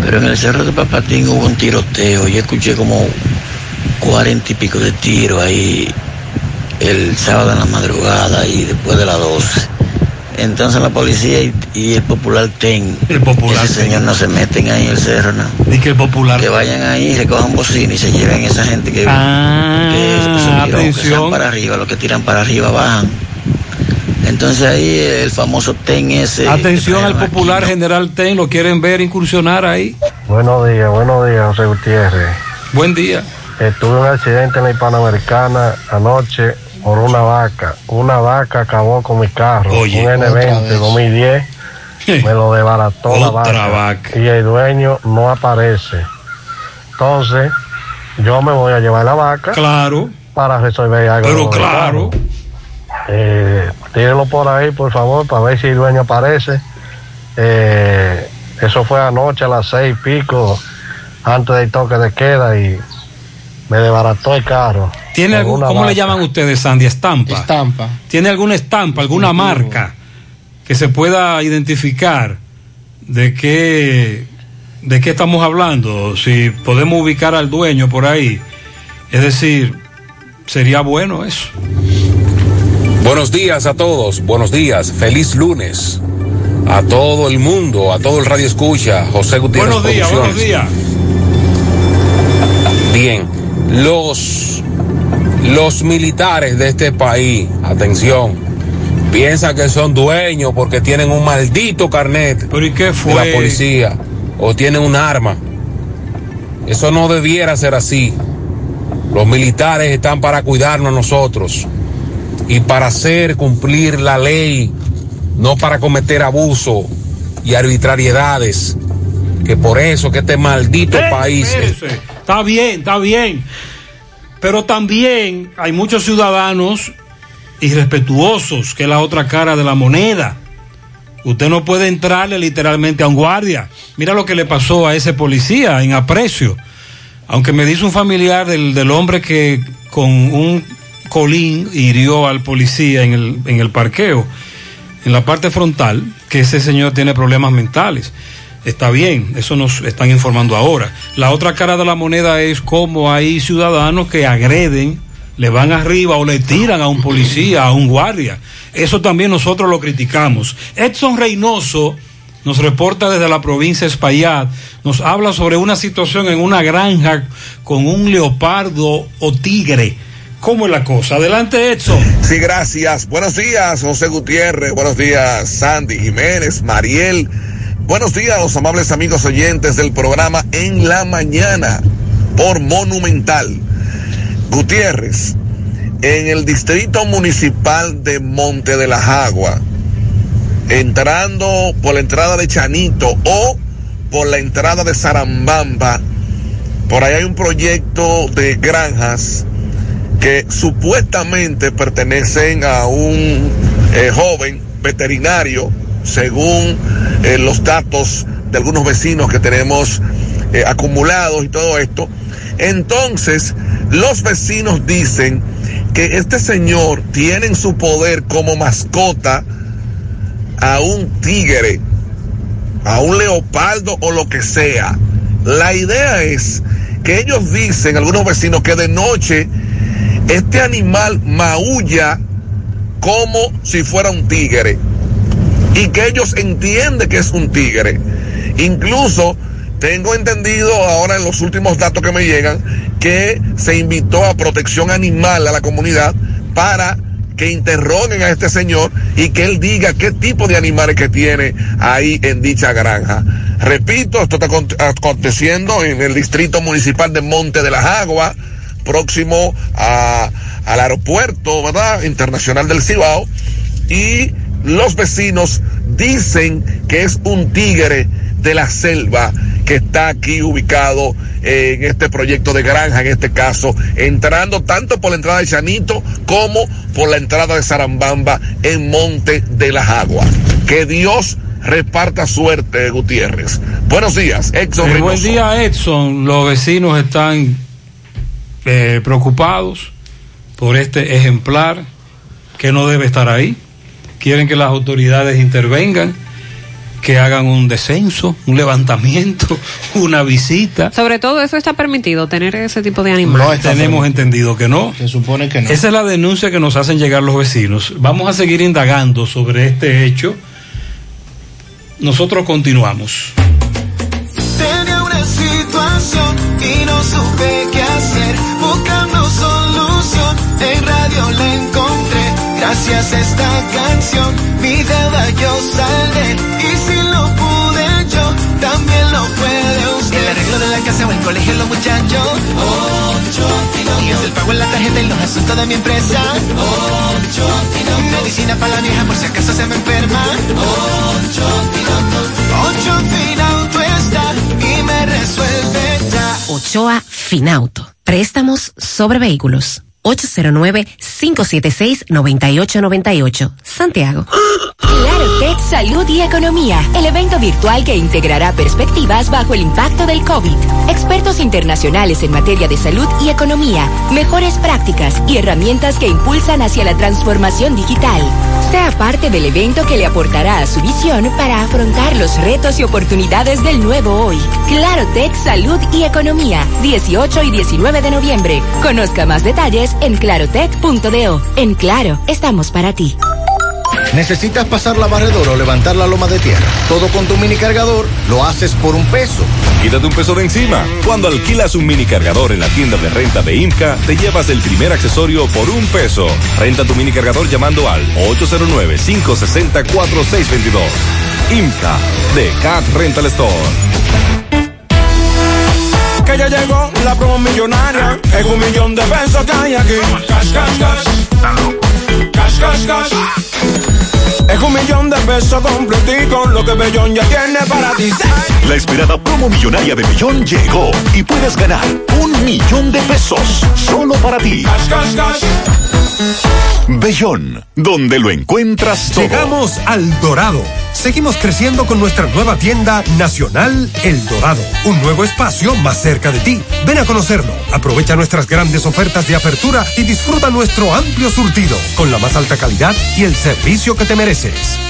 Pero en el Cerro de Papatín hubo un tiroteo. Yo escuché como cuarenta y pico de tiros ahí el sábado en la madrugada y después de las 12. Entonces la policía y, y el popular TEN, el popular ese señor no se meten ahí en el cerro, ¿no? Ni que el popular. Que vayan ahí, recojan bocina y se lleven esa gente que, Ah, que subieron, que para arriba, los que tiran para arriba bajan. Entonces ahí el famoso TEN ese. Atención al popular general Ten, lo quieren ver incursionar ahí. Buenos días, buenos días, José Gutiérrez. Buen día. Tuve un accidente en la Hispanoamericana anoche por una vaca. Una vaca acabó con mi carro. Oye, un otra N20 vez. 2010. Me lo desbarató la Otra vaca. Y el dueño no aparece. Entonces, yo me voy a llevar la vaca. Claro. Para resolver algo. Pero claro. carro. Eh, tírenlo por ahí, por favor, para ver si el dueño aparece. Eh, eso fue anoche a las seis y pico, antes del toque de queda, y me desbarató el carro. ¿Tiene algún, ¿Cómo le llaman ustedes, Sandy? Estampa. Estampa. ¿Tiene alguna estampa, alguna marca que se pueda identificar de qué, de qué estamos hablando? Si podemos ubicar al dueño por ahí. Es decir, sería bueno eso. Buenos días a todos, buenos días, feliz lunes a todo el mundo, a todo el radio escucha, José Gutiérrez Buenos días, buenos días. Bien, los, los militares de este país, atención, piensan que son dueños porque tienen un maldito carnet ¿Pero y qué fue? de la policía o tienen un arma. Eso no debiera ser así. Los militares están para cuidarnos a nosotros y para hacer cumplir la ley, no para cometer abuso y arbitrariedades. Que por eso que este maldito Eh, país. Está bien, está bien. Pero también hay muchos ciudadanos irrespetuosos, que es la otra cara de la moneda. Usted no puede entrarle literalmente a un guardia. Mira lo que le pasó a ese policía en aprecio. Aunque me dice un familiar del, del hombre que con un colín hirió al policía en el, en el parqueo, en la parte frontal, que ese señor tiene problemas mentales. Está bien, eso nos están informando ahora. La otra cara de la moneda es cómo hay ciudadanos que agreden, le van arriba o le tiran a un policía, a un guardia. Eso también nosotros lo criticamos. Edson Reynoso nos reporta desde la provincia de Espaillat, nos habla sobre una situación en una granja con un leopardo o tigre. ¿Cómo es la cosa? Adelante, Edson. Sí, gracias. Buenos días, José Gutiérrez. Buenos días, Sandy Jiménez, Mariel. Buenos días, los amables amigos oyentes del programa En la Mañana por Monumental. Gutiérrez, en el distrito municipal de Monte de las Aguas, entrando por la entrada de Chanito o por la entrada de Sarambamba, por ahí hay un proyecto de granjas que supuestamente pertenecen a un eh, joven veterinario, según eh, los datos de algunos vecinos que tenemos eh, acumulados y todo esto. Entonces, los vecinos dicen que este señor tiene en su poder como mascota a un tigre, a un leopardo o lo que sea. La idea es que ellos dicen, algunos vecinos, que de noche este animal maulla como si fuera un tigre y que ellos entienden que es un tigre. Incluso tengo entendido ahora en los últimos datos que me llegan que se invitó a protección animal a la comunidad para que interroguen a este señor y que él diga qué tipo de animales que tiene ahí en dicha granja. Repito, esto está aconteciendo en el distrito municipal de Monte de las Aguas, próximo a, al aeropuerto, ¿verdad? Internacional del Cibao. Y los vecinos dicen que es un tigre de la selva que está aquí ubicado en este proyecto de granja, en este caso, entrando tanto por la entrada de Chanito como por la entrada de Sarambamba en Monte de las Aguas. Que Dios reparta suerte, Gutiérrez. Buenos días, Edson. Eh, buen día, Edson. Los vecinos están eh, preocupados por este ejemplar que no debe estar ahí. Quieren que las autoridades intervengan que hagan un descenso, un levantamiento, una visita. Sobre todo eso está permitido, tener ese tipo de animales. No, tenemos entendido que no. Se supone que no. Esa es la denuncia que nos hacen llegar los vecinos. Vamos a seguir indagando sobre este hecho. Nosotros continuamos. Situación y no supe qué hacer, buscando solución, en radio la encontré. Gracias a esta canción, mi deuda yo saldré. Y si lo pude yo, también lo puede usted. El arreglo de la casa o el colegio, los muchachos. Ocho Días el pago en la tarjeta y los asuntos de mi empresa. Ocho Medicina para la vieja por si acaso se me enferma. Ocho Ocho Ochoa Finauto. Préstamos sobre vehículos. 809-576-9898. Santiago. Claro Tech Salud y Economía, el evento virtual que integrará perspectivas bajo el impacto del COVID, expertos internacionales en materia de salud y economía, mejores prácticas y herramientas que impulsan hacia la transformación digital. Sea parte del evento que le aportará a su visión para afrontar los retos y oportunidades del nuevo hoy. Claro Tech Salud y Economía, 18 y 19 de noviembre. Conozca más detalles en clarotech.do. En Claro, estamos para ti. ¿Necesitas pasar la barredora o levantar la loma de tierra? Todo con tu mini cargador lo haces por un peso. Quítate un peso de encima. Cuando alquilas un mini cargador en la tienda de renta de IMCA, te llevas el primer accesorio por un peso. Renta tu mini cargador llamando al 809-560-4622. IMCA de Cat Rental Store que ya llegó la promo millonaria. Es un millón de pesos que hay aquí. Cash, cash, cash. Cash, cash, cash. Es un millón de pesos completico, lo que Bellón ya tiene para ti. La esperada promo millonaria de Bellón llegó y puedes ganar un millón de pesos solo para ti. Cash, cash, cash. Bellón, donde lo encuentras todo. Llegamos al Dorado. Seguimos creciendo con nuestra nueva tienda nacional El Dorado. Un nuevo espacio más cerca de ti. Ven a conocerlo. Aprovecha nuestras grandes ofertas de apertura y disfruta nuestro amplio surtido con la más alta calidad y el servicio que te mereces.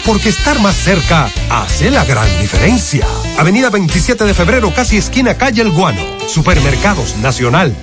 Porque estar más cerca hace la gran diferencia. Avenida 27 de febrero, casi esquina calle El Guano. Supermercados Nacional.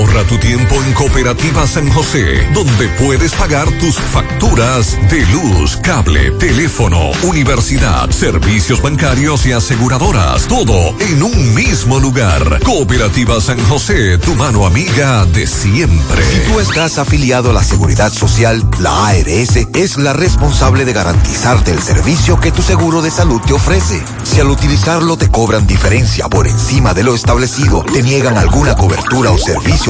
Ahorra tu tiempo en Cooperativa San José, donde puedes pagar tus facturas de luz, cable, teléfono, universidad, servicios bancarios y aseguradoras. Todo en un mismo lugar. Cooperativa San José, tu mano amiga de siempre. Si tú estás afiliado a la Seguridad Social, la ARS es la responsable de garantizarte el servicio que tu seguro de salud te ofrece. Si al utilizarlo te cobran diferencia por encima de lo establecido, te niegan alguna cobertura o servicio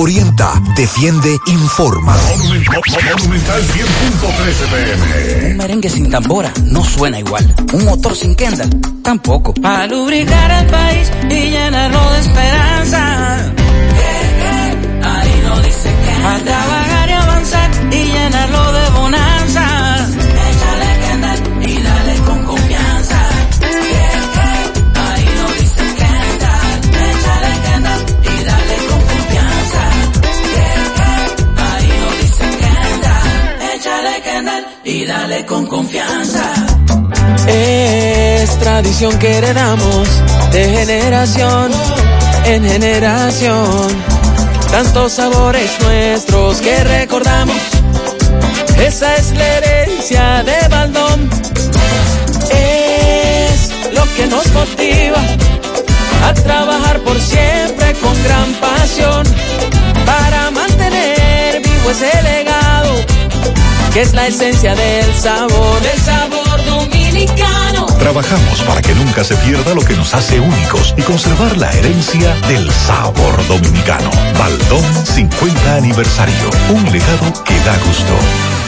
Orienta, defiende, informa. Un merengue sin tambora no suena igual. Un motor sin Kendall tampoco. Para lubricar el país y llenarlo de esperanza. Ahí no dice que. Para trabajar y avanzar y llenarlo de bonanza. Dale con confianza. Es tradición que heredamos de generación en generación. Tantos sabores nuestros que recordamos. Esa es la herencia de Baldón. Es lo que nos motiva a trabajar por siempre con gran pasión para mantener vivo ese legado que es la esencia del sabor, del sabor dominicano. Trabajamos para que nunca se pierda lo que nos hace únicos y conservar la herencia del sabor dominicano. Baldón 50 aniversario. Un legado que da gusto.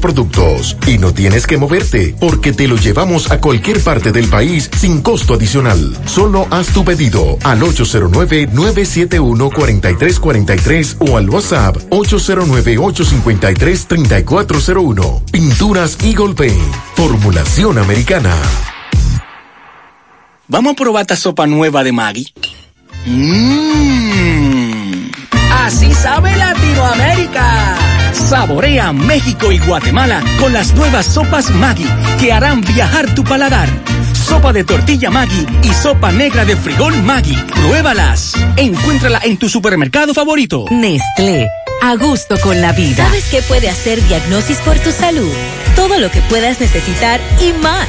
productos. Y no tienes que moverte, porque te lo llevamos a cualquier parte del país sin costo adicional. Solo haz tu pedido al 809-971-4343 o al WhatsApp 809-853-3401. Pinturas Eagle Paint. Formulación americana. Vamos a probar esta sopa nueva de Maggi. Mmm. Así sabe Latinoamérica. Saborea México y Guatemala con las nuevas sopas Maggi que harán viajar tu paladar. Sopa de tortilla Maggi y sopa negra de frijol Maggi. Pruébalas. Encuéntrala en tu supermercado favorito. Nestlé. A gusto con la vida. ¿Sabes qué puede hacer Diagnosis por tu salud? Todo lo que puedas necesitar y más.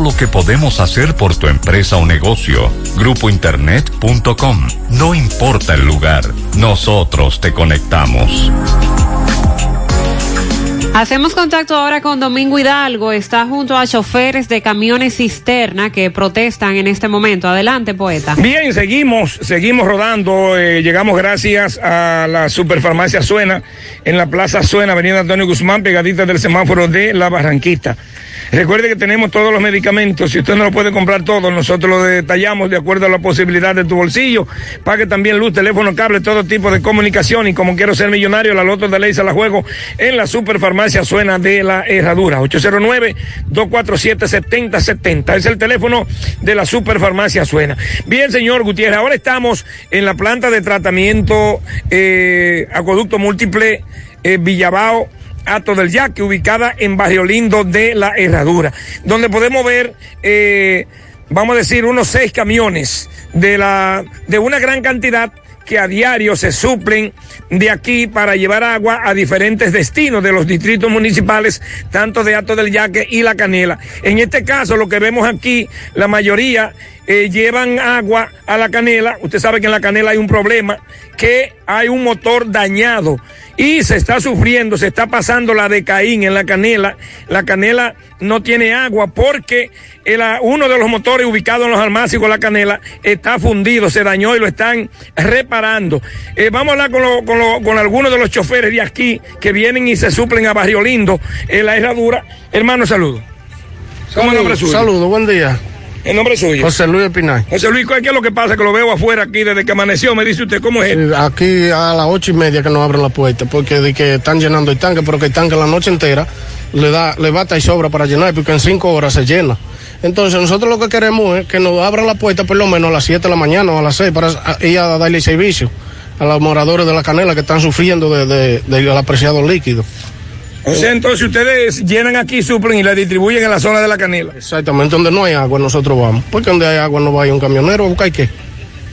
lo que podemos hacer por tu empresa o negocio. Grupointernet.com. No importa el lugar, nosotros te conectamos. Hacemos contacto ahora con Domingo Hidalgo. Está junto a choferes de camiones cisterna que protestan en este momento. Adelante, poeta. Bien, seguimos, seguimos rodando. Eh, llegamos gracias a la Superfarmacia Suena en la Plaza Suena, Avenida Antonio Guzmán, pegadita del semáforo de La Barranquita. Recuerde que tenemos todos los medicamentos. Si usted no lo puede comprar todo, nosotros lo detallamos de acuerdo a la posibilidad de tu bolsillo. Pague también luz, teléfono, cable, todo tipo de comunicación. Y como quiero ser millonario, la loto de ley se la juego en la Superfarmacia Suena de la Herradura. 809-247-7070. Es el teléfono de la Superfarmacia Suena. Bien, señor Gutiérrez, ahora estamos en la planta de tratamiento eh, acueducto múltiple eh, Villabao. Ato del Yaque, ubicada en Barrio Lindo de la Herradura, donde podemos ver, eh, vamos a decir, unos seis camiones de, la, de una gran cantidad que a diario se suplen de aquí para llevar agua a diferentes destinos de los distritos municipales, tanto de Ato del Yaque y La Canela. En este caso, lo que vemos aquí, la mayoría eh, llevan agua a La Canela. Usted sabe que en La Canela hay un problema, que hay un motor dañado y se está sufriendo, se está pasando la de Caín en la canela. La canela no tiene agua porque el, uno de los motores ubicados en los almácigos de la canela está fundido, se dañó y lo están reparando. Eh, vamos a hablar con, lo, con, lo, con, algunos de los choferes de aquí que vienen y se suplen a Barrio Lindo en la herradura. Hermano, saludo. ¿Cómo nombre suyo? Saludo, buen día. ¿El nombre suyo? José Luis Espinal. José Luis, ¿qué es lo que pasa? Que lo veo afuera aquí desde que amaneció. Me dice usted, ¿cómo es? Aquí a las ocho y media que nos abren la puerta, porque de que están llenando el tanque, pero que el tanque la noche entera le da, le bata y sobra para llenar, porque en cinco horas se llena. Entonces nosotros lo que queremos es que nos abran la puerta por lo menos a las 7 de la mañana o a las 6 para ir a darle servicio a los moradores de la canela que están sufriendo del de, de, de apreciado líquido. O sea, entonces ustedes llenan aquí, suplen y la distribuyen en la zona de la canela. Exactamente, donde no hay agua nosotros vamos. Porque donde hay agua no va a ir un camionero a buscar qué.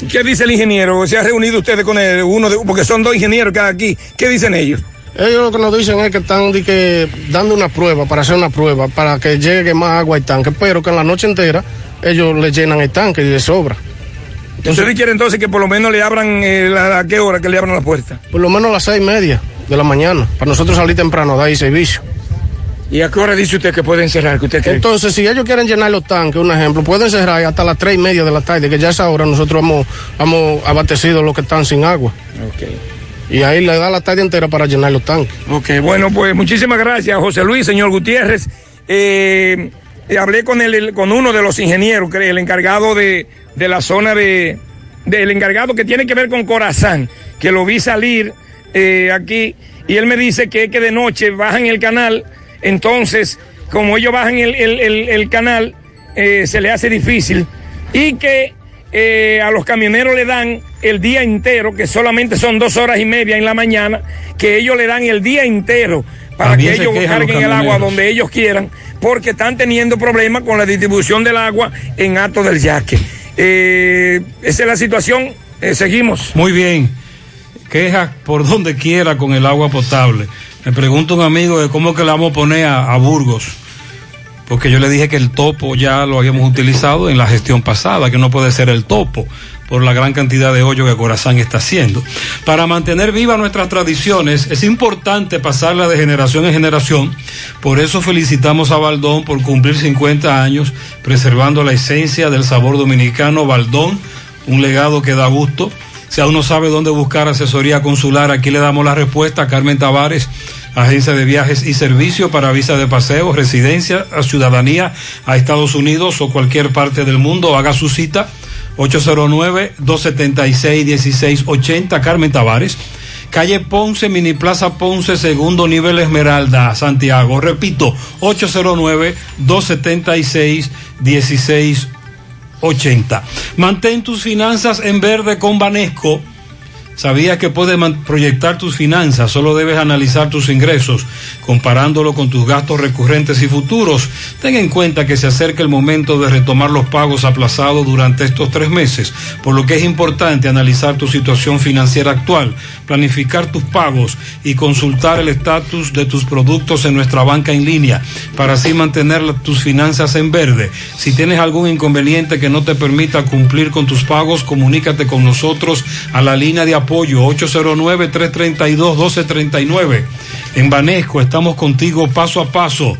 ¿Qué dice el ingeniero? ¿Se ha reunido ustedes con él? Uno de, porque son dos ingenieros que hay aquí. ¿Qué dicen ellos? Ellos lo que nos dicen es que están de que, dando una prueba, para hacer una prueba, para que llegue más agua al tanque, pero que en la noche entera ellos le llenan el tanque y le sobra. Entonces, ¿Ustedes quieren entonces que por lo menos le abran, eh, la, a qué hora que le abran la puerta? Por lo menos a las seis y media de la mañana, para nosotros salir temprano, dar ahí servicio. ¿Y a qué hora dice usted que pueden cerrar? Que usted cree? Entonces, si ellos quieren llenar los tanques, un ejemplo, pueden cerrar hasta las tres y media de la tarde, que ya a esa hora nosotros hemos, hemos abastecido los que están sin agua. Okay. Y ahí le da la tarde entera para llenar los tanques. Ok, bueno, pues muchísimas gracias, José Luis, señor Gutiérrez. Eh, hablé con, el, con uno de los ingenieros, el encargado de, de la zona de, del encargado que tiene que ver con Corazán, que lo vi salir eh, aquí y él me dice que, que de noche bajan el canal, entonces como ellos bajan el, el, el, el canal, eh, se le hace difícil y que eh, a los camioneros le dan el día entero, que solamente son dos horas y media en la mañana, que ellos le dan el día entero para que ellos carguen el agua donde ellos quieran, porque están teniendo problemas con la distribución del agua en Ato del Yaque. Eh, esa es la situación, eh, seguimos. Muy bien. Quejas por donde quiera con el agua potable. Me pregunta un amigo de cómo que le vamos a poner a, a Burgos. Porque yo le dije que el topo ya lo habíamos utilizado en la gestión pasada, que no puede ser el topo por la gran cantidad de hoyo que Corazán está haciendo. Para mantener vivas nuestras tradiciones es importante pasarlas de generación en generación. Por eso felicitamos a Baldón por cumplir 50 años preservando la esencia del sabor dominicano. Baldón, un legado que da gusto. Si aún no sabe dónde buscar asesoría consular, aquí le damos la respuesta a Carmen Tavares, agencia de viajes y servicio para visa de paseo, residencia, a ciudadanía a Estados Unidos o cualquier parte del mundo. Haga su cita 809-276-1680, Carmen Tavares. Calle Ponce, Mini Plaza Ponce, segundo nivel Esmeralda, Santiago. Repito, 809-276-1680. Mantén tus finanzas en verde con Banesco. ¿Sabías que puedes proyectar tus finanzas? Solo debes analizar tus ingresos, comparándolo con tus gastos recurrentes y futuros. Ten en cuenta que se acerca el momento de retomar los pagos aplazados durante estos tres meses, por lo que es importante analizar tu situación financiera actual, planificar tus pagos y consultar el estatus de tus productos en nuestra banca en línea, para así mantener tus finanzas en verde. Si tienes algún inconveniente que no te permita cumplir con tus pagos, comunícate con nosotros a la línea de apoyo 809-332-1239. En Banesco estamos contigo paso a paso.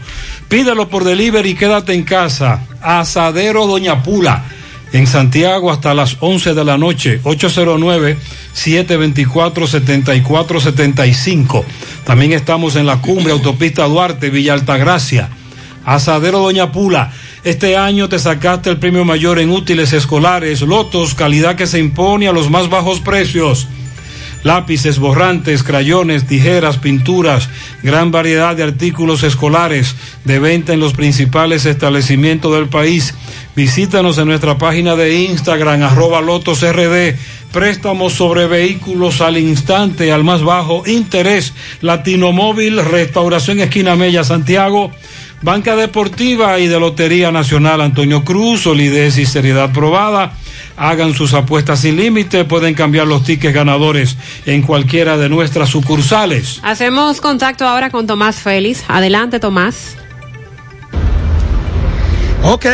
Pídelo por delivery y quédate en casa. Asadero Doña Pula. En Santiago hasta las 11 de la noche, 809-724-7475. También estamos en la cumbre Autopista Duarte, Villa Altagracia. Asadero Doña Pula. Este año te sacaste el premio mayor en útiles escolares, lotos, calidad que se impone a los más bajos precios. Lápices, borrantes, crayones, tijeras, pinturas, gran variedad de artículos escolares de venta en los principales establecimientos del país. Visítanos en nuestra página de Instagram, arroba lotosrd. Préstamos sobre vehículos al instante, al más bajo interés. Latinomóvil, Restauración Esquina Mella, Santiago. Banca Deportiva y de Lotería Nacional Antonio Cruz, solidez y seriedad probada. Hagan sus apuestas sin límite, pueden cambiar los tickets ganadores en cualquiera de nuestras sucursales. Hacemos contacto ahora con Tomás Félix. Adelante, Tomás. Ok,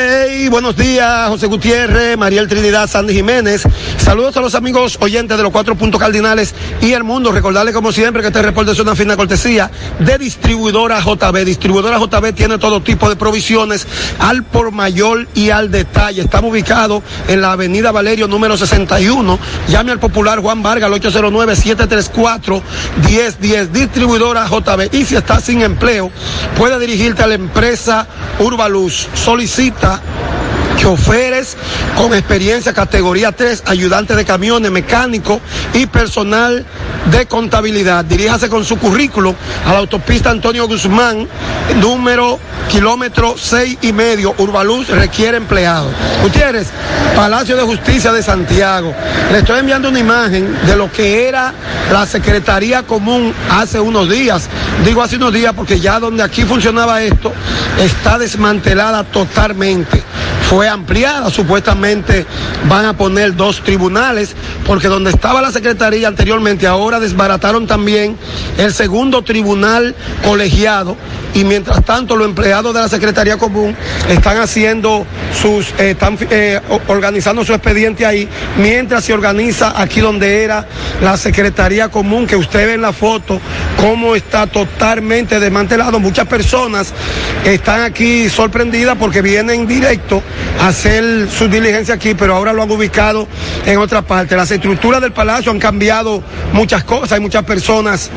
buenos días, José Gutiérrez, Mariel Trinidad, Sandy Jiménez. Saludos a los amigos oyentes de los cuatro puntos cardinales y el mundo. Recordarles como siempre que este reporte es una fina cortesía de distribuidora JB. Distribuidora JB tiene todo tipo de provisiones al por mayor y al detalle. Estamos ubicados en la avenida Valerio número 61. Llame al popular Juan Vargas al 809-734-1010. Distribuidora JB. Y si estás sin empleo, puede dirigirte a la empresa Urbaluz. Solicita cita choferes con experiencia categoría 3, ayudantes de camiones, mecánicos y personal de contabilidad. Diríjase con su currículo a la autopista Antonio Guzmán, número kilómetro seis y medio. Urbaluz requiere empleados. Gutiérrez, Palacio de Justicia de Santiago. Le estoy enviando una imagen de lo que era la Secretaría Común hace unos días. Digo hace unos días porque ya donde aquí funcionaba esto está desmantelada totalmente fue ampliada, supuestamente van a poner dos tribunales, porque donde estaba la Secretaría anteriormente, ahora desbarataron también el segundo tribunal colegiado y mientras tanto los empleados de la Secretaría Común están haciendo sus, eh, están eh, organizando su expediente ahí, mientras se organiza aquí donde era la Secretaría Común, que usted ve en la foto cómo está totalmente desmantelado. Muchas personas están aquí sorprendidas porque vienen directo hacer su diligencia aquí, pero ahora lo han ubicado en otra parte. Las estructuras del palacio han cambiado muchas cosas, hay muchas personas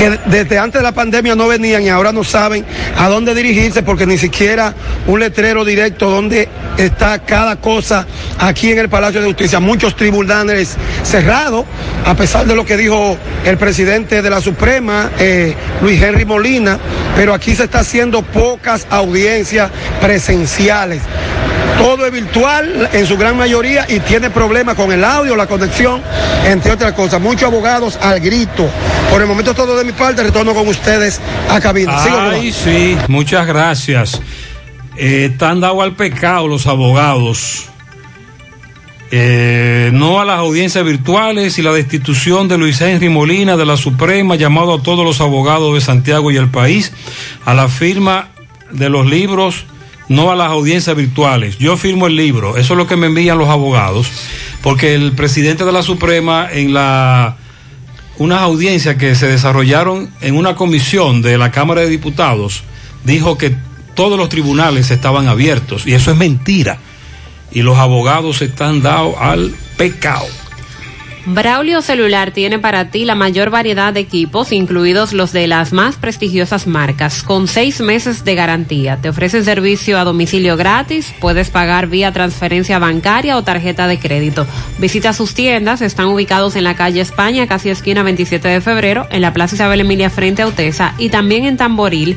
que desde antes de la pandemia no venían y ahora no saben a dónde dirigirse porque ni siquiera un letrero directo donde está cada cosa aquí en el Palacio de Justicia. Muchos tribunales cerrados, a pesar de lo que dijo el presidente de la Suprema, eh, Luis Henry Molina, pero aquí se está haciendo pocas audiencias presenciales. Todo es virtual en su gran mayoría y tiene problemas con el audio, la conexión, entre otras cosas. Muchos abogados al grito. Por el momento todo de mi parte, retorno con ustedes a cabina. Ay, sí, muchas gracias. Eh, están dados al pecado los abogados. Eh, no a las audiencias virtuales y la destitución de Luis Henry Molina de la Suprema, llamado a todos los abogados de Santiago y el país, a la firma de los libros, no a las audiencias virtuales. Yo firmo el libro, eso es lo que me envían los abogados, porque el presidente de la Suprema en la unas audiencias que se desarrollaron en una comisión de la Cámara de Diputados, dijo que todos los tribunales estaban abiertos y eso es mentira. Y los abogados están dados al pecado. Braulio Celular tiene para ti la mayor variedad de equipos, incluidos los de las más prestigiosas marcas, con seis meses de garantía. Te ofrecen servicio a domicilio gratis, puedes pagar vía transferencia bancaria o tarjeta de crédito. Visita sus tiendas, están ubicados en la calle España, casi esquina 27 de febrero, en la Plaza Isabel Emilia frente a Utesa y también en Tamboril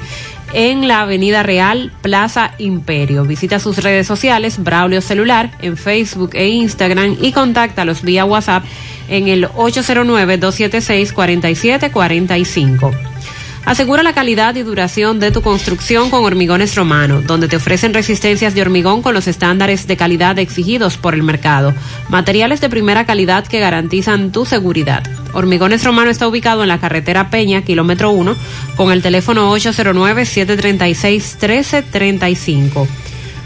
en la Avenida Real, Plaza Imperio. Visita sus redes sociales, Braulio Celular, en Facebook e Instagram y contáctalos vía WhatsApp en el 809-276-4745. Asegura la calidad y duración de tu construcción con Hormigones Romano, donde te ofrecen resistencias de hormigón con los estándares de calidad exigidos por el mercado. Materiales de primera calidad que garantizan tu seguridad. Hormigones Romano está ubicado en la carretera Peña, kilómetro 1, con el teléfono 809-736-1335.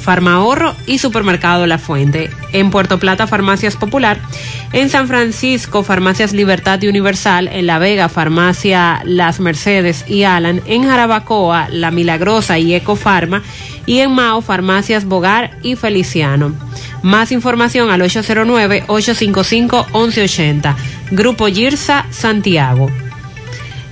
Farmahorro y Supermercado La Fuente. En Puerto Plata, Farmacias Popular. En San Francisco, Farmacias Libertad y Universal. En La Vega, Farmacia Las Mercedes y Alan. En Jarabacoa, La Milagrosa y Ecofarma. Y en Mao, Farmacias Bogar y Feliciano. Más información al 809-855-1180. Grupo Girsa, Santiago.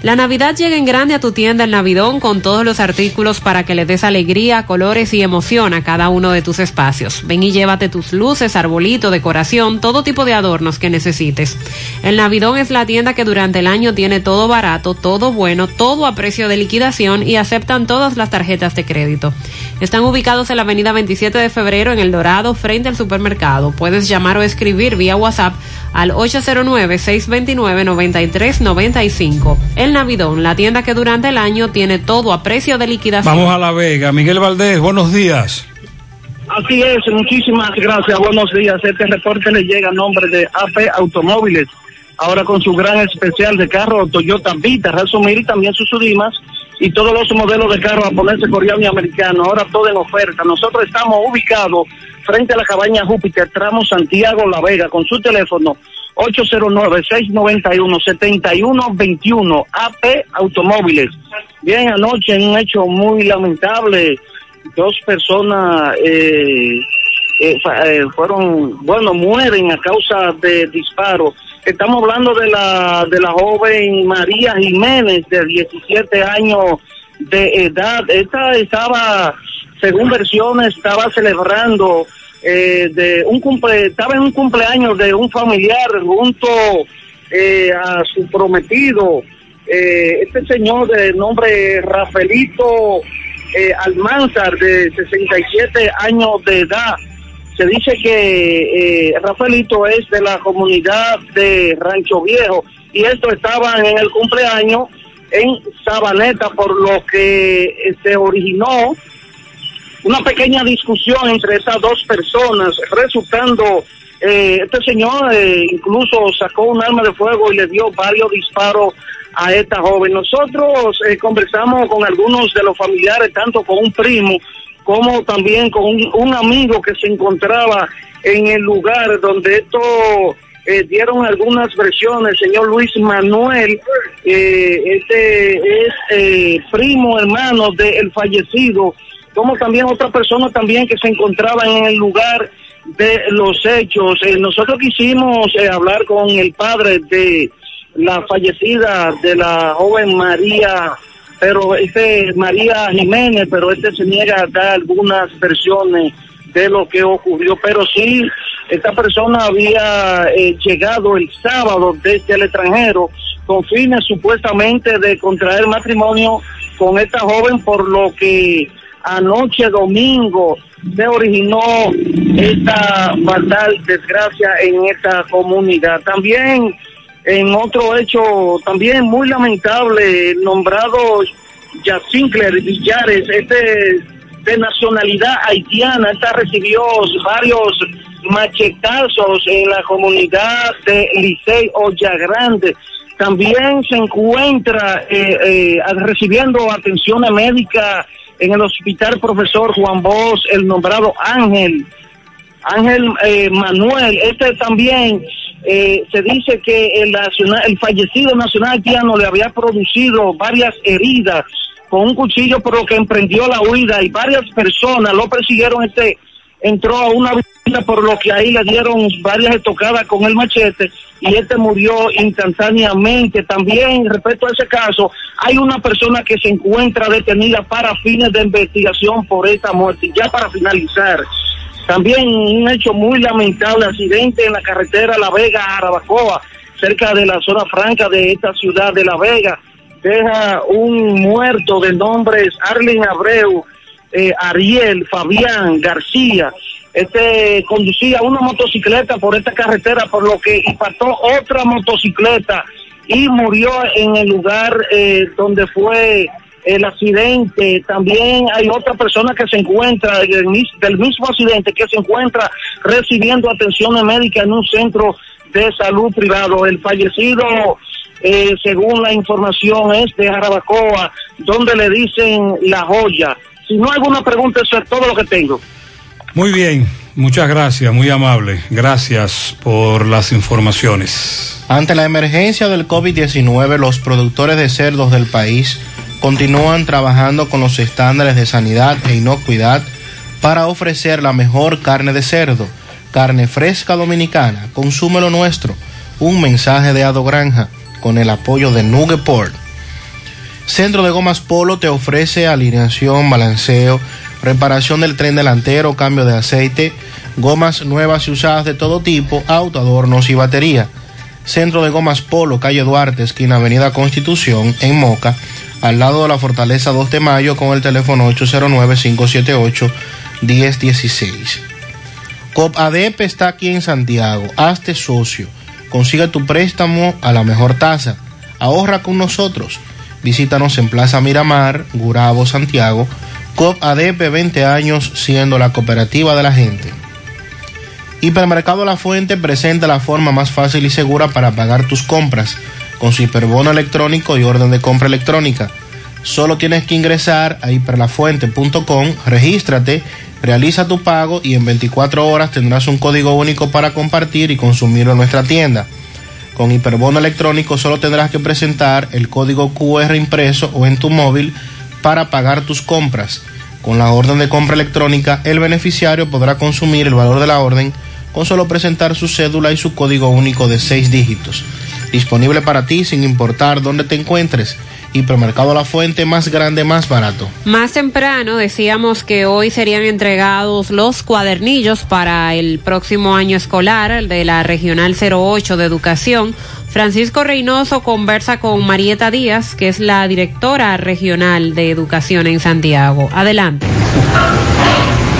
La Navidad llega en grande a tu tienda El Navidón con todos los artículos para que le des alegría, colores y emoción a cada uno de tus espacios. Ven y llévate tus luces, arbolito, decoración, todo tipo de adornos que necesites. El Navidón es la tienda que durante el año tiene todo barato, todo bueno, todo a precio de liquidación y aceptan todas las tarjetas de crédito. Están ubicados en la avenida 27 de febrero en El Dorado, frente al supermercado. Puedes llamar o escribir vía WhatsApp al 809-629-9395. El Navidón, la tienda que durante el año tiene todo a precio de liquidación. Vamos a La Vega. Miguel Valdés, buenos días. Así es, muchísimas gracias, buenos días. Este reporte le llega a nombre de AP Automóviles, ahora con su gran especial de carro Toyota Vita, resumir y también sus Sudimas y todos los modelos de carro japoneses, coreano y americano, ahora todo en oferta. Nosotros estamos ubicados frente a la cabaña Júpiter, tramo Santiago La Vega, con su teléfono 809-691-7121, AP Automóviles. Bien, anoche en un hecho muy lamentable, dos personas eh, eh, eh, fueron, bueno, mueren a causa de disparos. Estamos hablando de la, de la joven María Jiménez, de 17 años de edad. Esta estaba, según versiones, estaba celebrando eh, de un cumple, estaba en un cumpleaños de un familiar junto eh, a su prometido. Eh, este señor de nombre Rafaelito eh, Almanzar, de 67 años de edad. Se dice que eh, Rafaelito es de la comunidad de Rancho Viejo y esto estaban en el cumpleaños en Sabaneta, por lo que eh, se originó una pequeña discusión entre esas dos personas, resultando, eh, este señor eh, incluso sacó un arma de fuego y le dio varios disparos a esta joven. Nosotros eh, conversamos con algunos de los familiares, tanto con un primo como también con un, amigo que se encontraba en el lugar donde esto eh, dieron algunas versiones. Señor Luis Manuel, eh, este es primo hermano del fallecido, como también otra persona también que se encontraba en el lugar de los hechos. Eh, nosotros quisimos eh, hablar con el padre de la fallecida de la joven María, pero este María Jiménez, pero este se niega a dar algunas versiones de lo que ocurrió, pero sí, esta persona había eh, llegado el sábado desde el extranjero con fines supuestamente de contraer matrimonio con esta joven, por lo que anoche domingo se originó esta fatal desgracia en esta comunidad. También en otro hecho también muy lamentable, nombrado Yacincler Villares, este de nacionalidad haitiana, esta recibió varios machetazos en la comunidad de Licey Olla Grande. También se encuentra eh, eh, recibiendo atención médica en el hospital profesor Juan Bosch, el nombrado Ángel, Ángel eh, Manuel. Este también eh, se dice que el, nacional, el fallecido nacional haitiano le había producido varias heridas con un cuchillo, por lo que emprendió la huida y varias personas lo persiguieron este entró a una vivienda por lo que ahí le dieron varias estocadas con el machete y este murió instantáneamente. También respecto a ese caso, hay una persona que se encuentra detenida para fines de investigación por esta muerte. Ya para finalizar, también un hecho muy lamentable, accidente en la carretera La Vega a Arabacoa, cerca de la zona franca de esta ciudad de La Vega. Deja un muerto de nombres Arlen Abreu, eh, Ariel, Fabián, García. Este conducía una motocicleta por esta carretera, por lo que impactó otra motocicleta y murió en el lugar eh, donde fue el accidente. También hay otra persona que se encuentra del, mis- del mismo accidente que se encuentra recibiendo atención médica en un centro de salud privado. El fallecido, eh, según la información, es de Jarabacoa, donde le dicen la joya. Si no hay alguna pregunta, eso es todo lo que tengo. Muy bien, muchas gracias, muy amable. Gracias por las informaciones. Ante la emergencia del COVID-19, los productores de cerdos del país continúan trabajando con los estándares de sanidad e inocuidad para ofrecer la mejor carne de cerdo, carne fresca dominicana, consume lo nuestro. Un mensaje de Ado Granja con el apoyo de Nugeport. Centro de Gomas Polo te ofrece alineación, balanceo, reparación del tren delantero, cambio de aceite, gomas nuevas y usadas de todo tipo, auto, adornos y batería. Centro de Gomas Polo, calle Duarte, esquina Avenida Constitución, en Moca, al lado de la Fortaleza 2 de Mayo, con el teléfono 809-578-1016. COP ADP está aquí en Santiago. Hazte socio. Consigue tu préstamo a la mejor tasa. Ahorra con nosotros. Visítanos en Plaza Miramar, Gurabo, Santiago. COP ADP 20 años siendo la cooperativa de la gente. Hipermercado La Fuente presenta la forma más fácil y segura para pagar tus compras con su hiperbono electrónico y orden de compra electrónica. Solo tienes que ingresar a hiperlafuente.com, regístrate, realiza tu pago y en 24 horas tendrás un código único para compartir y consumirlo en nuestra tienda. Con hiperbono electrónico solo tendrás que presentar el código QR impreso o en tu móvil para pagar tus compras. Con la orden de compra electrónica, el beneficiario podrá consumir el valor de la orden con solo presentar su cédula y su código único de 6 dígitos. Disponible para ti sin importar dónde te encuentres. Hipermercado La Fuente, más grande, más barato. Más temprano decíamos que hoy serían entregados los cuadernillos para el próximo año escolar el de la Regional 08 de Educación. Francisco Reynoso conversa con Marieta Díaz, que es la directora regional de Educación en Santiago. Adelante.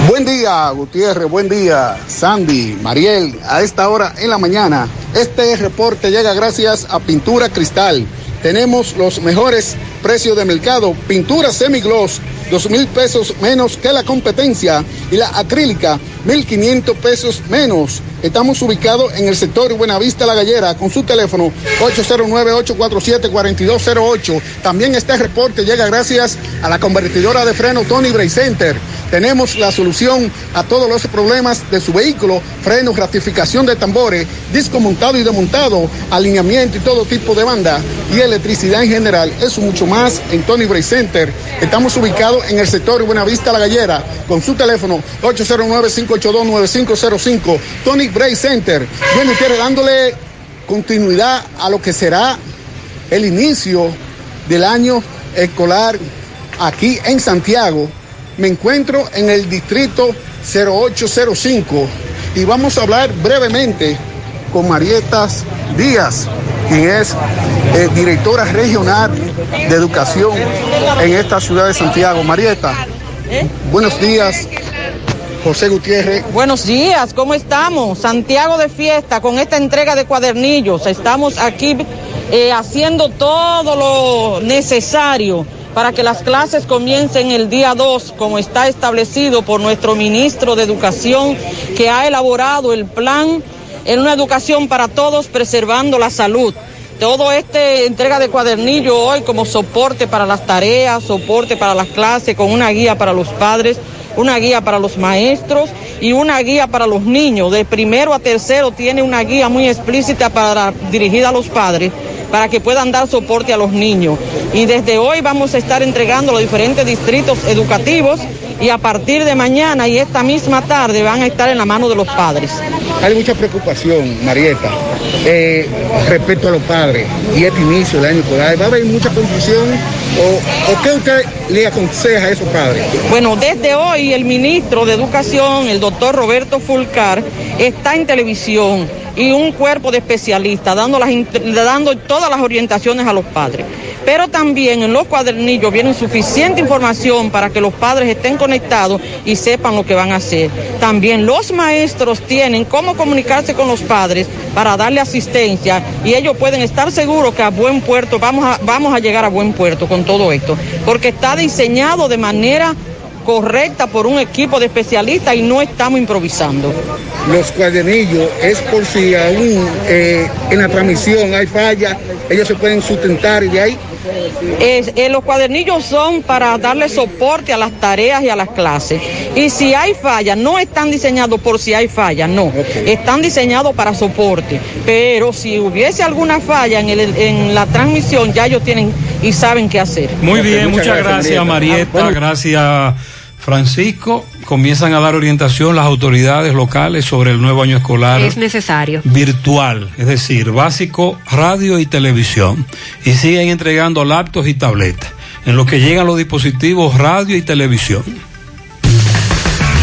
Buen día, Gutiérrez, buen día, Sandy, Mariel. A esta hora en la mañana, este reporte llega gracias a Pintura Cristal. Tenemos los mejores precios de mercado. Pintura semigloss, dos mil pesos menos que la competencia. Y la acrílica, mil quinientos pesos menos. Estamos ubicados en el sector Buenavista La Gallera con su teléfono 809-847-4208. También este reporte llega gracias a la convertidora de freno Tony Bray Center. Tenemos la solución a todos los problemas de su vehículo, frenos, ratificación de tambores, disco montado y desmontado, alineamiento y todo tipo de banda y electricidad en general. Eso mucho más en Tony Bray Center. Estamos ubicados en el sector Buenavista La Gallera con su teléfono 809-582-9505. Tony Bray Center. Bien, ustedes dándole continuidad a lo que será el inicio del año escolar aquí en Santiago. Me encuentro en el distrito 0805 y vamos a hablar brevemente con Marietas Díaz, quien es eh, directora regional de educación en esta ciudad de Santiago. Marieta, buenos días. José Gutiérrez. Buenos días, ¿cómo estamos? Santiago de fiesta con esta entrega de cuadernillos. Estamos aquí eh, haciendo todo lo necesario para que las clases comiencen el día 2, como está establecido por nuestro ministro de Educación, que ha elaborado el plan en una educación para todos, preservando la salud. Todo este entrega de cuadernillo hoy como soporte para las tareas, soporte para las clases, con una guía para los padres, una guía para los maestros y una guía para los niños. De primero a tercero tiene una guía muy explícita para dirigida a los padres para que puedan dar soporte a los niños. Y desde hoy vamos a estar entregando los diferentes distritos educativos y a partir de mañana y esta misma tarde van a estar en la mano de los padres. Hay mucha preocupación, Marieta, eh, respecto a los padres y este inicio del año escolar. ¿Va a haber mucha confusión o, o qué usted le aconseja a esos padres? Bueno, desde hoy el ministro de Educación, el doctor Roberto Fulcar, está en televisión y un cuerpo de especialistas dando, las, dando todas las orientaciones a los padres. Pero también en los cuadernillos viene suficiente información para que los padres estén conectados y sepan lo que van a hacer. También los maestros tienen cómo comunicarse con los padres para darle asistencia y ellos pueden estar seguros que a buen puerto vamos a, vamos a llegar a buen puerto con todo esto, porque está diseñado de manera correcta por un equipo de especialistas y no estamos improvisando. Los cuadernillos es por si aún eh, en la transmisión hay falla, ellos se pueden sustentar y de ahí. Es- eh, los cuadernillos son para darle soporte a las tareas y a las clases. Y si hay falla, no están diseñados por si hay falla, no. Están diseñados para soporte. Pero si hubiese alguna falla en, el- en la transmisión, ya ellos tienen y saben qué hacer. Muy bien, muchas, gracias, Marieta, gracias Francisco. Comienzan a dar orientación las autoridades locales sobre el nuevo año escolar Es necesario. virtual, es decir, básico, radio y televisión. Y siguen entregando laptops y tabletas, en lo que llegan los dispositivos radio y televisión.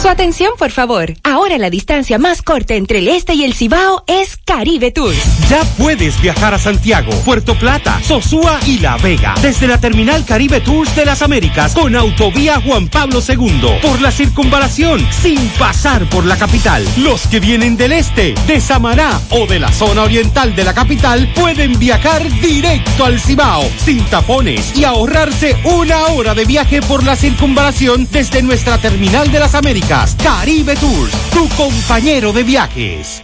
Su atención, por favor. Ahora la distancia más corta entre el este y el Cibao es Caribe Tours. Ya puedes viajar a Santiago, Puerto Plata, Sosúa y La Vega desde la terminal Caribe Tours de las Américas con autovía Juan Pablo II por la circunvalación sin pasar por la capital. Los que vienen del este, de Samaná o de la zona oriental de la capital pueden viajar directo al Cibao sin tapones y ahorrarse una hora de viaje por la circunvalación desde nuestra terminal de las Américas. Caribe Tours, tu compañero de viajes.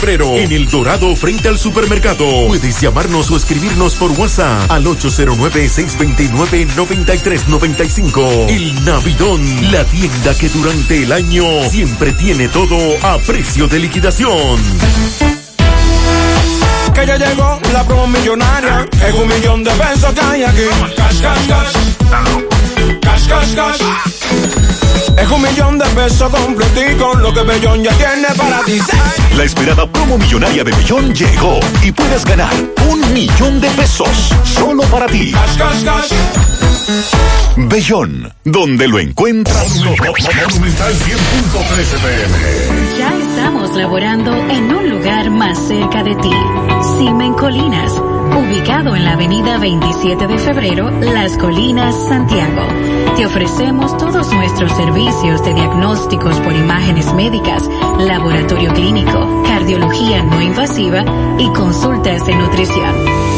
en El Dorado, frente al supermercado. Puedes llamarnos o escribirnos por WhatsApp al 809-629-9395. El Navidón, la tienda que durante el año siempre tiene todo a precio de liquidación. Que ya llegó la promo millonaria. Es un millón de pesos que hay aquí. Cash, cash, cash. Cash, cash, cash. Es un millón de pesos completico. Lo que Bellón ya tiene para ti. La esperada promo millonaria de Bellón llegó y puedes ganar un millón de pesos solo para ti. Bellón, donde lo encuentras. Ya estamos laborando en un lugar más cerca de ti. Simen Colinas, ubicado en la avenida 27 de febrero, Las Colinas, Santiago. Te ofrecemos todos nuestros servicios de diagnósticos por imágenes médicas, laboratorio clínico, cardiología no invasiva y consultas de nutrición.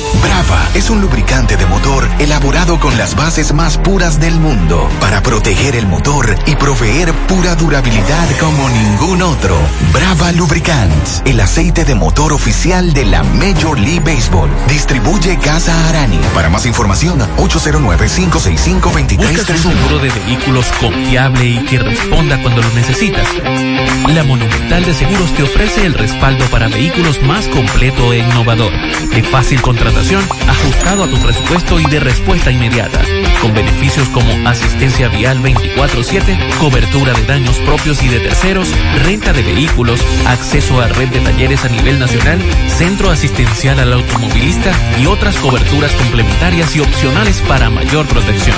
Brava es un lubricante de motor elaborado con las bases más puras del mundo para proteger el motor y proveer pura durabilidad como ningún otro. Brava Lubricants, el aceite de motor oficial de la Major League Baseball. Distribuye Casa Arani. Para más información, 809-565-2331. ¿Buscas un seguro de vehículos confiable y que responda cuando lo necesitas? La Monumental de Seguros te ofrece el respaldo para vehículos más completo e innovador, de fácil contratación, ajustado a tu presupuesto y de respuesta inmediata, con beneficios como asistencia vial 24/7, cobertura de daños propios y de terceros, renta de vehículos, acceso a red de talleres a nivel nacional, centro asistencial al automovilista y otras coberturas complementarias y opcionales para mayor protección.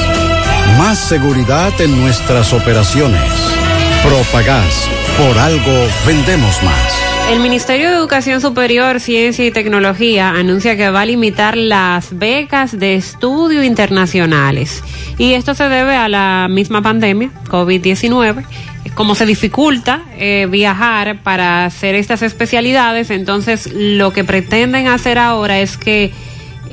Más seguridad en nuestras operaciones. Propagás. Por algo vendemos más. El Ministerio de Educación Superior, Ciencia y Tecnología anuncia que va a limitar las becas de estudio internacionales. Y esto se debe a la misma pandemia, COVID-19. Como se dificulta eh, viajar para hacer estas especialidades, entonces lo que pretenden hacer ahora es que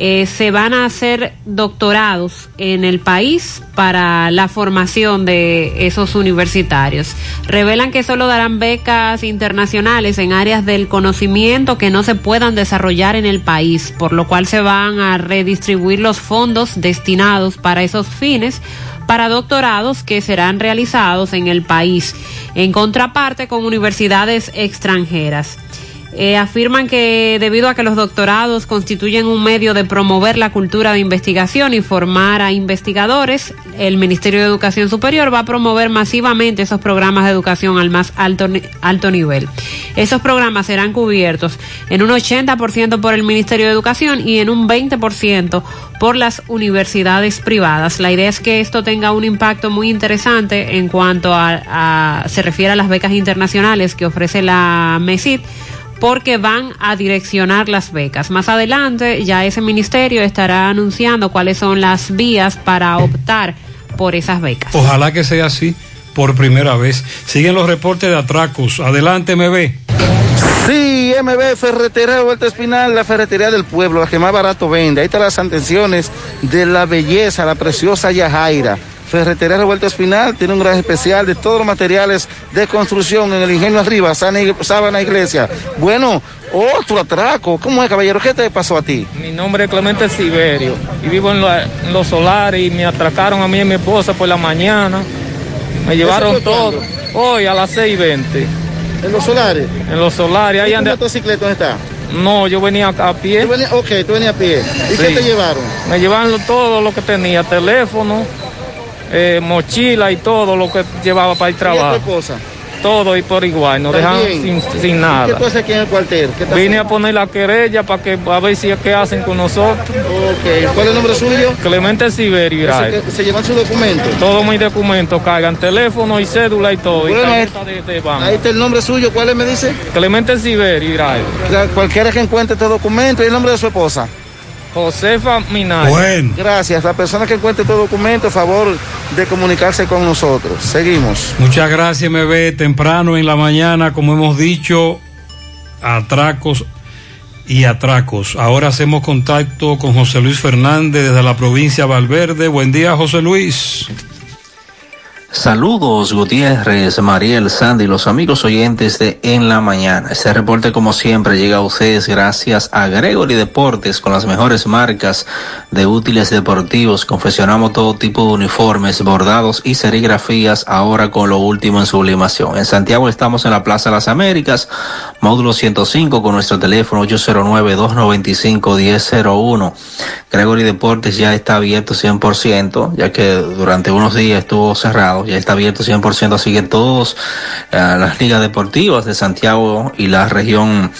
eh, se van a hacer doctorados en el país para la formación de esos universitarios. Revelan que solo darán becas internacionales en áreas del conocimiento que no se puedan desarrollar en el país, por lo cual se van a redistribuir los fondos destinados para esos fines para doctorados que serán realizados en el país, en contraparte con universidades extranjeras. Eh, afirman que debido a que los doctorados constituyen un medio de promover la cultura de investigación y formar a investigadores, el Ministerio de Educación Superior va a promover masivamente esos programas de educación al más alto, alto nivel. Esos programas serán cubiertos en un 80% por el Ministerio de Educación y en un 20% por las universidades privadas. La idea es que esto tenga un impacto muy interesante en cuanto a, a se refiere a las becas internacionales que ofrece la MESID porque van a direccionar las becas. Más adelante ya ese ministerio estará anunciando cuáles son las vías para optar por esas becas. Ojalá que sea así por primera vez. Siguen los reportes de atracos. Adelante, MB. Sí, MB Ferretería Vuelta Espinal, la ferretería del pueblo, la que más barato vende. Ahí están las atenciones de la belleza, la preciosa Yajaira. Ferretería Revuelta Espinal tiene un gran especial de todos los materiales de construcción en el ingenio arriba, Sábana Iglesia. Bueno, otro atraco. ¿Cómo es, caballero? ¿Qué te pasó a ti? Mi nombre es Clemente Siberio y vivo en, la, en los solares y me atracaron a mí y a mi esposa por la mañana. Me llevaron todo. Hoy a las 6.20. ¿En los solares? En los solares. Ahí ¿Y tu motocicleta dónde está? No, yo venía a pie. ¿Tú ok, tú venías a pie. ¿Y Sí. qué te llevaron? Me llevaron todo lo que tenía, teléfono, eh, mochila y todo lo que llevaba para el ¿Y trabajo. tu esposa? Todo y por igual, nos También. sin, sin ¿Qué nada. tú haces aquí en el cuartel? ¿Qué Vine a poner la querella para que a ver si qué hacen con nosotros. Ok, ¿cuál es el nombre suyo? Clemente Siberio. Que- ¿Se llevan sus documentos? Todos mis documentos cargan teléfono y cédula y todo. y Bueno, tarjeta de, de banco. Ahí está el nombre suyo, ¿cuál es, me dice? Clemente Siberio. Cualquiera que encuentre este documento y el nombre de su esposa. Josefa Minaya. Bueno. Gracias. La persona que encuentre este documento, a favor de comunicarse con nosotros. Seguimos. Muchas gracias, MB. Temprano en la mañana, como hemos dicho, atracos y atracos. Ahora hacemos contacto con José Luis Fernández desde la provincia de Valverde. Buen día, José Luis. Saludos Gutiérrez, Mariel, Sandy, los amigos oyentes de En la Mañana. Este reporte como siempre llega a ustedes gracias a Gregory Deportes con las mejores marcas de útiles deportivos. Confeccionamos todo tipo de uniformes, bordados y serigrafías ahora con lo último en sublimación. En Santiago estamos en la Plaza las Américas, módulo 105 con nuestro teléfono 809-295-1001. Gregory Deportes ya está abierto 100%, ya que durante unos días estuvo cerrado, ya está abierto 100%, así que todos eh, las ligas deportivas de Santiago y la región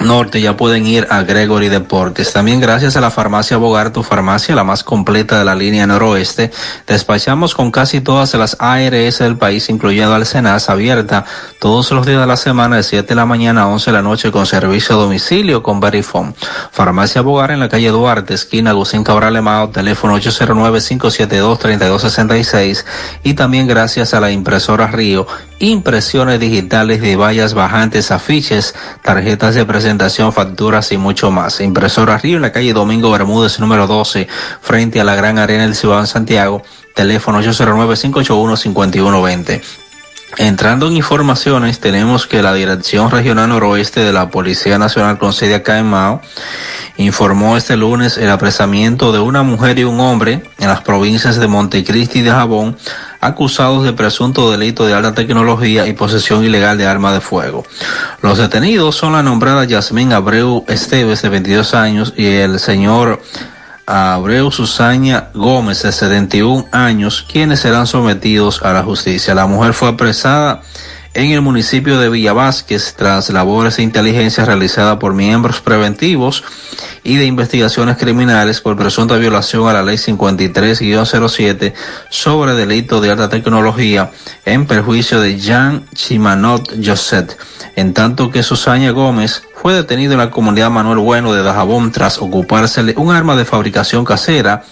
norte ya pueden ir a Gregory Deportes. También gracias a la farmacia Bogar, tu farmacia, la más completa de la línea noroeste, despachamos con casi todas las ARS del país, incluyendo Alcenas, abierta todos los días de la semana de 7 de la mañana a 11 de la noche con servicio a domicilio con Verifone. Farmacia Bogar en la calle Duarte, esquina Agustín Cabral Emao, teléfono 809-572-3266 y también gracias a la impresora Río, impresiones digitales de vallas bajantes, afiches, tarjetas de presentación, facturas y mucho más. Impresora Río en la calle Domingo Bermúdez número 12 frente a la Gran Arena del Ciudad de Santiago, teléfono 809-581-5120. Entrando en informaciones, tenemos que la Dirección Regional Noroeste de la Policía Nacional con sede acá en Mao informó este lunes el apresamiento de una mujer y un hombre en las provincias de Montecristi y de Jabón acusados de presunto delito de alta tecnología y posesión ilegal de arma de fuego. Los detenidos son la nombrada Yasmín Abreu Esteves de 22 años y el señor Abreu Susaña Gómez de 71 años, quienes serán sometidos a la justicia. La mujer fue apresada en el municipio de Villa Vázquez tras labores de inteligencia realizadas por miembros preventivos y de investigaciones criminales por presunta violación a la ley 53-07 sobre delito de alta tecnología en perjuicio de Jean Chimanot Josset, en tanto que Susana Gómez fue detenido en la comunidad Manuel Bueno de Dajabón tras ocupársele un arma de fabricación casera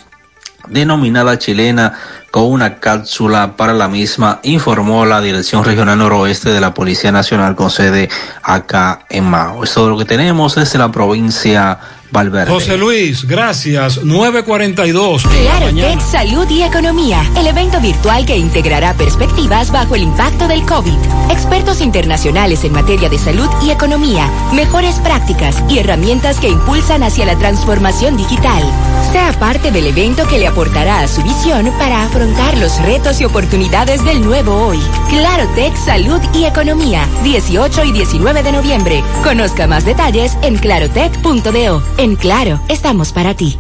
denominada chilena con una cápsula para la misma, informó la Dirección Regional Noroeste de la Policía Nacional con sede acá en Mao. Es todo lo que tenemos desde la provincia Valverde. José Luis, gracias. 942. Claro Tech Salud y Economía, el evento virtual que integrará perspectivas bajo el impacto del COVID. Expertos internacionales en materia de salud y economía, mejores prácticas y herramientas que impulsan hacia la transformación digital. Sea parte del evento que le aportará a su visión para afrontar los retos y oportunidades del nuevo hoy. Claro Tech Salud y Economía, 18 y 19 de noviembre. Conozca más detalles en clarotech.do. En Claro, estamos para ti.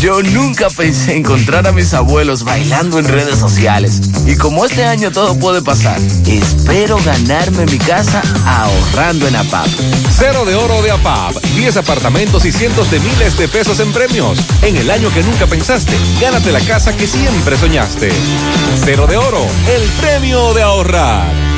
Yo nunca pensé encontrar a mis abuelos bailando en redes sociales. Y como este año todo puede pasar, espero ganarme mi casa ahorrando en APAP. Cero de oro de APAP. 10 apartamentos y cientos de miles de pesos en premios. En el año que nunca pensaste, gánate la casa que siempre soñaste. Cero de oro. El premio de ahorrar.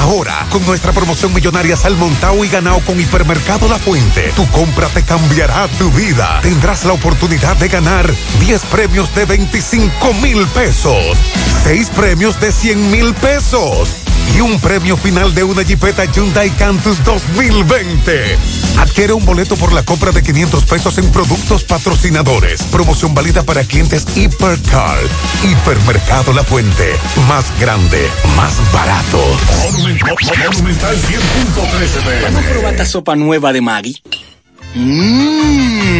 Ahora, con nuestra promoción millonaria Salmontao y ganado con Hipermercado La Fuente, tu compra te cambiará tu vida. Tendrás la oportunidad de ganar 10 premios de 25 mil pesos, 6 premios de 100 mil pesos y un premio final de una Jeepeta Hyundai Cantus 2020. Adquiere un boleto por la compra de 500 pesos en productos patrocinadores. Promoción válida para clientes Hipercar. Hipermercado La Fuente. Más grande, más barato. Monumental 100.13 ¿Vamos a probar esta sopa nueva de Maggi? Mmm.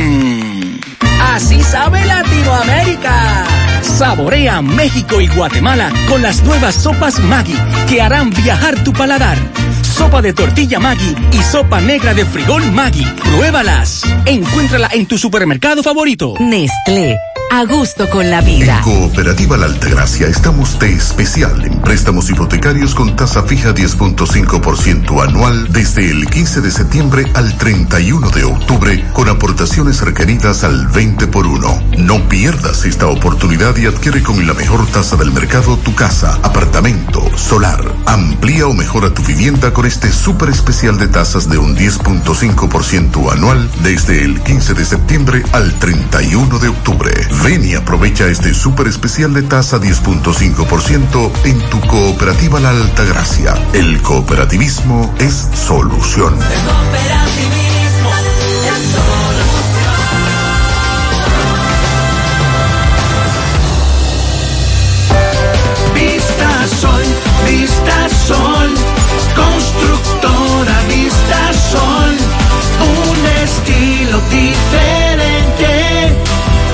Así sabe Latinoamérica. Saborea México y Guatemala con las nuevas sopas Maggi que harán viajar tu paladar. Sopa de tortilla Maggi y sopa negra de frijol Maggi. Pruébalas. Encuéntrala en tu supermercado favorito. Nestlé. A gusto con la vida. En Cooperativa La Altagracia estamos de especial en préstamos hipotecarios con tasa fija 10.5% anual desde el 15 de septiembre al 31 de octubre con aportaciones requeridas al 20 por 1. No pierdas esta oportunidad y adquiere con la mejor tasa del mercado tu casa, apartamento, solar. Amplía o mejora tu vivienda con este súper especial de tasas de un 10.5% anual desde el 15 de septiembre al 31 de octubre. Ven y aprovecha este súper especial de tasa 10.5% en tu cooperativa La Altagracia. El cooperativismo es solución. Vista Sol, Vista Sol, constructora Vista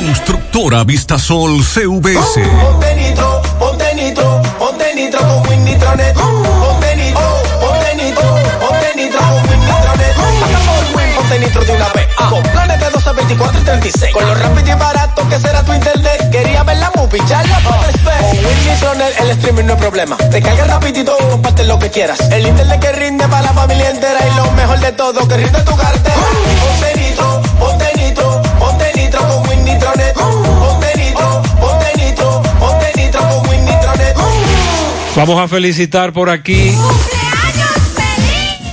Constructora Vistasol CVS. Ponte nitro, ponte nitro, ponte nitro con Win Nitronet. Ponte nitro, ponte nitro, ponte nitro con Win Nitronet. Pasa por Win, ponte nitro de una vez. Con planes de 12, 24 y 36. Con lo rápido y barato que será tu internet. Quería ver la movie, ya la ver. Con Win Nitronet el streaming no es problema. Te carga rapidito y comparte lo que quieras. El internet que rinde para la familia entera. Y lo mejor de todo, que rinde tu cartera. Ponte nitro, ponte nitro, ponte nitro con Vamos a felicitar por aquí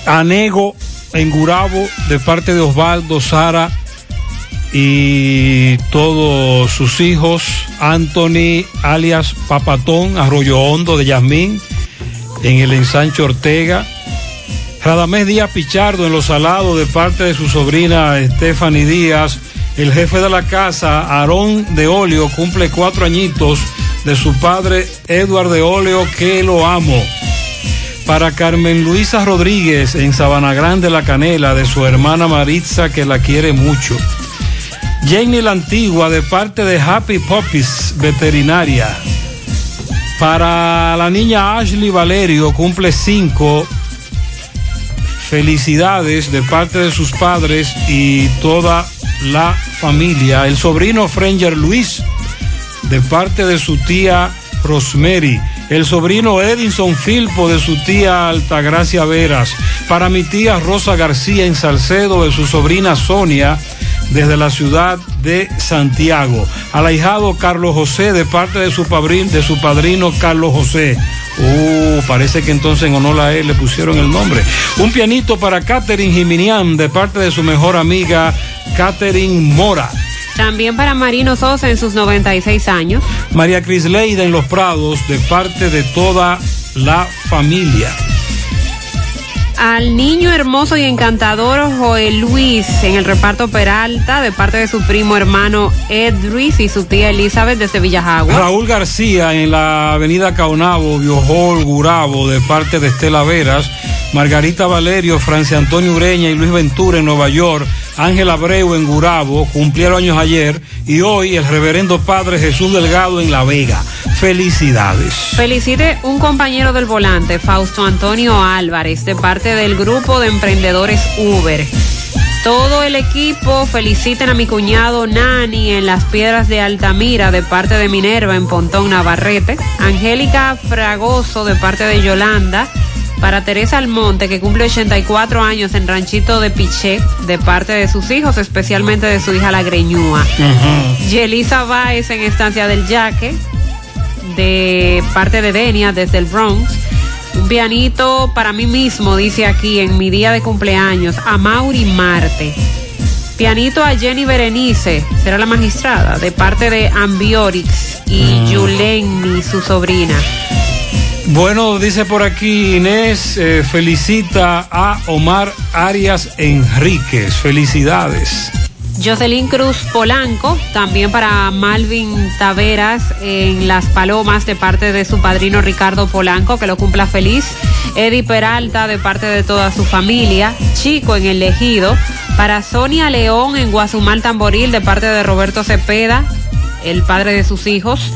a Nego en Gurabo de parte de Osvaldo, Sara y todos sus hijos, Anthony alias Papatón, Arroyo Hondo de Yasmín, en el ensancho Ortega, Radamés Díaz Pichardo en Los Salados de parte de su sobrina Stephanie Díaz, el jefe de la casa, Aarón de Olio, cumple cuatro añitos de su padre Edward de Oleo, que lo amo. Para Carmen Luisa Rodríguez en Sabana Grande La Canela, de su hermana Maritza, que la quiere mucho. Jenny la Antigua, de parte de Happy Poppies Veterinaria. Para la niña Ashley Valerio, cumple cinco. Felicidades de parte de sus padres y toda la familia. El sobrino Frenger Luis, de parte de su tía Rosemary. El sobrino Edinson Filpo de su tía Altagracia Veras. Para mi tía Rosa García en Salcedo de su sobrina Sonia desde la ciudad de Santiago. Al ahijado Carlos José de parte de su, padrino, de su padrino Carlos José. Uh, parece que entonces en honor a él le pusieron el nombre. Un pianito para Catherine Jiminian de parte de su mejor amiga Catherine Mora. También para Marino Sosa en sus 96 años. María Cris Leida en Los Prados de parte de toda la familia. Al niño hermoso y encantador Joel Luis en el reparto Peralta de parte de su primo hermano Ed Ruiz y su tía Elizabeth desde Villajagua. Raúl García en la avenida Caonabo, Biojol, Gurabo de parte de Estela Veras. Margarita Valerio, Francia Antonio Ureña y Luis Ventura en Nueva York. Ángel Abreu en Gurabo, cumplieron años ayer. Y hoy el reverendo Padre Jesús Delgado en La Vega. Felicidades. Felicite un compañero del volante, Fausto Antonio Álvarez, de parte del grupo de emprendedores Uber. Todo el equipo feliciten a mi cuñado Nani en las piedras de Altamira de parte de Minerva en Pontón Navarrete. Angélica Fragoso de parte de Yolanda. Para Teresa Almonte, que cumple 84 años en Ranchito de Piché, de parte de sus hijos, especialmente de su hija La Greñúa. Yelisa Báez en Estancia del Yaque, de parte de Denia, desde el Bronx. Un pianito para mí mismo, dice aquí, en mi día de cumpleaños, a Mauri Marte. Pianito a Jenny Berenice, será la magistrada, de parte de Ambiorix y Yuleni, su sobrina. Bueno, dice por aquí Inés, eh, felicita a Omar Arias Enríquez. Felicidades. Jocelyn Cruz Polanco, también para Malvin Taveras en Las Palomas de parte de su padrino Ricardo Polanco, que lo cumpla feliz. Eddie Peralta de parte de toda su familia. Chico en el Ejido. Para Sonia León en Guazumal Tamboril de parte de Roberto Cepeda, el padre de sus hijos.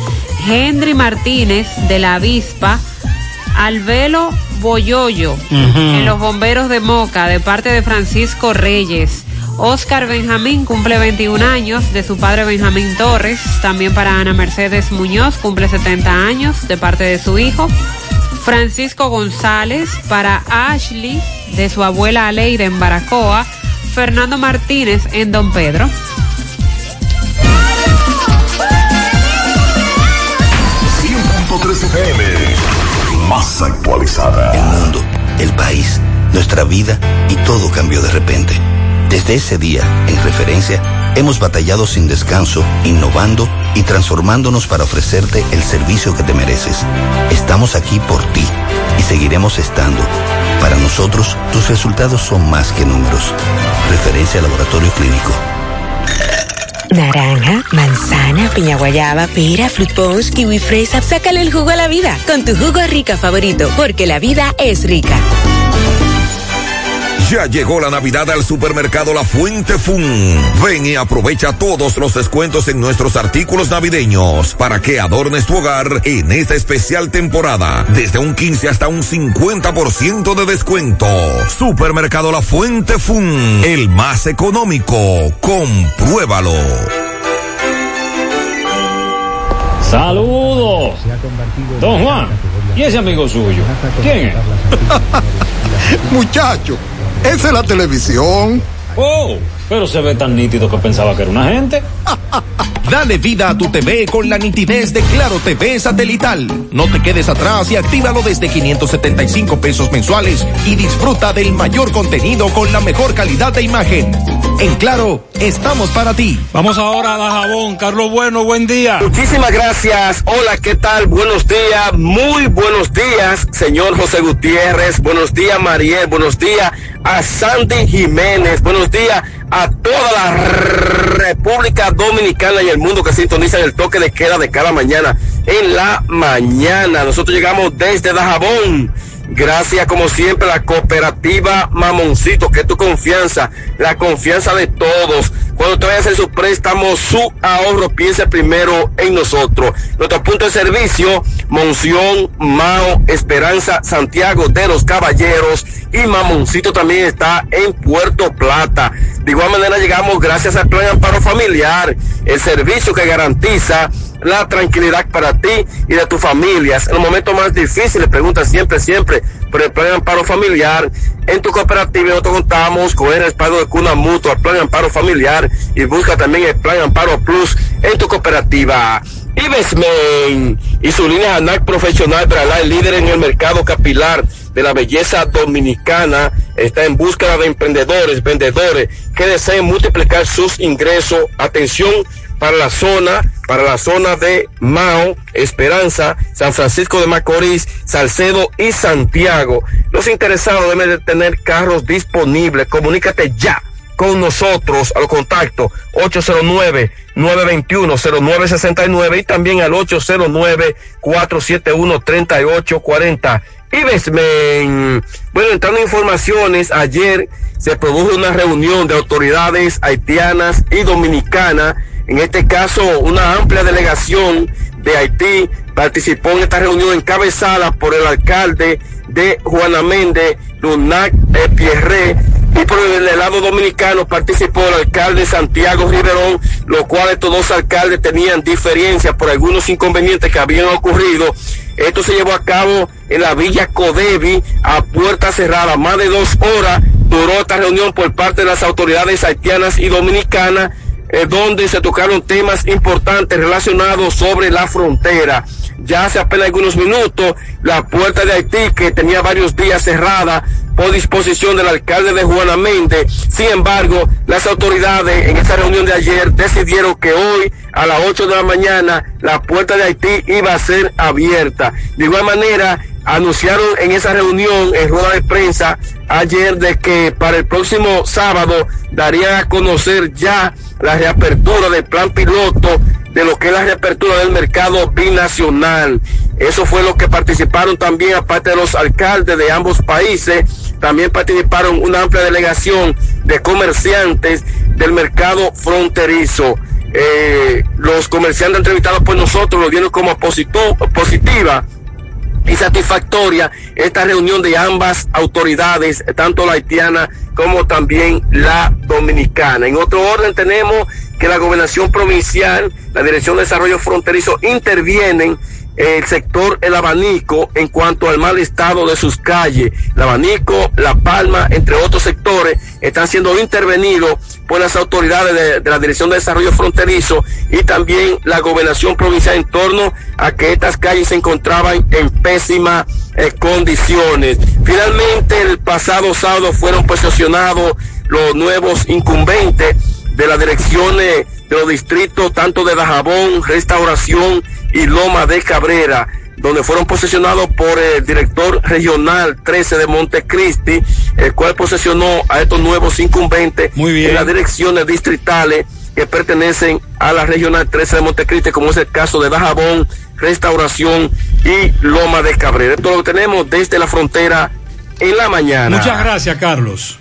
Henry Martínez de la Avispa. Alvelo Boyoyo en los bomberos de Moca de parte de Francisco Reyes. Oscar Benjamín cumple 21 años de su padre Benjamín Torres. También para Ana Mercedes Muñoz cumple 70 años de parte de su hijo. Francisco González para Ashley de su abuela Aleida en Baracoa. Fernando Martínez en Don Pedro. 100.3 FM. Más actualizada. El mundo, el país, nuestra vida y todo cambió de repente. Desde ese día, en referencia, Hemos batallado sin descanso, innovando y transformándonos para ofrecerte el servicio que te mereces. Estamos aquí por ti y seguiremos estando. Para nosotros, tus resultados son más que números. Referencia Laboratorio Clínico. Naranja, manzana, piña guayaba, pera, fruit punch, kiwi fresa. Sácale el jugo a la vida con tu jugo rica favorito, porque la vida es rica. Ya llegó la Navidad al supermercado La Fuente Fun. Ven y aprovecha todos los descuentos en nuestros artículos navideños para que adornes tu hogar en esta especial temporada. Desde un 15 hasta un 50% de descuento. Supermercado La Fuente Fun, el más económico. Compruébalo. Saludos. Don Juan, ¿y ese amigo suyo? ¿Quién es? Muchacho, esa es la televisión. Oh, pero se ve tan nítido que pensaba que era una gente. Dale vida a tu TV con la nitidez de Claro TV satelital. No te quedes atrás y actívalo desde 575 pesos mensuales y disfruta del mayor contenido con la mejor calidad de imagen. En Claro, estamos para ti. Vamos ahora a Dajabón. Carlos Bueno, buen día. Muchísimas gracias. Hola, ¿qué tal? Buenos días. Muy buenos días, señor José Gutiérrez. Buenos días, Mariel. Buenos días a Sandy Jiménez. Buenos días a toda la República Dominicana y el mundo que sintonizan el toque de queda de cada mañana en la mañana. Nosotros llegamos desde Dajabón. Gracias, como siempre, a la cooperativa Mamoncito, que es tu confianza, la confianza de todos. Cuando te vayas a hacer su préstamo, su ahorro, piensa primero en nosotros. Nuestro punto de servicio, Monción, Mao, Esperanza, Santiago de los Caballeros y Mamoncito también está en Puerto Plata. De igual manera llegamos gracias al Plan Amparo Familiar, el servicio que garantiza la tranquilidad para ti y de tus familias. En los momentos más difíciles, pregunta siempre, siempre por el plan de amparo familiar. En tu cooperativa nosotros contamos con el respaldo de Cuna Mutua, el plan de amparo familiar y busca también el plan de amparo plus en tu cooperativa. Ibesmen y su línea ANAC profesional para el líder en el mercado capilar de la belleza dominicana está en búsqueda de emprendedores, vendedores que deseen multiplicar sus ingresos. Atención para la zona, para la zona de Mao, Esperanza, San Francisco de Macorís, Salcedo y Santiago. Los interesados deben de tener carros disponibles. Comunícate ya con nosotros al contacto 809-921-0969 y también al 809-471-3840. Y Besmen. Bueno, entrando en informaciones, ayer se produjo una reunión de autoridades haitianas y dominicanas en este caso, una amplia delegación de Haití participó en esta reunión encabezada por el alcalde de Juana Méndez, Lunac Pierre, y por el lado dominicano participó el alcalde Santiago Riverón, los cuales estos dos alcaldes tenían diferencias por algunos inconvenientes que habían ocurrido. Esto se llevó a cabo en la villa Codevi a puerta cerrada. Más de dos horas duró esta reunión por parte de las autoridades haitianas y dominicanas eh, donde se tocaron temas importantes relacionados sobre la frontera. Ya hace apenas algunos minutos, la puerta de Haití, que tenía varios días cerrada por disposición del alcalde de Juana Méndez. Sin embargo, las autoridades en esa reunión de ayer decidieron que hoy a las 8 de la mañana la puerta de Haití iba a ser abierta. De igual manera, anunciaron en esa reunión en rueda de prensa ayer de que para el próximo sábado darían a conocer ya la reapertura del plan piloto de lo que es la reapertura del mercado binacional. Eso fue lo que participaron también, aparte de los alcaldes de ambos países, también participaron una amplia delegación de comerciantes del mercado fronterizo. Eh, los comerciantes entrevistados por nosotros lo dieron como positiva y satisfactoria esta reunión de ambas autoridades, tanto la haitiana como también la dominicana. En otro orden tenemos que la gobernación provincial, la Dirección de Desarrollo Fronterizo intervienen el sector El Abanico en cuanto al mal estado de sus calles. El Abanico, La Palma, entre otros sectores, están siendo intervenidos por las autoridades de, la Dirección de Desarrollo Fronterizo y también la gobernación provincial en torno a que estas calles se encontraban en pésimas eh, condiciones. Finalmente, el pasado sábado fueron posicionados los nuevos incumbentes de las direcciones de los distritos tanto de Dajabón, Restauración y Loma de Cabrera, donde fueron posesionados por el director regional 13 de Montecristi, el cual posesionó a estos nuevos incumbentes en las direcciones distritales que pertenecen a la regional 13 de Montecristi, como es el caso de Dajabón, Restauración y Loma de Cabrera. Esto lo tenemos desde la frontera en la mañana. Muchas gracias, Carlos.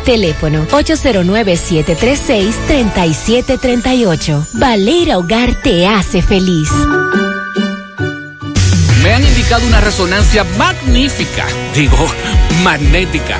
Teléfono 809-736-3738. Valera Hogar te hace feliz. Me han indicado una resonancia magnífica, digo, magnética.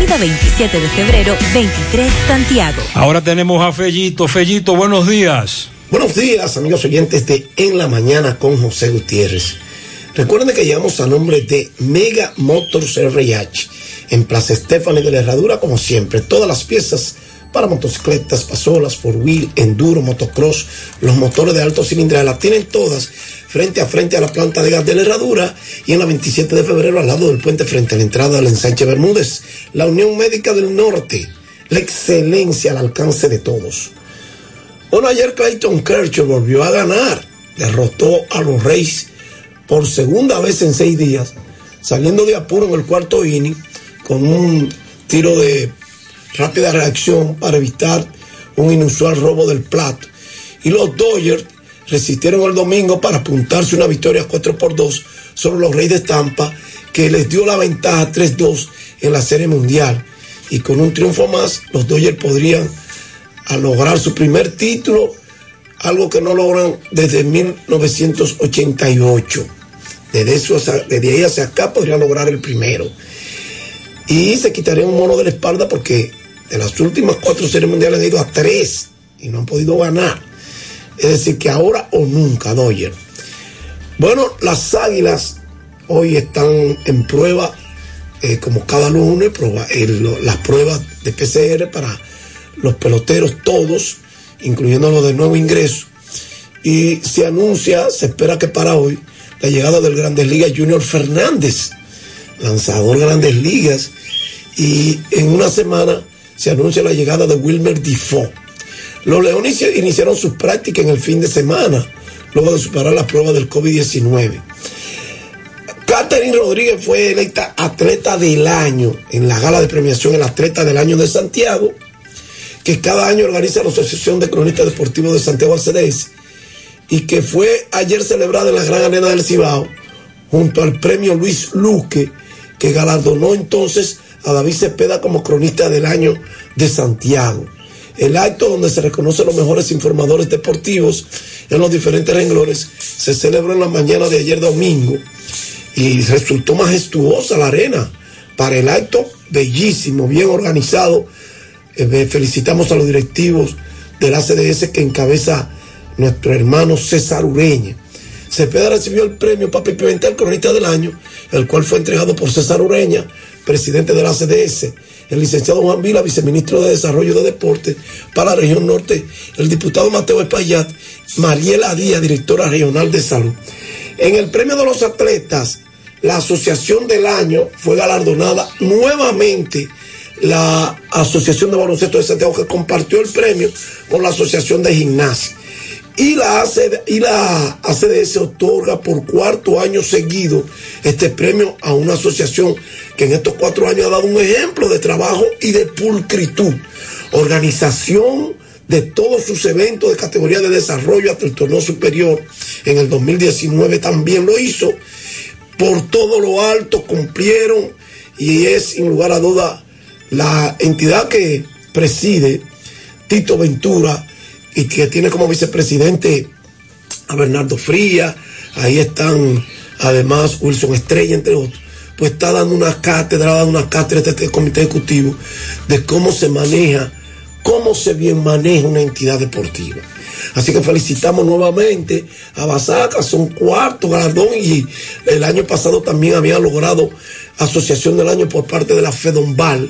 27 de Febrero, 23, Santiago. Ahora tenemos a Fellito. Fellito, buenos días. Buenos días, amigos oyentes de En la Mañana con José Gutiérrez. Recuerden que llegamos a nombre de Mega Motors RH en Plaza Estefani de la Herradura, como siempre. Todas las piezas para motocicletas, pasolas, four wheel, enduro, motocross, los motores de alto cilindrada, las tienen todas frente a frente a la planta de gas de la Herradura y en la 27 de febrero al lado del puente frente a la entrada del ensanche Bermúdez. La Unión Médica del Norte, la excelencia al alcance de todos. Bueno, ayer Clayton Kershaw volvió a ganar, derrotó a los Reyes por segunda vez en seis días, saliendo de apuro en el cuarto inning con un tiro de rápida reacción para evitar un inusual robo del plato. Y los Dodgers resistieron el domingo para apuntarse una victoria 4 por 2 sobre los Reyes de Tampa, que les dio la ventaja 3-2 en la Serie Mundial. Y con un triunfo más, los Dodgers podrían lograr su primer título, algo que no logran desde 1988. Desde, eso, desde ahí hacia acá podrían lograr el primero. Y se quitaría un mono de la espalda porque de las últimas cuatro series mundiales han ido a tres y no han podido ganar. Es decir, que ahora o nunca, Doyer. Bueno, las águilas hoy están en prueba, eh, como cada lunes, las pruebas de PCR para los peloteros todos, incluyendo los de nuevo ingreso. Y se anuncia, se espera que para hoy, la llegada del Grandes Ligas Junior Fernández, lanzador Grandes Ligas, y en una semana se anuncia la llegada de Wilmer Defoe. Los Leones iniciaron sus prácticas en el fin de semana, luego de superar la prueba del COVID-19. Catherine Rodríguez fue electa atleta del año en la gala de premiación El Atleta del Año de Santiago, que cada año organiza la Asociación de Cronistas Deportivos de Santiago ACDS y que fue ayer celebrada en la Gran Arena del Cibao junto al premio Luis Luque, que galardonó entonces a David Cepeda como cronista del año de Santiago. El acto donde se reconocen los mejores informadores deportivos en los diferentes renglones se celebró en la mañana de ayer domingo y resultó majestuosa la arena. Para el acto, bellísimo, bien organizado. Eh, felicitamos a los directivos del ACDS que encabeza nuestro hermano César Ureña. Cepeda recibió el premio Papi Pimentel Cronista del Año, el cual fue entregado por César Ureña presidente de la CDS, el licenciado Juan Vila, viceministro de Desarrollo de Deportes para la región norte, el diputado Mateo Espaillat, Mariela Díaz, directora regional de salud. En el premio de los atletas, la Asociación del Año fue galardonada nuevamente la Asociación de Baloncesto de Santiago que compartió el premio con la Asociación de Gimnasia. Y la, y la ACDS otorga por cuarto año seguido este premio a una asociación que en estos cuatro años ha dado un ejemplo de trabajo y de pulcritud. organización de todos sus eventos de categoría de desarrollo hasta el torneo superior en el 2019 también lo hizo. Por todo lo alto cumplieron y es sin lugar a duda la entidad que preside Tito Ventura y que tiene como vicepresidente a Bernardo Fría, ahí están además Wilson Estrella, entre otros, pues está dando una cátedra, dando una cátedra este comité ejecutivo de cómo se maneja, cómo se bien maneja una entidad deportiva. Así que felicitamos nuevamente a Basaca, son cuarto galardón y el año pasado también había logrado Asociación del Año por parte de la Fedombal.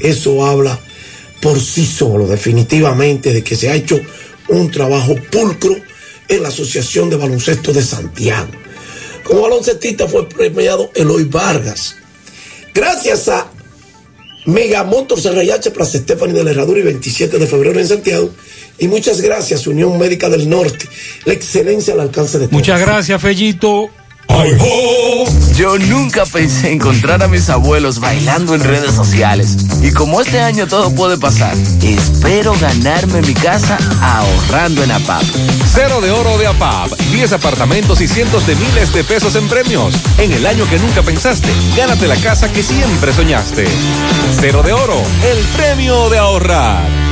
Eso habla por sí solo, definitivamente, de que se ha hecho un trabajo pulcro en la Asociación de Baloncesto de Santiago. Como baloncestista fue premiado Eloy Vargas. Gracias a Megamotors RH Plaza Stephanie de la Herradura y 27 de febrero en Santiago. Y muchas gracias, Unión Médica del Norte. La excelencia al alcance de todos. Muchas gracias, Fellito. Yo nunca pensé encontrar a mis abuelos bailando en redes sociales. Y como este año todo puede pasar, espero ganarme mi casa ahorrando en APAP. Cero de oro de APAP, 10 apartamentos y cientos de miles de pesos en premios. En el año que nunca pensaste, gánate la casa que siempre soñaste. Cero de oro, el premio de ahorrar.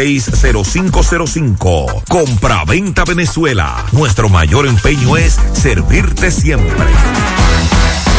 0505. Compra-venta Venezuela. Nuestro mayor empeño es servirte siempre.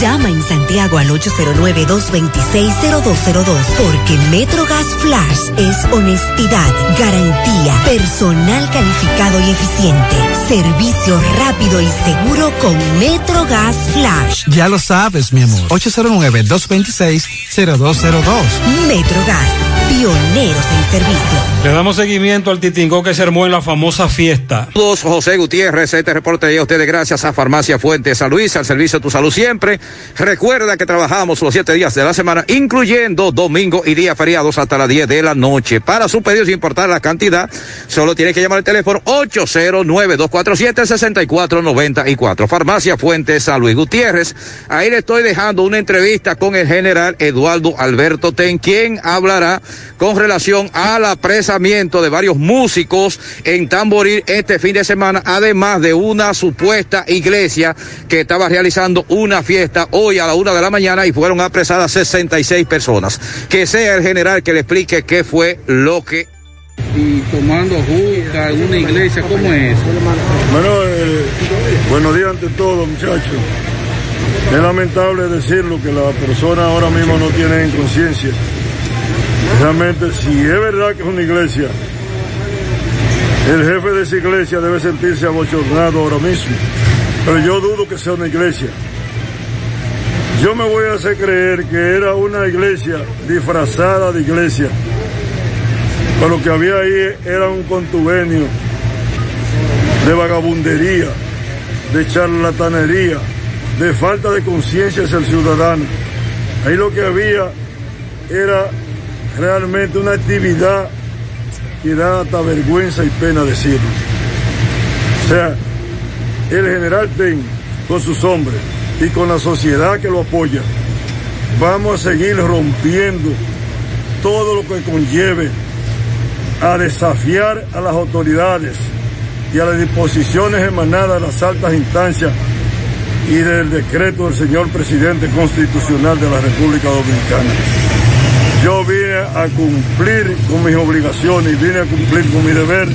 Llama en Santiago al 809-226-0202 porque MetroGas Flash es honestidad, garantía, personal calificado y eficiente, servicio rápido y seguro con MetroGas Flash. Ya lo sabes, mi amor. 809-226-0202. MetroGas, pioneros en servicio. Le damos seguimiento al titingó que se armó en la famosa fiesta. Saludos, José Gutiérrez. Este reporte llega a ustedes gracias a Farmacia Fuentes San Luis, al servicio de tu salud siempre. Recuerda que trabajamos los siete días de la semana, incluyendo domingo y días feriados hasta las 10 de la noche. Para su pedido, sin importar la cantidad, solo tiene que llamar al teléfono 809-247-6494. Farmacia Fuentes San Luis Gutiérrez. Ahí le estoy dejando una entrevista con el general Eduardo Alberto Ten, quien hablará con relación al apresamiento de varios músicos en Tamboril este fin de semana, además de una supuesta iglesia que estaba realizando una fiesta hoy a la una de la mañana y fueron apresadas 66 personas. Que sea el general que le explique qué fue lo que y tomando en una iglesia, ¿cómo es? Bueno, eh, buenos días ante todo, muchachos. Es lamentable decirlo que la persona ahora mismo no tiene conciencia. Realmente, si es verdad que es una iglesia, el jefe de esa iglesia debe sentirse abochornado ahora mismo. Pero yo dudo que sea una iglesia. Yo me voy a hacer creer que era una iglesia disfrazada de iglesia. Pero lo que había ahí era un contubenio de vagabundería, de charlatanería, de falta de conciencia hacia el ciudadano. Ahí lo que había era realmente una actividad que da hasta vergüenza y pena decirlo. O sea, el general Ten con sus hombres y con la sociedad que lo apoya, vamos a seguir rompiendo todo lo que conlleve a desafiar a las autoridades y a las disposiciones emanadas de las altas instancias y del decreto del señor presidente constitucional de la República Dominicana. Yo vine a cumplir con mis obligaciones y vine a cumplir con mi deber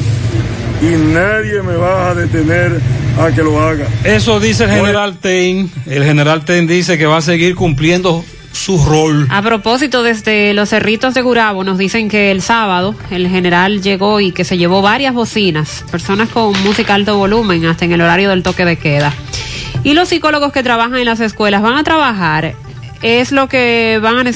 y nadie me va a detener a que lo haga. Eso dice el general Ten. El general Ten dice que va a seguir cumpliendo su rol. A propósito, desde los cerritos de Gurabo nos dicen que el sábado el general llegó y que se llevó varias bocinas, personas con música alto volumen hasta en el horario del toque de queda. Y los psicólogos que trabajan en las escuelas van a trabajar, es lo que van a necesitar